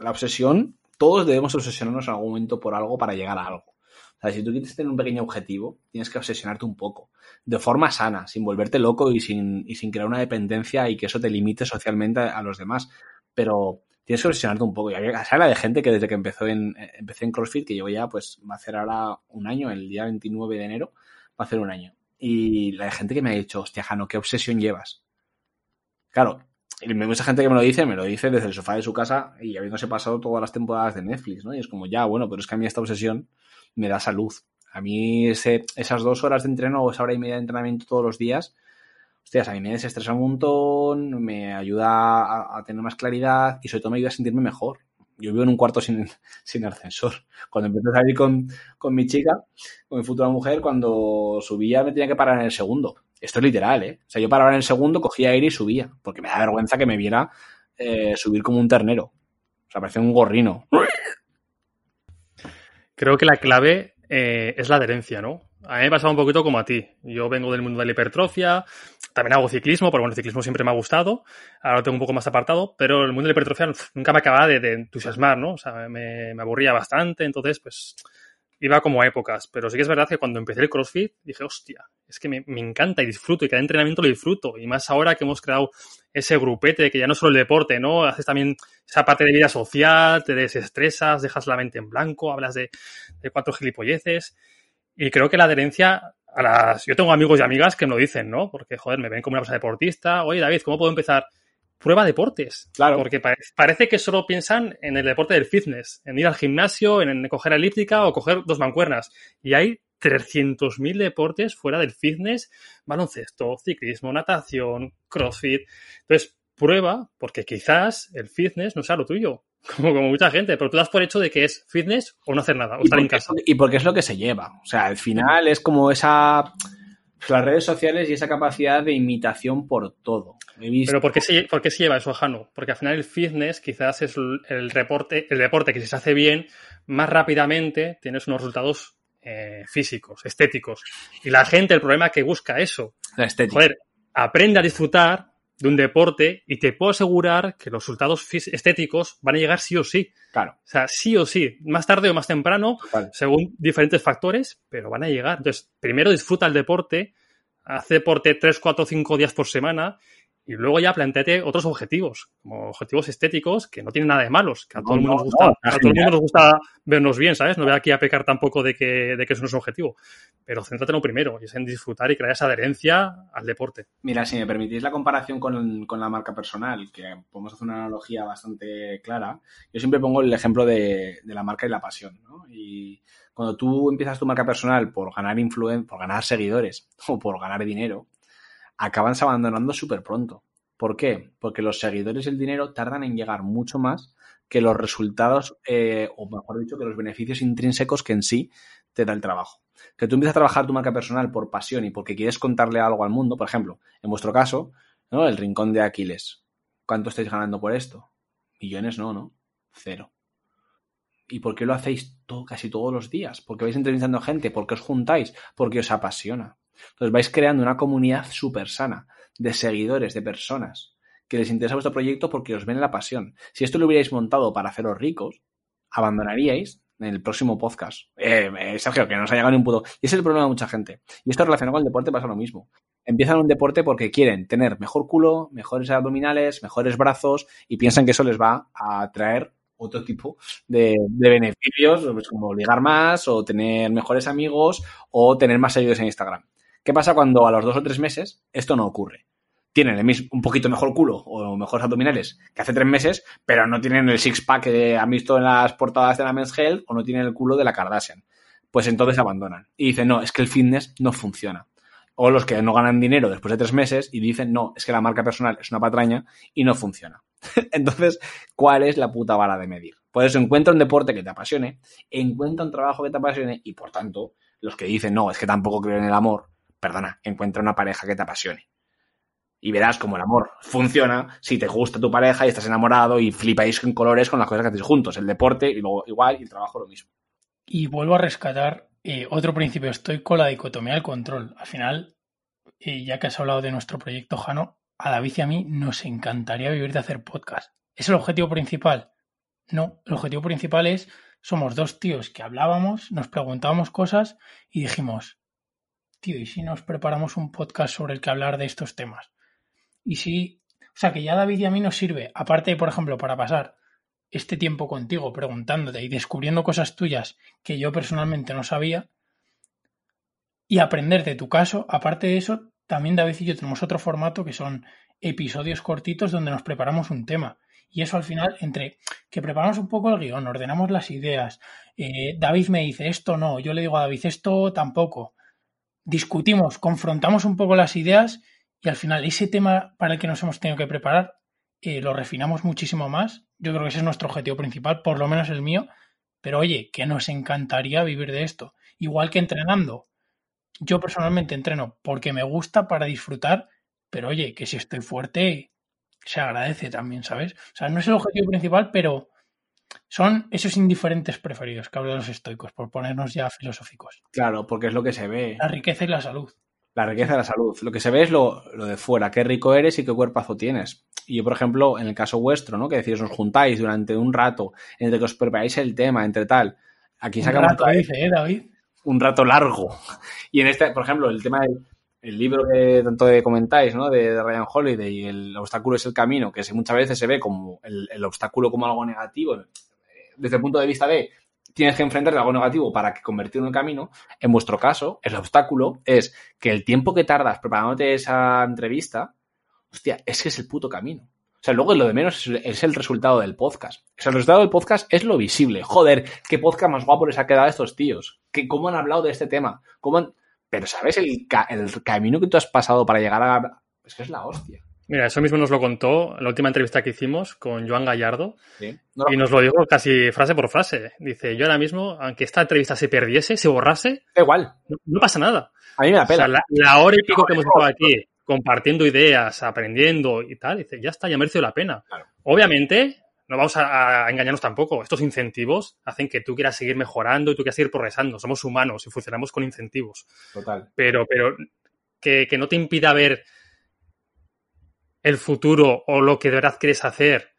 la obsesión. Todos debemos obsesionarnos en algún momento por algo para llegar a algo. O sea, si tú quieres tener un pequeño objetivo, tienes que obsesionarte un poco. De forma sana, sin volverte loco y sin, y sin crear una dependencia y que eso te limite socialmente a, los demás. Pero tienes que obsesionarte un poco. Y había- se habla de gente que desde que empezó en, eh, empecé en CrossFit, que llevo ya, pues, va a hacer ahora un año, el día 29 de enero, va a hacer un año. Y la gente que me ha dicho, hostia, Jano, ¿qué obsesión llevas? Claro, y mucha gente que me lo dice, me lo dice desde el sofá de su casa y habiéndose pasado todas las temporadas de Netflix, ¿no? Y es como, ya, bueno, pero es que a mí esta obsesión me da salud. A mí ese, esas dos horas de entreno o esa hora y media de entrenamiento todos los días, hostias, a mí me desestresa un montón, me ayuda a, a tener más claridad y sobre todo me ayuda a sentirme mejor. Yo vivo en un cuarto sin, sin ascensor. Cuando empecé a salir con, con mi chica, con mi futura mujer, cuando subía me tenía que parar en el segundo. Esto es literal, ¿eh? O sea, yo paraba en el segundo, cogía aire y subía, porque me da vergüenza que me viera eh, subir como un ternero. O sea, parecía un gorrino. Creo que la clave eh, es la adherencia, ¿no? A mí me pasaba un poquito como a ti. Yo vengo del mundo de la hipertrofia, también hago ciclismo, porque bueno, el ciclismo siempre me ha gustado, ahora lo tengo un poco más apartado, pero el mundo de la hipertrofia nunca me acababa de, de entusiasmar, ¿no? O sea, me, me aburría bastante, entonces, pues, iba como a épocas. Pero sí que es verdad que cuando empecé el CrossFit, dije, hostia, es que me, me encanta y disfruto, y cada entrenamiento lo disfruto, y más ahora que hemos creado ese grupete, que ya no es solo el deporte, ¿no? Haces también esa parte de vida social, te desestresas, dejas la mente en blanco, hablas de, de cuatro gilipolleces. Y creo que la adherencia a las. Yo tengo amigos y amigas que me lo dicen, ¿no? Porque, joder, me ven como una persona deportista. Oye, David, ¿cómo puedo empezar? Prueba deportes. Claro. Porque pare- parece que solo piensan en el deporte del fitness, en ir al gimnasio, en, en coger elíptica o coger dos mancuernas. Y hay 300.000 deportes fuera del fitness, baloncesto, ciclismo, natación, crossfit. Entonces, prueba, porque quizás el fitness no sea lo tuyo, como, como mucha gente, pero tú das por hecho de que es fitness o no hacer nada, o estar en casa. y porque es lo que se lleva. O sea, al final es como esa. Las redes sociales y esa capacidad de imitación por todo. Visto. Pero ¿por qué, se, ¿por qué se lleva eso a Jano? Porque al final el fitness quizás es el, el reporte, el deporte que si se hace bien, más rápidamente tienes unos resultados eh, físicos, estéticos. Y la gente, el problema es que busca eso. la estética. Joder, aprende a disfrutar de un deporte y te puedo asegurar que los resultados estéticos van a llegar sí o sí. Claro, O sea, sí o sí, más tarde o más temprano, según diferentes factores, pero van a llegar. Entonces, primero disfruta el deporte, haz deporte 3, 4, 5 días por semana y luego ya planteate otros objetivos, como objetivos estéticos que no tienen nada de malos, que a No, todo el mundo no, nos gusta, no, a todo el mundo nos gusta vernos bien, ¿sabes? No voy aquí a pecar tampoco de que, de que eso no es un objetivo, pero céntrate en lo primero, y es en disfrutar y crear esa adherencia al deporte. Mira, si me permitís la comparación con, con la marca personal, que podemos hacer una analogía bastante clara, yo siempre pongo el ejemplo de, de la marca y la pasión, ¿no? Y cuando tú empiezas tu marca personal por ganar influen por ganar seguidores o por ganar dinero, acaban abandonando súper pronto. ¿Por qué? Porque los seguidores y el dinero tardan en llegar mucho más que los resultados, eh, o mejor dicho, que los beneficios intrínsecos que en sí te da el trabajo. Que tú empiezas a trabajar tu marca personal por pasión y porque quieres contarle algo al mundo, por ejemplo, en vuestro caso, ¿no? El rincón de Aquiles. ¿Cuánto estáis ganando por esto? Millones no, ¿no? Cero. ¿Y por qué lo hacéis todo, casi todos los días? Porque vais entrevistando gente, porque os juntáis, porque os apasiona. Entonces vais creando una comunidad súper sana de seguidores, de personas que les interesa vuestro proyecto porque os ven la pasión. Si esto lo hubierais montado para haceros ricos, abandonaríais en el próximo podcast. Eh, eh, Sergio, que no os ha llegado ni un puto. Y ese es el problema de mucha gente. Y esto relacionado con el deporte pasa lo mismo. Empiezan un deporte porque quieren tener mejor culo, mejores abdominales, mejores brazos y piensan que eso les va a traer otro tipo de, beneficios, pues como ligar más o tener mejores amigos o tener más seguidores en Instagram. ¿Qué pasa cuando a los dos o tres meses esto no ocurre? Tienen el mismo, un poquito mejor culo o mejores abdominales que hace tres meses, pero no tienen el six-pack que han visto en las portadas de la Men's Health o no tienen el culo de la Kardashian. Pues entonces abandonan. Y dicen, no, es que el fitness no funciona o los que no ganan dinero después de tres meses y dicen, no, es que la marca personal es una patraña y no funciona. Entonces, ¿cuál es la puta vara de medir? Por eso encuentra un deporte que te apasione, encuentra un trabajo que te apasione y, por tanto, los que dicen, no, es que tampoco creo en el amor, perdona, encuentra una pareja que te apasione. Y verás cómo el amor funciona si te gusta tu pareja y estás enamorado y flipáis en colores con las cosas que hacéis juntos. El deporte y luego igual y el trabajo lo mismo. Y vuelvo a rescatar eh, otro principio, estoy con la dicotomía del control. Al final, eh, ya que has hablado de nuestro proyecto Jano, a David y a mí nos encantaría vivir de hacer podcast. ¿Es el objetivo principal? No, el objetivo principal es, somos dos tíos que hablábamos, nos preguntábamos cosas y dijimos, ¿y si nos preparamos un podcast sobre el que hablar de estos temas? Y si, o sea, que ya David y a mí nos sirve, aparte, por ejemplo, para pasar este tiempo contigo preguntándote y descubriendo cosas tuyas que yo personalmente no sabía y aprender de tu caso. Aparte de eso, también David y yo tenemos otro formato que son episodios cortitos donde nos preparamos un tema. Y eso al final, entre que preparamos un poco el guion, ordenamos las ideas, eh, David me dice esto no, yo le digo a David esto tampoco, discutimos, confrontamos un poco las ideas y al final ese tema para el que nos hemos tenido que preparar eh, lo refinamos muchísimo más. Yo creo que ese es nuestro objetivo principal, por lo menos el mío. Pero oye, que nos encantaría vivir de esto. Igual que entrenando. Yo personalmente entreno porque me gusta para disfrutar, pero oye, que si estoy fuerte, se agradece también, ¿sabes? O sea, no es el objetivo principal, pero son esos indiferentes preferidos que hablan los estoicos, por ponernos ya filosóficos. Claro, porque es lo que se ve. La riqueza y la salud. La riqueza de la salud. Lo que se ve es lo, de fuera, qué rico eres y qué cuerpazo tienes. Y yo, por ejemplo, en el caso vuestro, ¿no? Que decís, os juntáis durante un rato, entre que os preparáis el tema, entre tal. Aquí sacamos. Un rato, dice, ¿eh, David? Un rato largo. Y en este, por ejemplo, el tema del el libro que tanto comentáis, ¿no? De, Ryan Holiday, y el obstáculo es el camino, que muchas veces se ve como el, obstáculo como algo negativo, desde el punto de vista de tienes que enfrentarte a algo negativo para que convertirlo en camino. En vuestro caso, el obstáculo es que el tiempo que tardas preparándote esa entrevista, hostia, es que es el puto camino. O sea, luego lo de menos es el resultado del podcast. O sea, el resultado del podcast es lo visible. Joder, qué podcast más guapo les ha quedado estos tíos. Que, ¿Cómo han hablado de este tema? ¿Cómo Pero, ¿sabes? El, el camino que tú has pasado para llegar a... Es que es la hostia. Mira, eso mismo nos lo contó en la última entrevista que hicimos con Joan Gallardo y nos lo dijo casi frase por frase. Dice, yo ahora mismo, aunque esta entrevista se perdiese, se borrase, da igual. No, pasa nada. A mí me da pena. la, hora y pico que hemos estado aquí compartiendo ideas, aprendiendo y tal, dice, ya está, ya merece la pena. Obviamente, no vamos a, engañarnos tampoco. Estos incentivos hacen que tú quieras seguir mejorando y tú quieras seguir progresando. Somos humanos y funcionamos con incentivos. Total. Pero, pero que, que no te impida ver el futuro o lo que de verdad quieres hacer,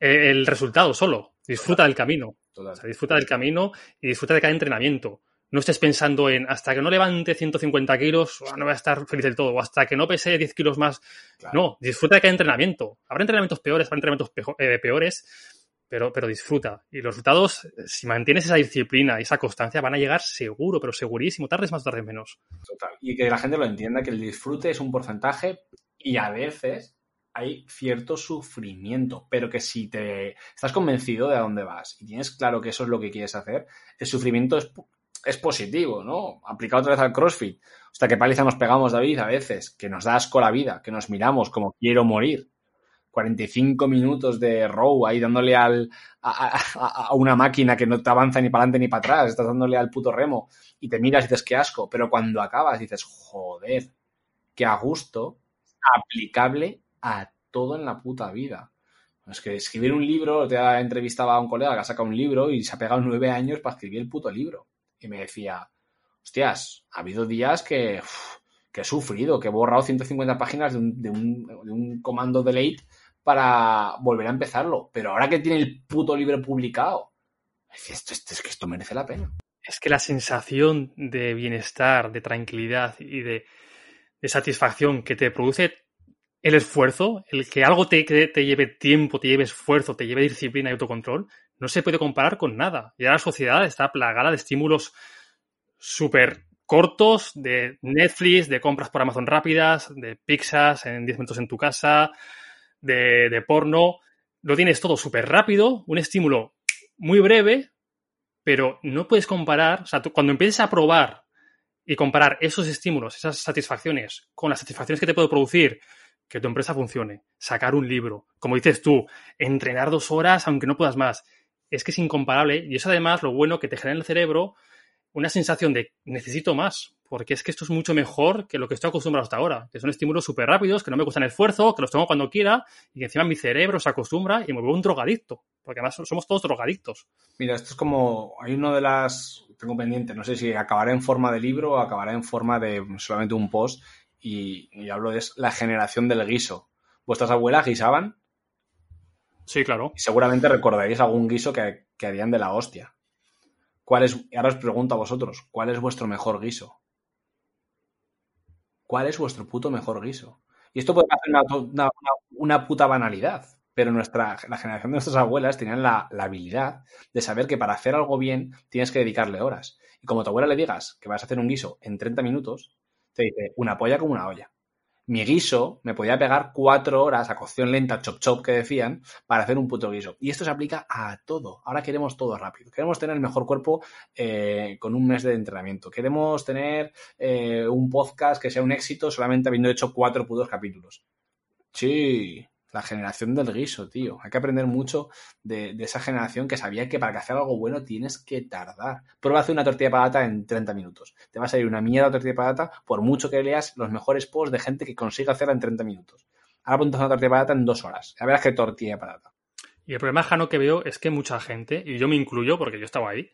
eh, el resultado solo. Disfruta del camino. disfruta del camino y disfruta de cada entrenamiento. No estés pensando en hasta que no levante 150 kilos, no voy a estar feliz del todo, o hasta que no pese 10 kilos más. No, disfruta de cada entrenamiento. Habrá entrenamientos peores, habrá entrenamientos eh, peores, pero, pero disfruta. Y los resultados, si mantienes esa disciplina y esa constancia, van a llegar seguro, pero segurísimo, tardes más, tardes menos. Total. Y que la gente lo entienda, que el disfrute es un porcentaje y a veces hay cierto sufrimiento, pero que si te estás convencido de a dónde vas y tienes claro que eso es lo que quieres hacer, el sufrimiento es, es positivo, ¿no? Aplicado otra vez al CrossFit. Sea, que paliza nos pegamos, David, a veces, que nos da asco la vida, que nos miramos como quiero morir. 45 minutos de row ahí dándole al, a, a, una máquina que no te avanza ni para adelante ni para atrás, estás dándole al puto remo y te miras y dices qué asco, pero cuando acabas dices, joder, qué a gusto, aplicable a todo en la puta vida. Es que escribir un libro, te entrevistaba a un colega que ha sacado un libro y se ha pegado nueve años para escribir el puto libro. Y me decía, hostias, ha habido días que, que he sufrido, que he borrado 150 páginas de un, de un, de un comando delete para volver a empezarlo. Pero ahora que tiene el puto libro publicado, esto, esto, es que esto merece la pena. Es que la sensación de bienestar, de tranquilidad y de, de satisfacción que te produce el esfuerzo, el que algo te, te lleve tiempo, te lleve esfuerzo, te lleve disciplina y autocontrol, no se puede comparar con nada. Ya la sociedad está plagada de estímulos súper cortos, de Netflix, de compras por Amazon rápidas, de pizzas en 10 minutos en tu casa, de, de porno. Lo tienes todo súper rápido, un estímulo muy breve, pero no puedes comparar, o sea, tú, cuando empieces a probar y comparar esos estímulos, esas satisfacciones con las satisfacciones que te puede producir que tu empresa funcione, sacar un libro, como dices tú, entrenar dos horas aunque no puedas más, es que es incomparable y eso además lo bueno que te genera en el cerebro una sensación de necesito más, porque es que esto es mucho mejor que lo que estoy acostumbrado hasta ahora, que son estímulos súper rápidos, que no me cuestan esfuerzo, que los tengo cuando quiera y que encima mi cerebro se acostumbra y me vuelvo un drogadicto, porque además somos todos drogadictos. Mira, esto es como, hay uno de las, tengo pendiente, no sé si acabará en forma de libro o acabará en forma de solamente un post y, y hablo de la generación del guiso. ¿Vuestras abuelas guisaban? Sí, claro. Y seguramente recordaréis algún guiso que, que harían de la hostia. ¿Cuál es, ahora os pregunto a vosotros, ¿cuál es vuestro mejor guiso? ¿Cuál es vuestro puto mejor guiso? Y esto puede una, una, una, puta banalidad, pero nuestra, la generación de nuestras abuelas tenían la, la, habilidad de saber que para hacer algo bien tienes que dedicarle horas. Y como a tu abuela le digas que vas a hacer un guiso en 30 minutos, te dice una polla como una olla mi guiso me podía pegar cuatro horas a cocción lenta, chop chop que decían, para hacer un puto guiso. Y esto se aplica a todo. Ahora queremos todo rápido. Queremos tener el mejor cuerpo eh, con un mes de entrenamiento. Queremos tener eh, un podcast que sea un éxito solamente habiendo hecho cuatro putos capítulos. Sí, la generación del guiso, tío. Hay que aprender mucho de, esa generación que sabía que para hacer algo bueno tienes que tardar. Prueba a hacer una tortilla de patata en 30 minutos. Te va a salir una mierda tortilla de patata por mucho que leas los mejores posts de gente que consiga hacerla en 30 minutos. Ahora apuntas una tortilla de patata en dos horas. Ya verás que tortilla de patata. Y el problema, Jano, que veo es que mucha gente, y yo me incluyo porque yo estaba ahí,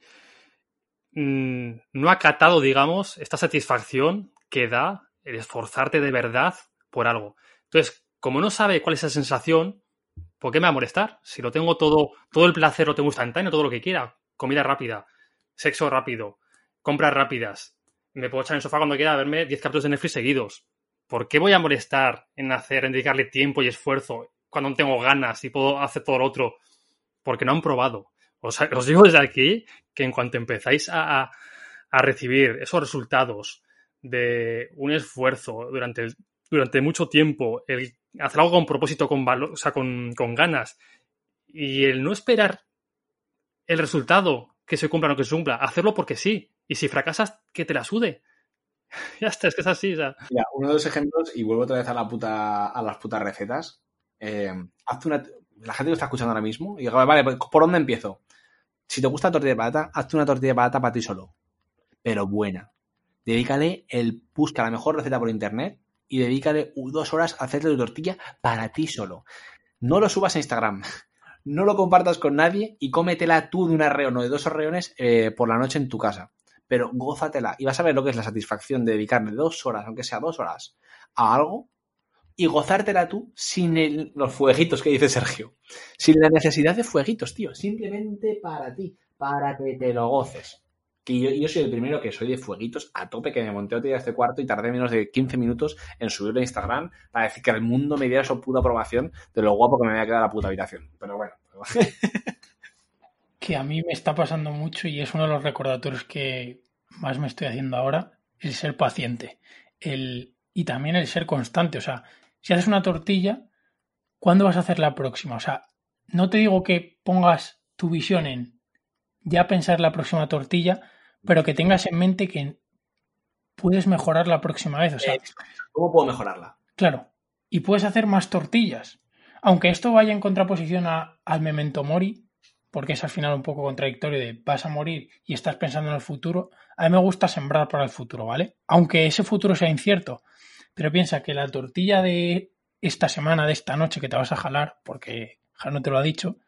mmm, no ha catado, digamos, esta satisfacción que da el esforzarte de verdad por algo. Entonces, como no sabe cuál es esa sensación, ¿por qué me va a molestar? Si lo tengo todo, todo el placer lo tengo instantáneo, todo lo que quiera. Comida rápida, sexo rápido, compras rápidas. Me puedo echar en el sofá cuando quiera a verme 10 capítulos de Netflix seguidos. ¿Por qué voy a molestar en hacer, en dedicarle tiempo y esfuerzo cuando no tengo ganas y puedo hacer todo lo otro? Porque no han probado. Os, digo desde aquí que en cuanto empezáis a, a, recibir esos resultados de un esfuerzo durante, durante mucho tiempo, el hacer algo con propósito, con valor, o sea, con, con, ganas. Y el no esperar el resultado que se cumpla o no que se cumpla, hacerlo porque sí. Y si fracasas, que te la sude. ya está, es que es así. O sea. Mira, uno de los ejemplos, y vuelvo otra vez a la puta, a las putas recetas. Eh, una, la gente lo está escuchando ahora mismo y digo, vale, pues, ¿por dónde empiezo? Si te gusta la tortilla de patata, hazte una tortilla de patata para ti solo. Pero buena. Dedícale el busca la mejor receta por internet y dedícale dos horas a hacerte tu tortilla para ti solo. No lo subas a Instagram, no lo compartas con nadie y cómetela tú de un arreón o de dos arreones eh, por la noche en tu casa. Pero gózatela y vas a ver lo que es la satisfacción de dedicarle dos horas, aunque sea dos horas, a algo y gozártela tú sin los fueguitos que dice Sergio. Sin la necesidad de fueguitos, tío. Simplemente para ti, para que te lo goces que yo, yo, soy el primero que soy de fueguitos a tope, que me monté otro día este cuarto y tardé menos de 15 minutos en subirlo a Instagram para decir que el mundo me diera su puta aprobación de lo guapo que me había quedado la puta habitación. Pero bueno. que a mí me está pasando mucho y es uno de los recordatorios que más me estoy haciendo ahora, el ser paciente. El, y también el ser constante. O sea, si haces una tortilla, ¿cuándo vas a hacer la próxima? O sea, no te digo que pongas tu visión en ya pensar la próxima tortilla, pero que tengas en mente que puedes mejorar la próxima vez. O sea, ¿Cómo puedo mejorarla? Claro. Y puedes hacer más tortillas. Aunque esto vaya en contraposición a, al memento mori, porque es al final un poco contradictorio de vas a morir y estás pensando en el futuro, a mí me gusta sembrar para el futuro, ¿vale? Aunque ese futuro sea incierto. Pero piensa que la tortilla de esta semana, de esta noche que te vas a jalar, porque Jano te lo ha dicho,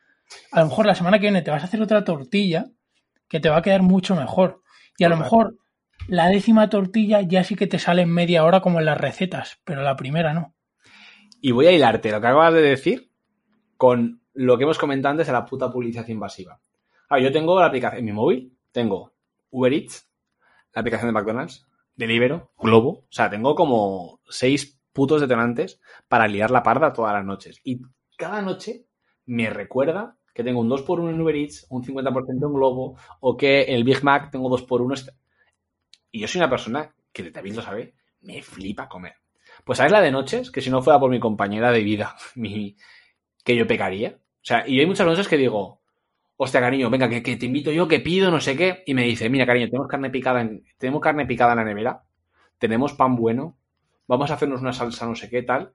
a lo mejor la semana que viene te vas a hacer otra tortilla que te va a quedar mucho mejor. Y a lo mejor la décima tortilla ya sí que te sale en media hora como en las recetas, pero la primera no. Y voy a hilarte lo que acabas de decir con lo que hemos comentado antes de la puta publicidad invasiva. Ah, yo tengo la aplicación en mi móvil, tengo Uber Eats, la aplicación de McDonald's, Deliveroo, Globo, o sea, tengo como seis putos detonantes para liar la parda todas las noches. Y cada noche me recuerda que tengo un 2x1 en Uber Eats, un 50% en Globo, o que el Big Mac tengo 2x1. Y yo soy una persona que David lo sabe, me flipa comer. Pues ¿sabes la de noches? Que si no fuera por mi compañera de vida, mi, que yo pecaría. O sea, y hay muchas noches que digo, hostia, cariño, venga, que, te invito yo, que pido, no sé qué. Y me dice, mira, cariño, tenemos carne picada en, tenemos carne picada en la nevera, tenemos pan bueno, vamos a hacernos una salsa, no sé qué, tal.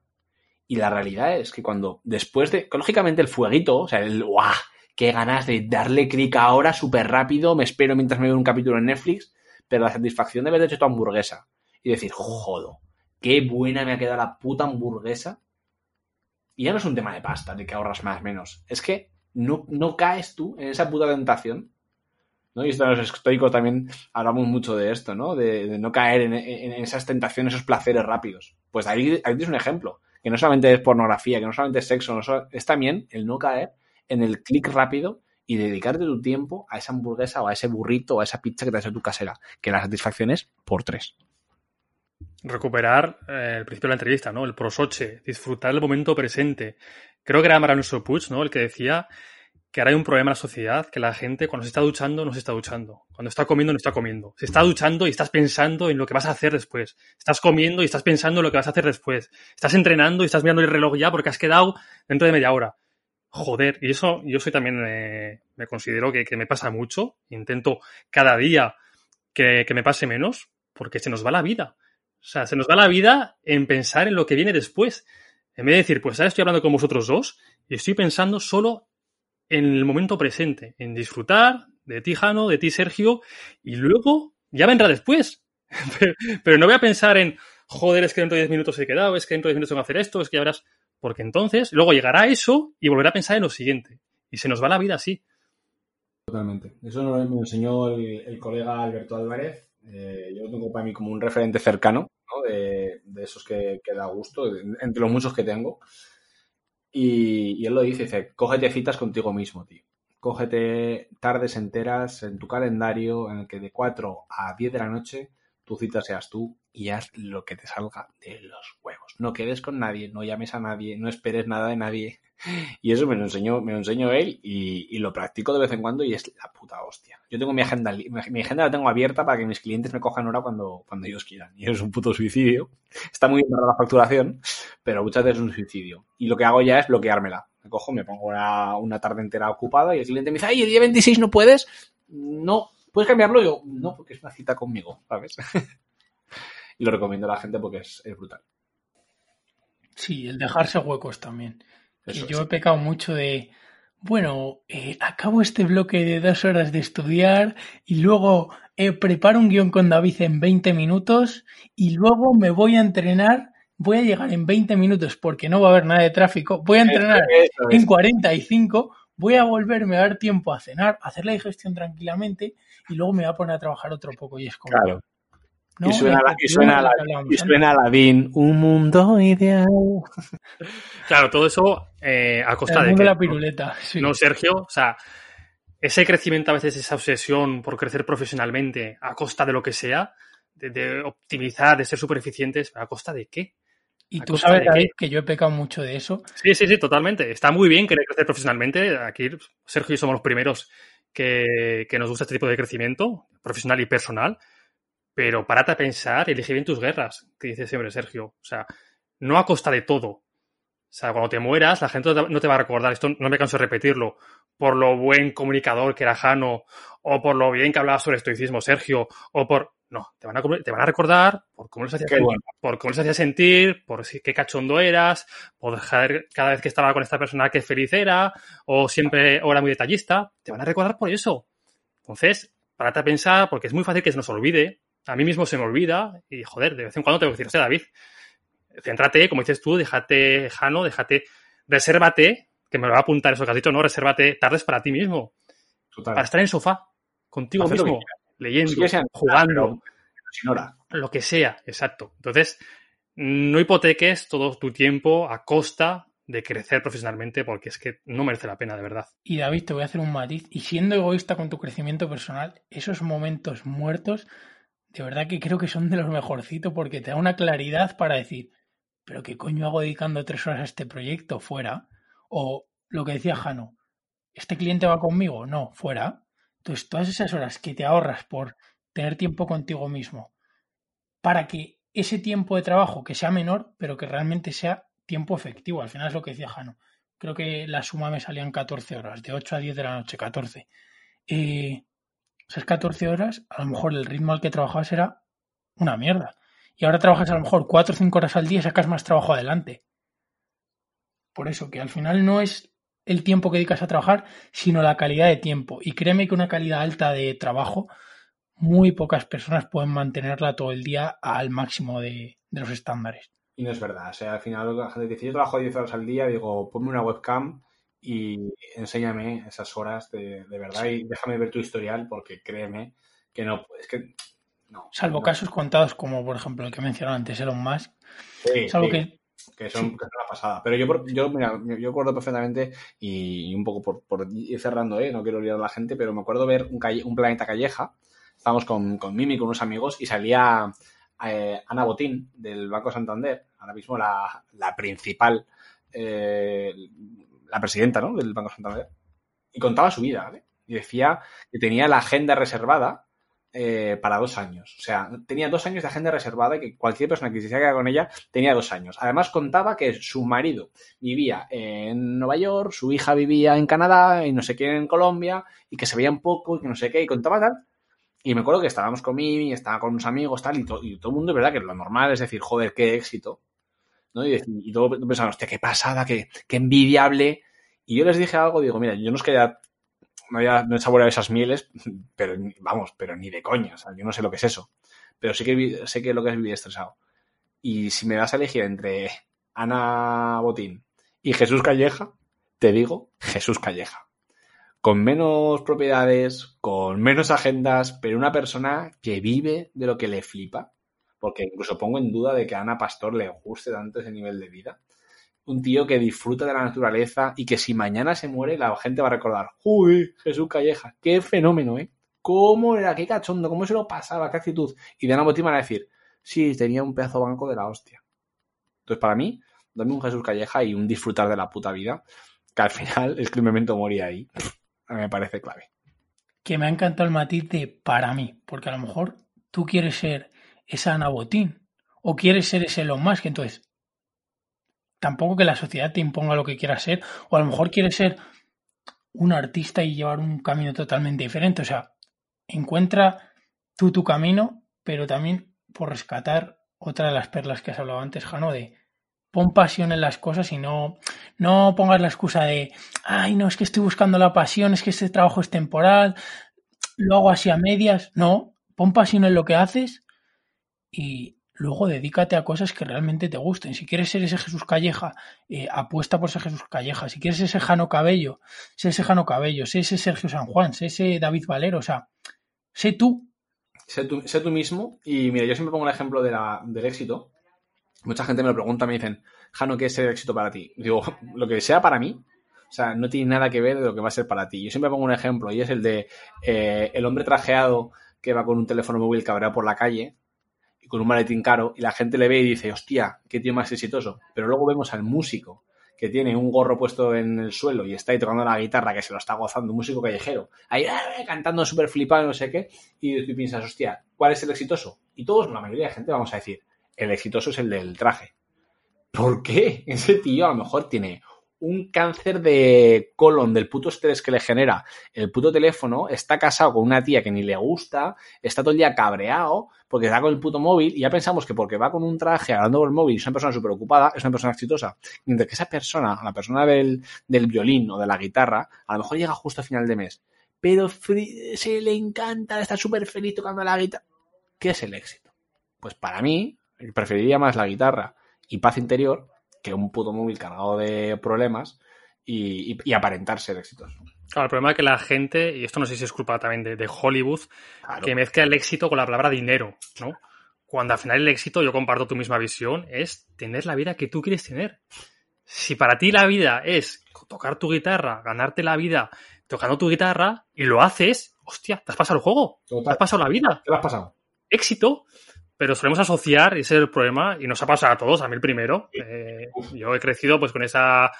Y la realidad es que cuando, después de, lógicamente el fueguito, o sea, el, ¡guau! Qué ganas de darle clic ahora súper rápido, me espero mientras me veo un capítulo en Netflix, pero la satisfacción de haber hecho tu hamburguesa y decir, jodo, qué buena me ha quedado la puta hamburguesa. Y ya no es un tema de pasta, de que ahorras más menos. Es que no, no caes tú en esa puta tentación. ¿no? Y esto en los estoicos también hablamos mucho de esto, ¿no? De, no caer en, esas tentaciones, esos placeres rápidos. Pues ahí, ahí tienes un ejemplo. Que no solamente es pornografía, que no solamente es sexo, es también el no caer en el clic rápido y dedicarte tu tiempo a esa hamburguesa o a ese burrito o a esa pizza que te hace tu casera. Que la satisfacción es por tres recuperar eh, el principio de la entrevista, ¿no? El prosoche, disfrutar el momento presente. Creo que era Mariano Puig, ¿no? El que decía que ahora hay un problema en la sociedad, que la gente cuando se está duchando no se está duchando, cuando está comiendo no está comiendo. Se está duchando y estás pensando en lo que vas a hacer después. Estás comiendo y estás pensando en lo que vas a hacer después. Estás entrenando y estás mirando el reloj ya porque has quedado dentro de media hora. Joder, y eso yo soy también, eh, me considero que, me pasa mucho. Intento cada día que, que me pase menos porque se nos va la vida. O sea, se nos va la vida en pensar en lo que viene después. En vez de decir, pues ahora estoy hablando con vosotros dos y estoy pensando solo en el momento presente, en disfrutar de ti, Jano, de ti, Sergio, y luego ya vendrá después. pero, no voy a pensar en, joder, es que dentro de 10 minutos he quedado, es que dentro de 10 minutos tengo que hacer esto, es que ya verás. Porque entonces luego llegará eso y volverá a pensar en lo siguiente. Y se nos va la vida así. Totalmente. Eso me lo enseñó el colega Alberto Álvarez eh, yo lo tengo para mí como un referente cercano, ¿no? de, esos que, da gusto, entre los muchos que tengo. Y, él lo dice, dice, cógete citas contigo mismo, tío. Cógete tardes enteras en tu calendario en el que de 4 a 10 de la noche tu cita seas tú y haz lo que te salga de los huevos. No quedes con nadie, no llames a nadie, no esperes nada de nadie. Y eso me lo enseñó, me lo enseñó él y, lo practico de vez en cuando y es la puta hostia. Yo tengo mi agenda, mi agenda la tengo abierta para que mis clientes me cojan hora cuando, cuando ellos quieran. Y es un puto suicidio. Está muy bien para la facturación, pero muchas veces es un suicidio. Y lo que hago ya es bloqueármela. Me cojo, me pongo una, una tarde entera ocupada y el cliente me dice, ay, el día 26 no puedes. No, ¿puedes cambiarlo? yo, no, porque es una cita conmigo, ¿sabes? Y lo recomiendo a la gente porque es, es brutal. Sí, el dejarse huecos también yo he pecado mucho de, bueno, eh, acabo este bloque de dos horas de estudiar y luego eh, preparo un guion con David en 20 minutos y luego me voy a entrenar. Voy a llegar en 20 minutos porque no va a haber nada de tráfico. Voy a entrenar en 45. Voy a volverme a dar tiempo a cenar, a hacer la digestión tranquilamente y luego me voy a poner a trabajar otro poco. Y es como, claro y suena, y suena, la, y suena un mundo ideal. Claro, todo eso eh, a costa de, la piruleta. No, Sergio, o sea, ese crecimiento a veces, esa obsesión por crecer profesionalmente a costa de lo que sea, de, optimizar, de ser súper eficientes, ¿a costa de qué? Y tú sabes, David, que yo he pecado mucho de eso. Sí, sí, sí, totalmente. Está muy bien querer crecer profesionalmente. Aquí Sergio y yo somos los primeros que, que nos gusta este tipo de crecimiento profesional y personal pero párate a pensar, elige bien tus guerras, que dice siempre Sergio. O sea, no a costa de todo. O sea, cuando te mueras, la gente no te va a recordar, esto no me canso de repetirlo, por lo buen comunicador que era Jano, o por lo bien que hablaba sobre estoicismo Sergio, o por... No, te van a, te van a recordar por cómo les hacía, por cómo les hacía sentir, por qué cachondo eras, por cada vez que estaba con esta persona qué feliz era, o siempre o era muy detallista. Te van a recordar por eso. Entonces, párate a pensar, porque es muy fácil que se nos olvide, a mí mismo se me olvida y, joder, de vez en cuando tengo que decir, o sea, David, céntrate, como dices tú, déjate, Jano, déjate, resérvate, que me lo va a apuntar eso que has dicho, ¿no? Resérvate tardes para ti mismo. Para estar en el sofá, contigo mismo, leyendo, jugando, lo que sea, exacto. Entonces, no hipoteques todo tu tiempo a costa de crecer profesionalmente porque es que no merece la pena, de verdad. Y David, te voy a hacer un matiz. Y siendo egoísta con tu crecimiento personal, esos momentos muertos de verdad que creo que son de los mejorcitos porque te da una claridad para decir, pero ¿qué coño hago dedicando tres horas a este proyecto fuera? O lo que decía Jano, ¿este cliente va conmigo? No, fuera. Entonces, todas esas horas que te ahorras por tener tiempo contigo mismo, para que ese tiempo de trabajo que sea menor, pero que realmente sea tiempo efectivo. Al final es lo que decía Jano. Creo que la suma me salían 14 horas, de 8 a 10 de la noche, 14. Eh, esas 14 horas, a lo mejor el ritmo al que trabajabas era una mierda. Y ahora trabajas a lo mejor 4 o 5 horas al día y sacas más trabajo adelante. Por eso, que al final no es el tiempo que dedicas a trabajar, sino la calidad de tiempo. Y créeme que una calidad alta de trabajo, muy pocas personas pueden mantenerla todo el día al máximo de, los estándares. Y no es verdad. O sea, al final la gente dice, yo trabajo 10 horas al día, digo, ponme una webcam y enséñame esas horas de, verdad y déjame ver tu historial porque créeme que no, es que no. Salvo casos contados como por ejemplo el que mencionaba antes, Elon Musk. Sí, Salvo que que son, que una pasada. Pero yo, yo, mira, yo acuerdo perfectamente y, un poco por, por, ir cerrando, ¿eh? no quiero olvidar a la gente, pero me acuerdo ver un, un planeta calleja. Estábamos con, con Mimi, con unos amigos, y salía eh, Ana Botín del Banco Santander, ahora mismo la, la principal, eh, la presidenta ¿no? del Banco Santander, y contaba su vida. Y decía que tenía la agenda reservada eh, para dos años. O sea, tenía dos años de agenda reservada y que cualquier persona que quisiera quedar con ella tenía dos años. Además, contaba que su marido vivía en Nueva York, su hija vivía en Canadá y no sé qué en Colombia y que se veían poco y que no sé qué y contaba tal. Y me acuerdo que estábamos con Mimi, estaba con unos amigos tal y, y todo el mundo, ¿verdad? Que lo normal es decir, joder, qué éxito. ¿No? Y, y todo pensamos, hostia, qué pasada, qué, qué envidiable. Y yo les dije algo, digo, mira, yo no es que no, había, no he saboreado esas mieles, pero vamos, pero ni de coña, yo no sé lo que es eso. Pero sí que sé que lo que es vivir estresado. Y si me das a elegir entre Ana Botín y Jesús Calleja, te digo Jesús Calleja. Con menos propiedades, con menos agendas, pero una persona que vive de lo que le flipa. Porque incluso pongo en duda de que a Ana Pastor le guste tanto ese nivel de vida un tío que disfruta de la naturaleza y que si mañana se muere, la gente va a recordar, uy, Jesús Calleja, qué fenómeno, ¿eh? ¿Cómo era? ¿Qué cachondo? ¿Cómo se lo pasaba? ¿Qué actitud? Y de Botín van a decir, sí, tenía un pedazo banco de la hostia. Entonces, para mí, dame un Jesús Calleja y un disfrutar de la puta vida, que al final es que el momento moría ahí. A mí me parece clave. Que me ha encantado el matiz de para mí, porque a lo mejor tú quieres ser esa Ana Botín o quieres ser ese Elon Musk, entonces tampoco que la sociedad te imponga lo que quieras ser, o a lo mejor quieres ser un artista y llevar un camino totalmente diferente. O sea, encuentra tú tu camino, pero también por rescatar otra de las perlas que has hablado antes, Jano, de pon pasión en las cosas y no, no pongas la excusa de, ay, no, es que estoy buscando la pasión, es que este trabajo es temporal, lo hago así a medias. No, pon pasión en lo que haces y, luego dedícate a cosas que realmente te gusten. Si quieres ser ese Jesús Calleja, eh, apuesta por ese Jesús Calleja. Si quieres ser ese Jano Cabello, sé ese Jano Cabello, sé ese Sergio San Juan, sé ese David Valero, o sea, sé tú. Sé tú, sé tú mismo. Y mira, yo siempre pongo el ejemplo del éxito. Mucha gente me lo pregunta, me dicen, Jano, ¿qué es el éxito para ti? Digo, lo que sea para mí, o sea, no tiene nada que ver de lo que va a ser para ti. Yo siempre pongo un ejemplo y es el de eh, el hombre trajeado que va con un teléfono móvil cabreado por la calle con un maletín caro y la gente le ve y dice, hostia, qué tío más exitoso. Pero luego vemos al músico que tiene un gorro puesto en el suelo y está ahí tocando la guitarra que se lo está gozando, un músico callejero, ahí ah, cantando súper flipado, no sé qué, y tú piensas, hostia, ¿cuál es el exitoso? Y todos, la mayoría de gente, vamos a decir, el exitoso es el del traje. ¿Por qué? Ese tío a lo mejor tiene un cáncer de colon del puto estrés que le genera el puto teléfono, está casado con una tía que ni le gusta, está todo el día cabreado porque está con el puto móvil y ya pensamos que porque va con un traje hablando por el móvil es una persona súper ocupada, es una persona exitosa. Mientras que esa persona, la persona del, del violín o de la guitarra, a lo mejor llega justo a final de mes, pero se le encanta, está súper feliz tocando la guitarra. ¿Qué es el éxito? Pues para mí, preferiría más la guitarra y paz interior que un puto móvil cargado de problemas y, aparentar ser exitoso. Claro, el problema es que la gente, y esto no sé si es culpa también de, Hollywood, que mezcla el éxito con la palabra dinero, ¿no? Cuando al final el éxito, yo comparto tu misma visión, es tener la vida que tú quieres tener. Si para ti la vida es tocar tu guitarra, ganarte la vida tocando tu guitarra, y lo haces, hostia, te has pasado el juego, te has pasado la vida. ¿Qué lo has pasado? Éxito pero solemos asociar, y ese es el problema, y nos ha pasado a todos, a mí el primero. Eh, yo he crecido pues con esa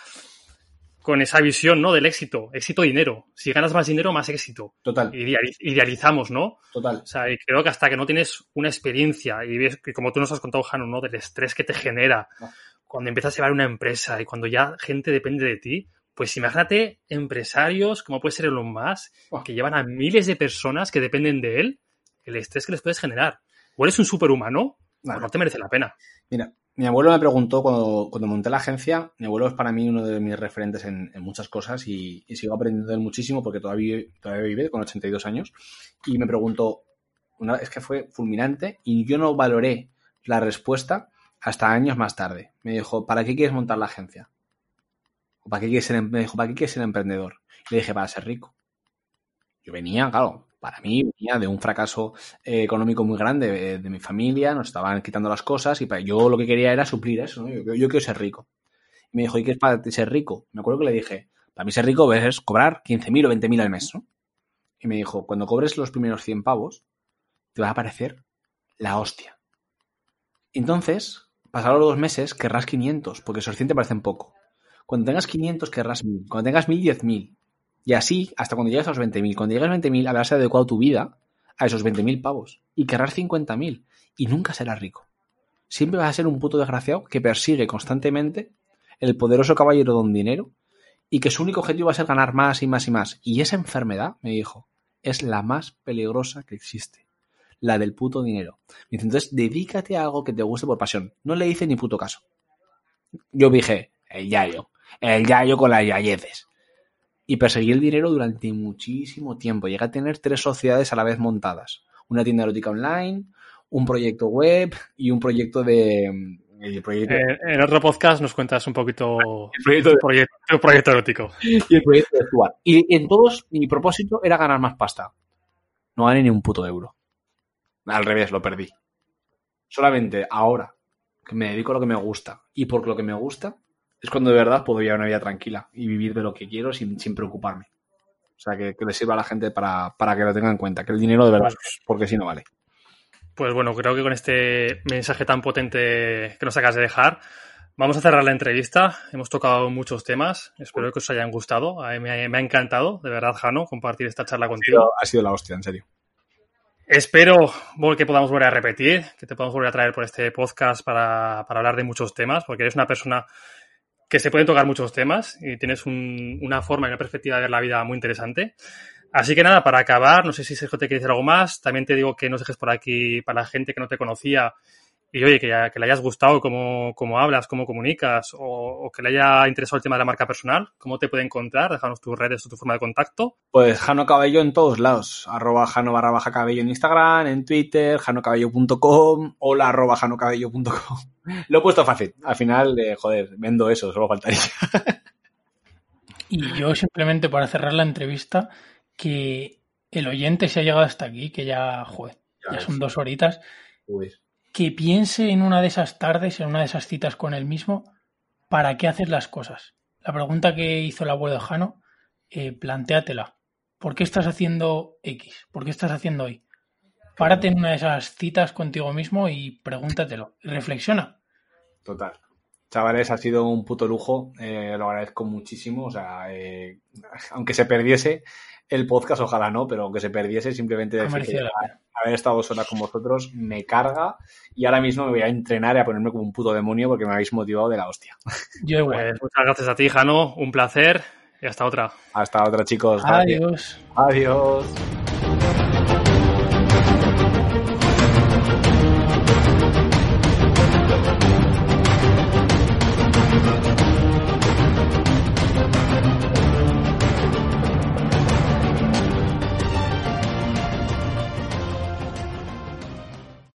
con esa visión, ¿no? Del éxito. Éxito, dinero. Si ganas más dinero, más éxito. Total. Ideali- Idealizamos, ¿no? Total. O sea, y creo que hasta que no tienes una experiencia y ves que como tú nos has contado, Jano, ¿no? Del estrés que te genera Ah. cuando empiezas a llevar una empresa y cuando ya gente depende de ti, pues imagínate empresarios como puede ser Elon Musk, Ah. que llevan a miles de personas que dependen de él, el estrés que les puedes generar. O eres un superhumano, o no te merece la pena. Mira, mi abuelo me preguntó cuando, cuando monté la agencia, mi abuelo es para mí uno de mis referentes en, en muchas cosas y, y sigo aprendiendo de él muchísimo porque todavía, todavía vive con 82 años y me preguntó, una vez que fue fulminante y yo no valoré la respuesta hasta años más tarde. Me dijo, ¿para qué quieres montar la agencia? ¿O ¿Para qué quieres ser, em-?" me dijo, ¿para qué quieres ser emprendedor? Y le dije, para ser rico. Yo venía, claro, para mí venía de un fracaso eh, económico muy grande de, de mi familia, nos estaban quitando las cosas y para, yo lo que quería era suplir eso, ¿no? Yo, quiero ser rico. Y me dijo, ¿y qué es para ti ser rico? Me acuerdo que le dije, para mí ser rico es cobrar 15.000 o 20.000 al mes, ¿no? Y me dijo, cuando cobres los primeros 100 pavos, te va a parecer la hostia. Entonces, pasados los dos meses, querrás 500, porque esos 100 te parecen poco. Cuando tengas 500, querrás 1000. Cuando tengas 1000, 10.000. Y así, hasta cuando llegues a los 20.000. Cuando llegues a 20.000, habrás adecuado tu vida a esos 20.000 pavos. Y querrás 50.000. Y nunca serás rico. Siempre vas a ser un puto desgraciado que persigue constantemente el poderoso caballero don dinero y que su único objetivo va a ser ganar más y más y más. Y esa enfermedad, me dijo, es la más peligrosa que existe. La del puto dinero. Me dice, entonces dedícate a algo que te guste por pasión. No le hice ni puto caso. Yo dije, el yayo. El yayo con las yayeces. Y perseguí el dinero durante muchísimo tiempo. Llegué a tener tres sociedades a la vez montadas. Una tienda erótica online, un proyecto web y un proyecto de... El proyecto, Eh, en otro podcast nos cuentas un poquito el proyecto de tu proyecto, tu proyecto erótico. y el proyecto de. Y en todos mi propósito era ganar más pasta. No gané ni un puto euro. Al revés, lo perdí. Solamente ahora que me dedico a lo que me gusta y por lo que me gusta es cuando de verdad puedo llevar una vida tranquila y vivir de lo que quiero sin, sin preocuparme. O sea, que, que le sirva a la gente para, para que lo tenga en cuenta, que el dinero de verdad, porque si no vale. Pues bueno, creo que con este mensaje tan potente que nos acabas de dejar, vamos a cerrar la entrevista. Hemos tocado muchos temas. Espero que os hayan gustado. A mí me ha, encantado, de verdad, Jano, compartir esta charla Ha contigo. ha sido la hostia, en serio. Espero que podamos volver a repetir, que te podamos volver a traer por este podcast para, para hablar de muchos temas, porque eres una persona que se pueden tocar muchos temas y tienes un- una forma y una perspectiva de ver la vida muy interesante. Así que nada, para acabar, no sé si Sergio te quiere decir algo más. También te digo que nos dejes por aquí para la gente que no te conocía y oye, que, ya- que le hayas gustado cómo, cómo hablas, cómo comunicas o, o que le haya interesado el tema de la marca personal. ¿Cómo te puede encontrar? Déjanos tus redes o tu forma de contacto. Pues Jano Cabello en todos lados. Arroba Jano barra baja cabello en Instagram, en Twitter, janocabello.com, hola arroba janocabello.com. Lo he puesto fácil. Al final, eh, joder, vendo eso, solo faltaría. Y yo simplemente para cerrar la entrevista, que el oyente se ha llegado hasta aquí, que ya, joder, ya son dos horitas, que piense en una de esas tardes, en una de esas citas con él mismo, ¿para qué haces las cosas? La pregunta que hizo el abuelo de Jano, eh, plantéatela. ¿Por qué estás haciendo X? ¿Por qué estás haciendo Y? Párate en una de esas citas contigo mismo y pregúntatelo. Y reflexiona. Total. Chavales, ha sido un puto lujo. eh, lo agradezco muchísimo. O sea, eh, aunque se perdiese el podcast, ojalá no, pero aunque se perdiese, simplemente decir que haber estado dos horas con vosotros me carga. Y ahora mismo me voy a entrenar y a ponerme como un puto demonio porque me habéis motivado de la hostia. Yo igual. Pues muchas gracias a ti, Jano. Un placer y hasta otra. Hasta otra, chicos. Gracias. Adiós. Adiós.